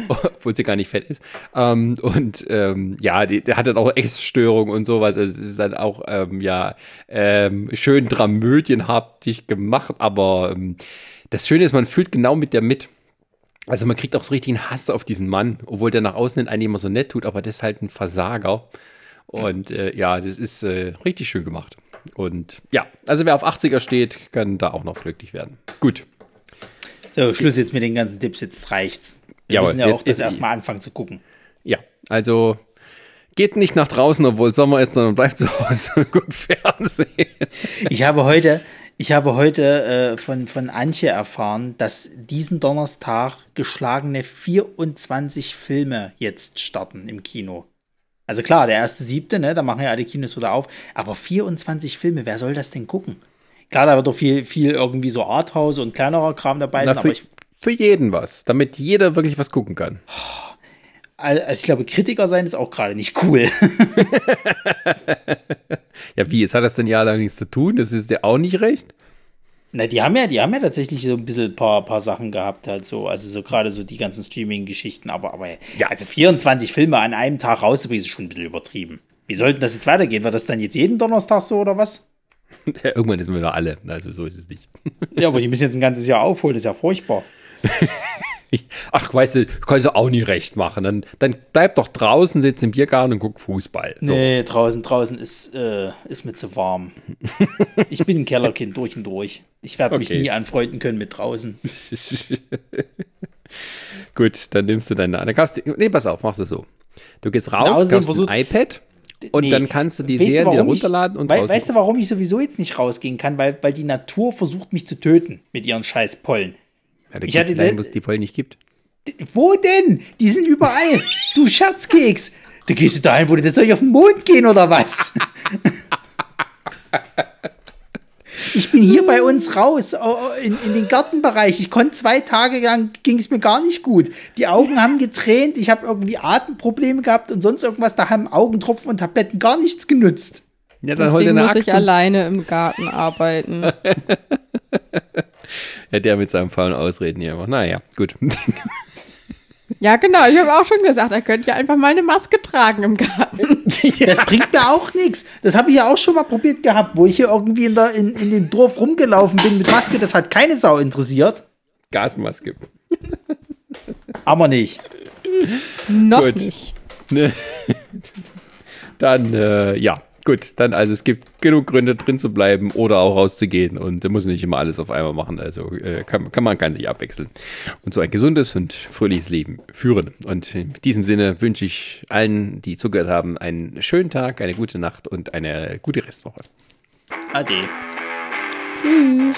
Obwohl sie gar nicht fett ist. Ähm, und ähm, ja, die, der hat dann auch Essstörungen und sowas. Also es ist dann auch, ähm, ja, ähm, schön dramödienhaftig gemacht, aber ähm, das Schöne ist, man fühlt genau mit der mit. Also man kriegt auch so richtig einen Hass auf diesen Mann, obwohl der nach außen hin eigentlich immer so nett tut, aber das ist halt ein Versager. Und äh, ja, das ist äh, richtig schön gemacht. Und ja, also wer auf 80er steht, kann da auch noch glücklich werden. Gut. So, Schluss jetzt mit den ganzen Tipps, jetzt reicht's. Wir Jawohl, müssen ja auch das erstmal anfangen zu gucken. Ja, also geht nicht nach draußen, obwohl Sommer ist, sondern bleibt (laughs) zu Hause und guckt Fernsehen. Ich habe heute, ich habe heute äh, von, von Antje erfahren, dass diesen Donnerstag geschlagene 24 Filme jetzt starten im Kino. Also klar, der erste siebte, ne, da machen ja alle Kinos wieder auf, aber 24 Filme, wer soll das denn gucken? Klar, da wird doch viel, viel irgendwie so Arthouse und kleinerer Kram dabei Na, sein, für, aber ich, für jeden was, damit jeder wirklich was gucken kann. also ich glaube, Kritiker sein ist auch gerade nicht cool. (laughs) Ja, wie? Jetzt hat das denn ja allerdings zu tun, das ist ja auch nicht recht. Na, die haben ja, die haben ja tatsächlich so ein bisschen paar, paar Sachen gehabt, halt so, also so gerade so die ganzen Streaming-Geschichten, aber, aber ja, also 24 Filme an einem Tag rauszubringen, ist schon ein bisschen übertrieben. Wie sollten das jetzt weitergehen? Wird das dann jetzt jeden Donnerstag so oder was? (laughs) Irgendwann sind wir noch alle, also so ist es nicht. Ja, aber die müssen jetzt ein ganzes Jahr aufholen, das ist ja furchtbar. (laughs) Ach, weißt du, kannst du auch nie recht machen. Dann, dann bleib doch draußen, sitz im Biergarten und guck Fußball. So. Nee, draußen, draußen ist, äh, ist mir zu warm. (laughs) ich bin ein Kellerkind durch und durch. Ich werde mich Okay. nie anfreunden können mit draußen. Gut, dann nimmst du deine. Dann kaufst du, nee, pass auf, machst du so. Du gehst raus, kaufst ein iPad und Nee. dann kannst du die Weißt ich- runterladen und raus. Weißt du, warum ich sowieso jetzt nicht rausgehen kann? Weil, weil die Natur versucht, mich zu töten mit ihren scheiß Pollen. ja, da ich gehst hatte du dahin, wo es die Pollen nicht gibt. Wo denn? Die sind überall. du Scherzkeks. Da gehst du dahin, wo du, soll ich auf den Mond gehen oder was? (laughs) Ich bin hier bei uns raus, in, in den Gartenbereich. Ich konnte zwei Tage lang, ging es mir gar nicht gut. Die Augen haben getränt, ich habe irgendwie Atemprobleme gehabt und sonst irgendwas. Da haben Augentropfen und Tabletten gar nichts genützt. Ja, dann Deswegen muss Axt. ich alleine im Garten arbeiten. (laughs) Ja, der mit seinem faulen Ausreden hier immer. Naja, gut. (laughs) Ja, genau. Ich habe auch schon gesagt, er könnte ja einfach mal eine Maske tragen im Garten. (laughs) Das bringt mir auch nichts. Das habe ich ja auch schon mal probiert gehabt, wo ich hier irgendwie in, der, in, in dem Dorf rumgelaufen bin mit Maske. Das hat keine Sau interessiert. Gasmaske. Aber nicht. Noch Gut. nicht. Ne? (laughs) Dann, äh, ja, gut. Dann, also es gibt genug Gründe, drin zu bleiben oder auch rauszugehen. Und da muss nicht immer alles auf einmal machen. Also äh, kann, kann man kann sich abwechseln. Und so ein gesundes und fröhliches Leben führen. Und in diesem Sinne wünsche ich allen, die zugehört haben, einen schönen Tag, eine gute Nacht und eine gute Restwoche. Ade. Tschüss.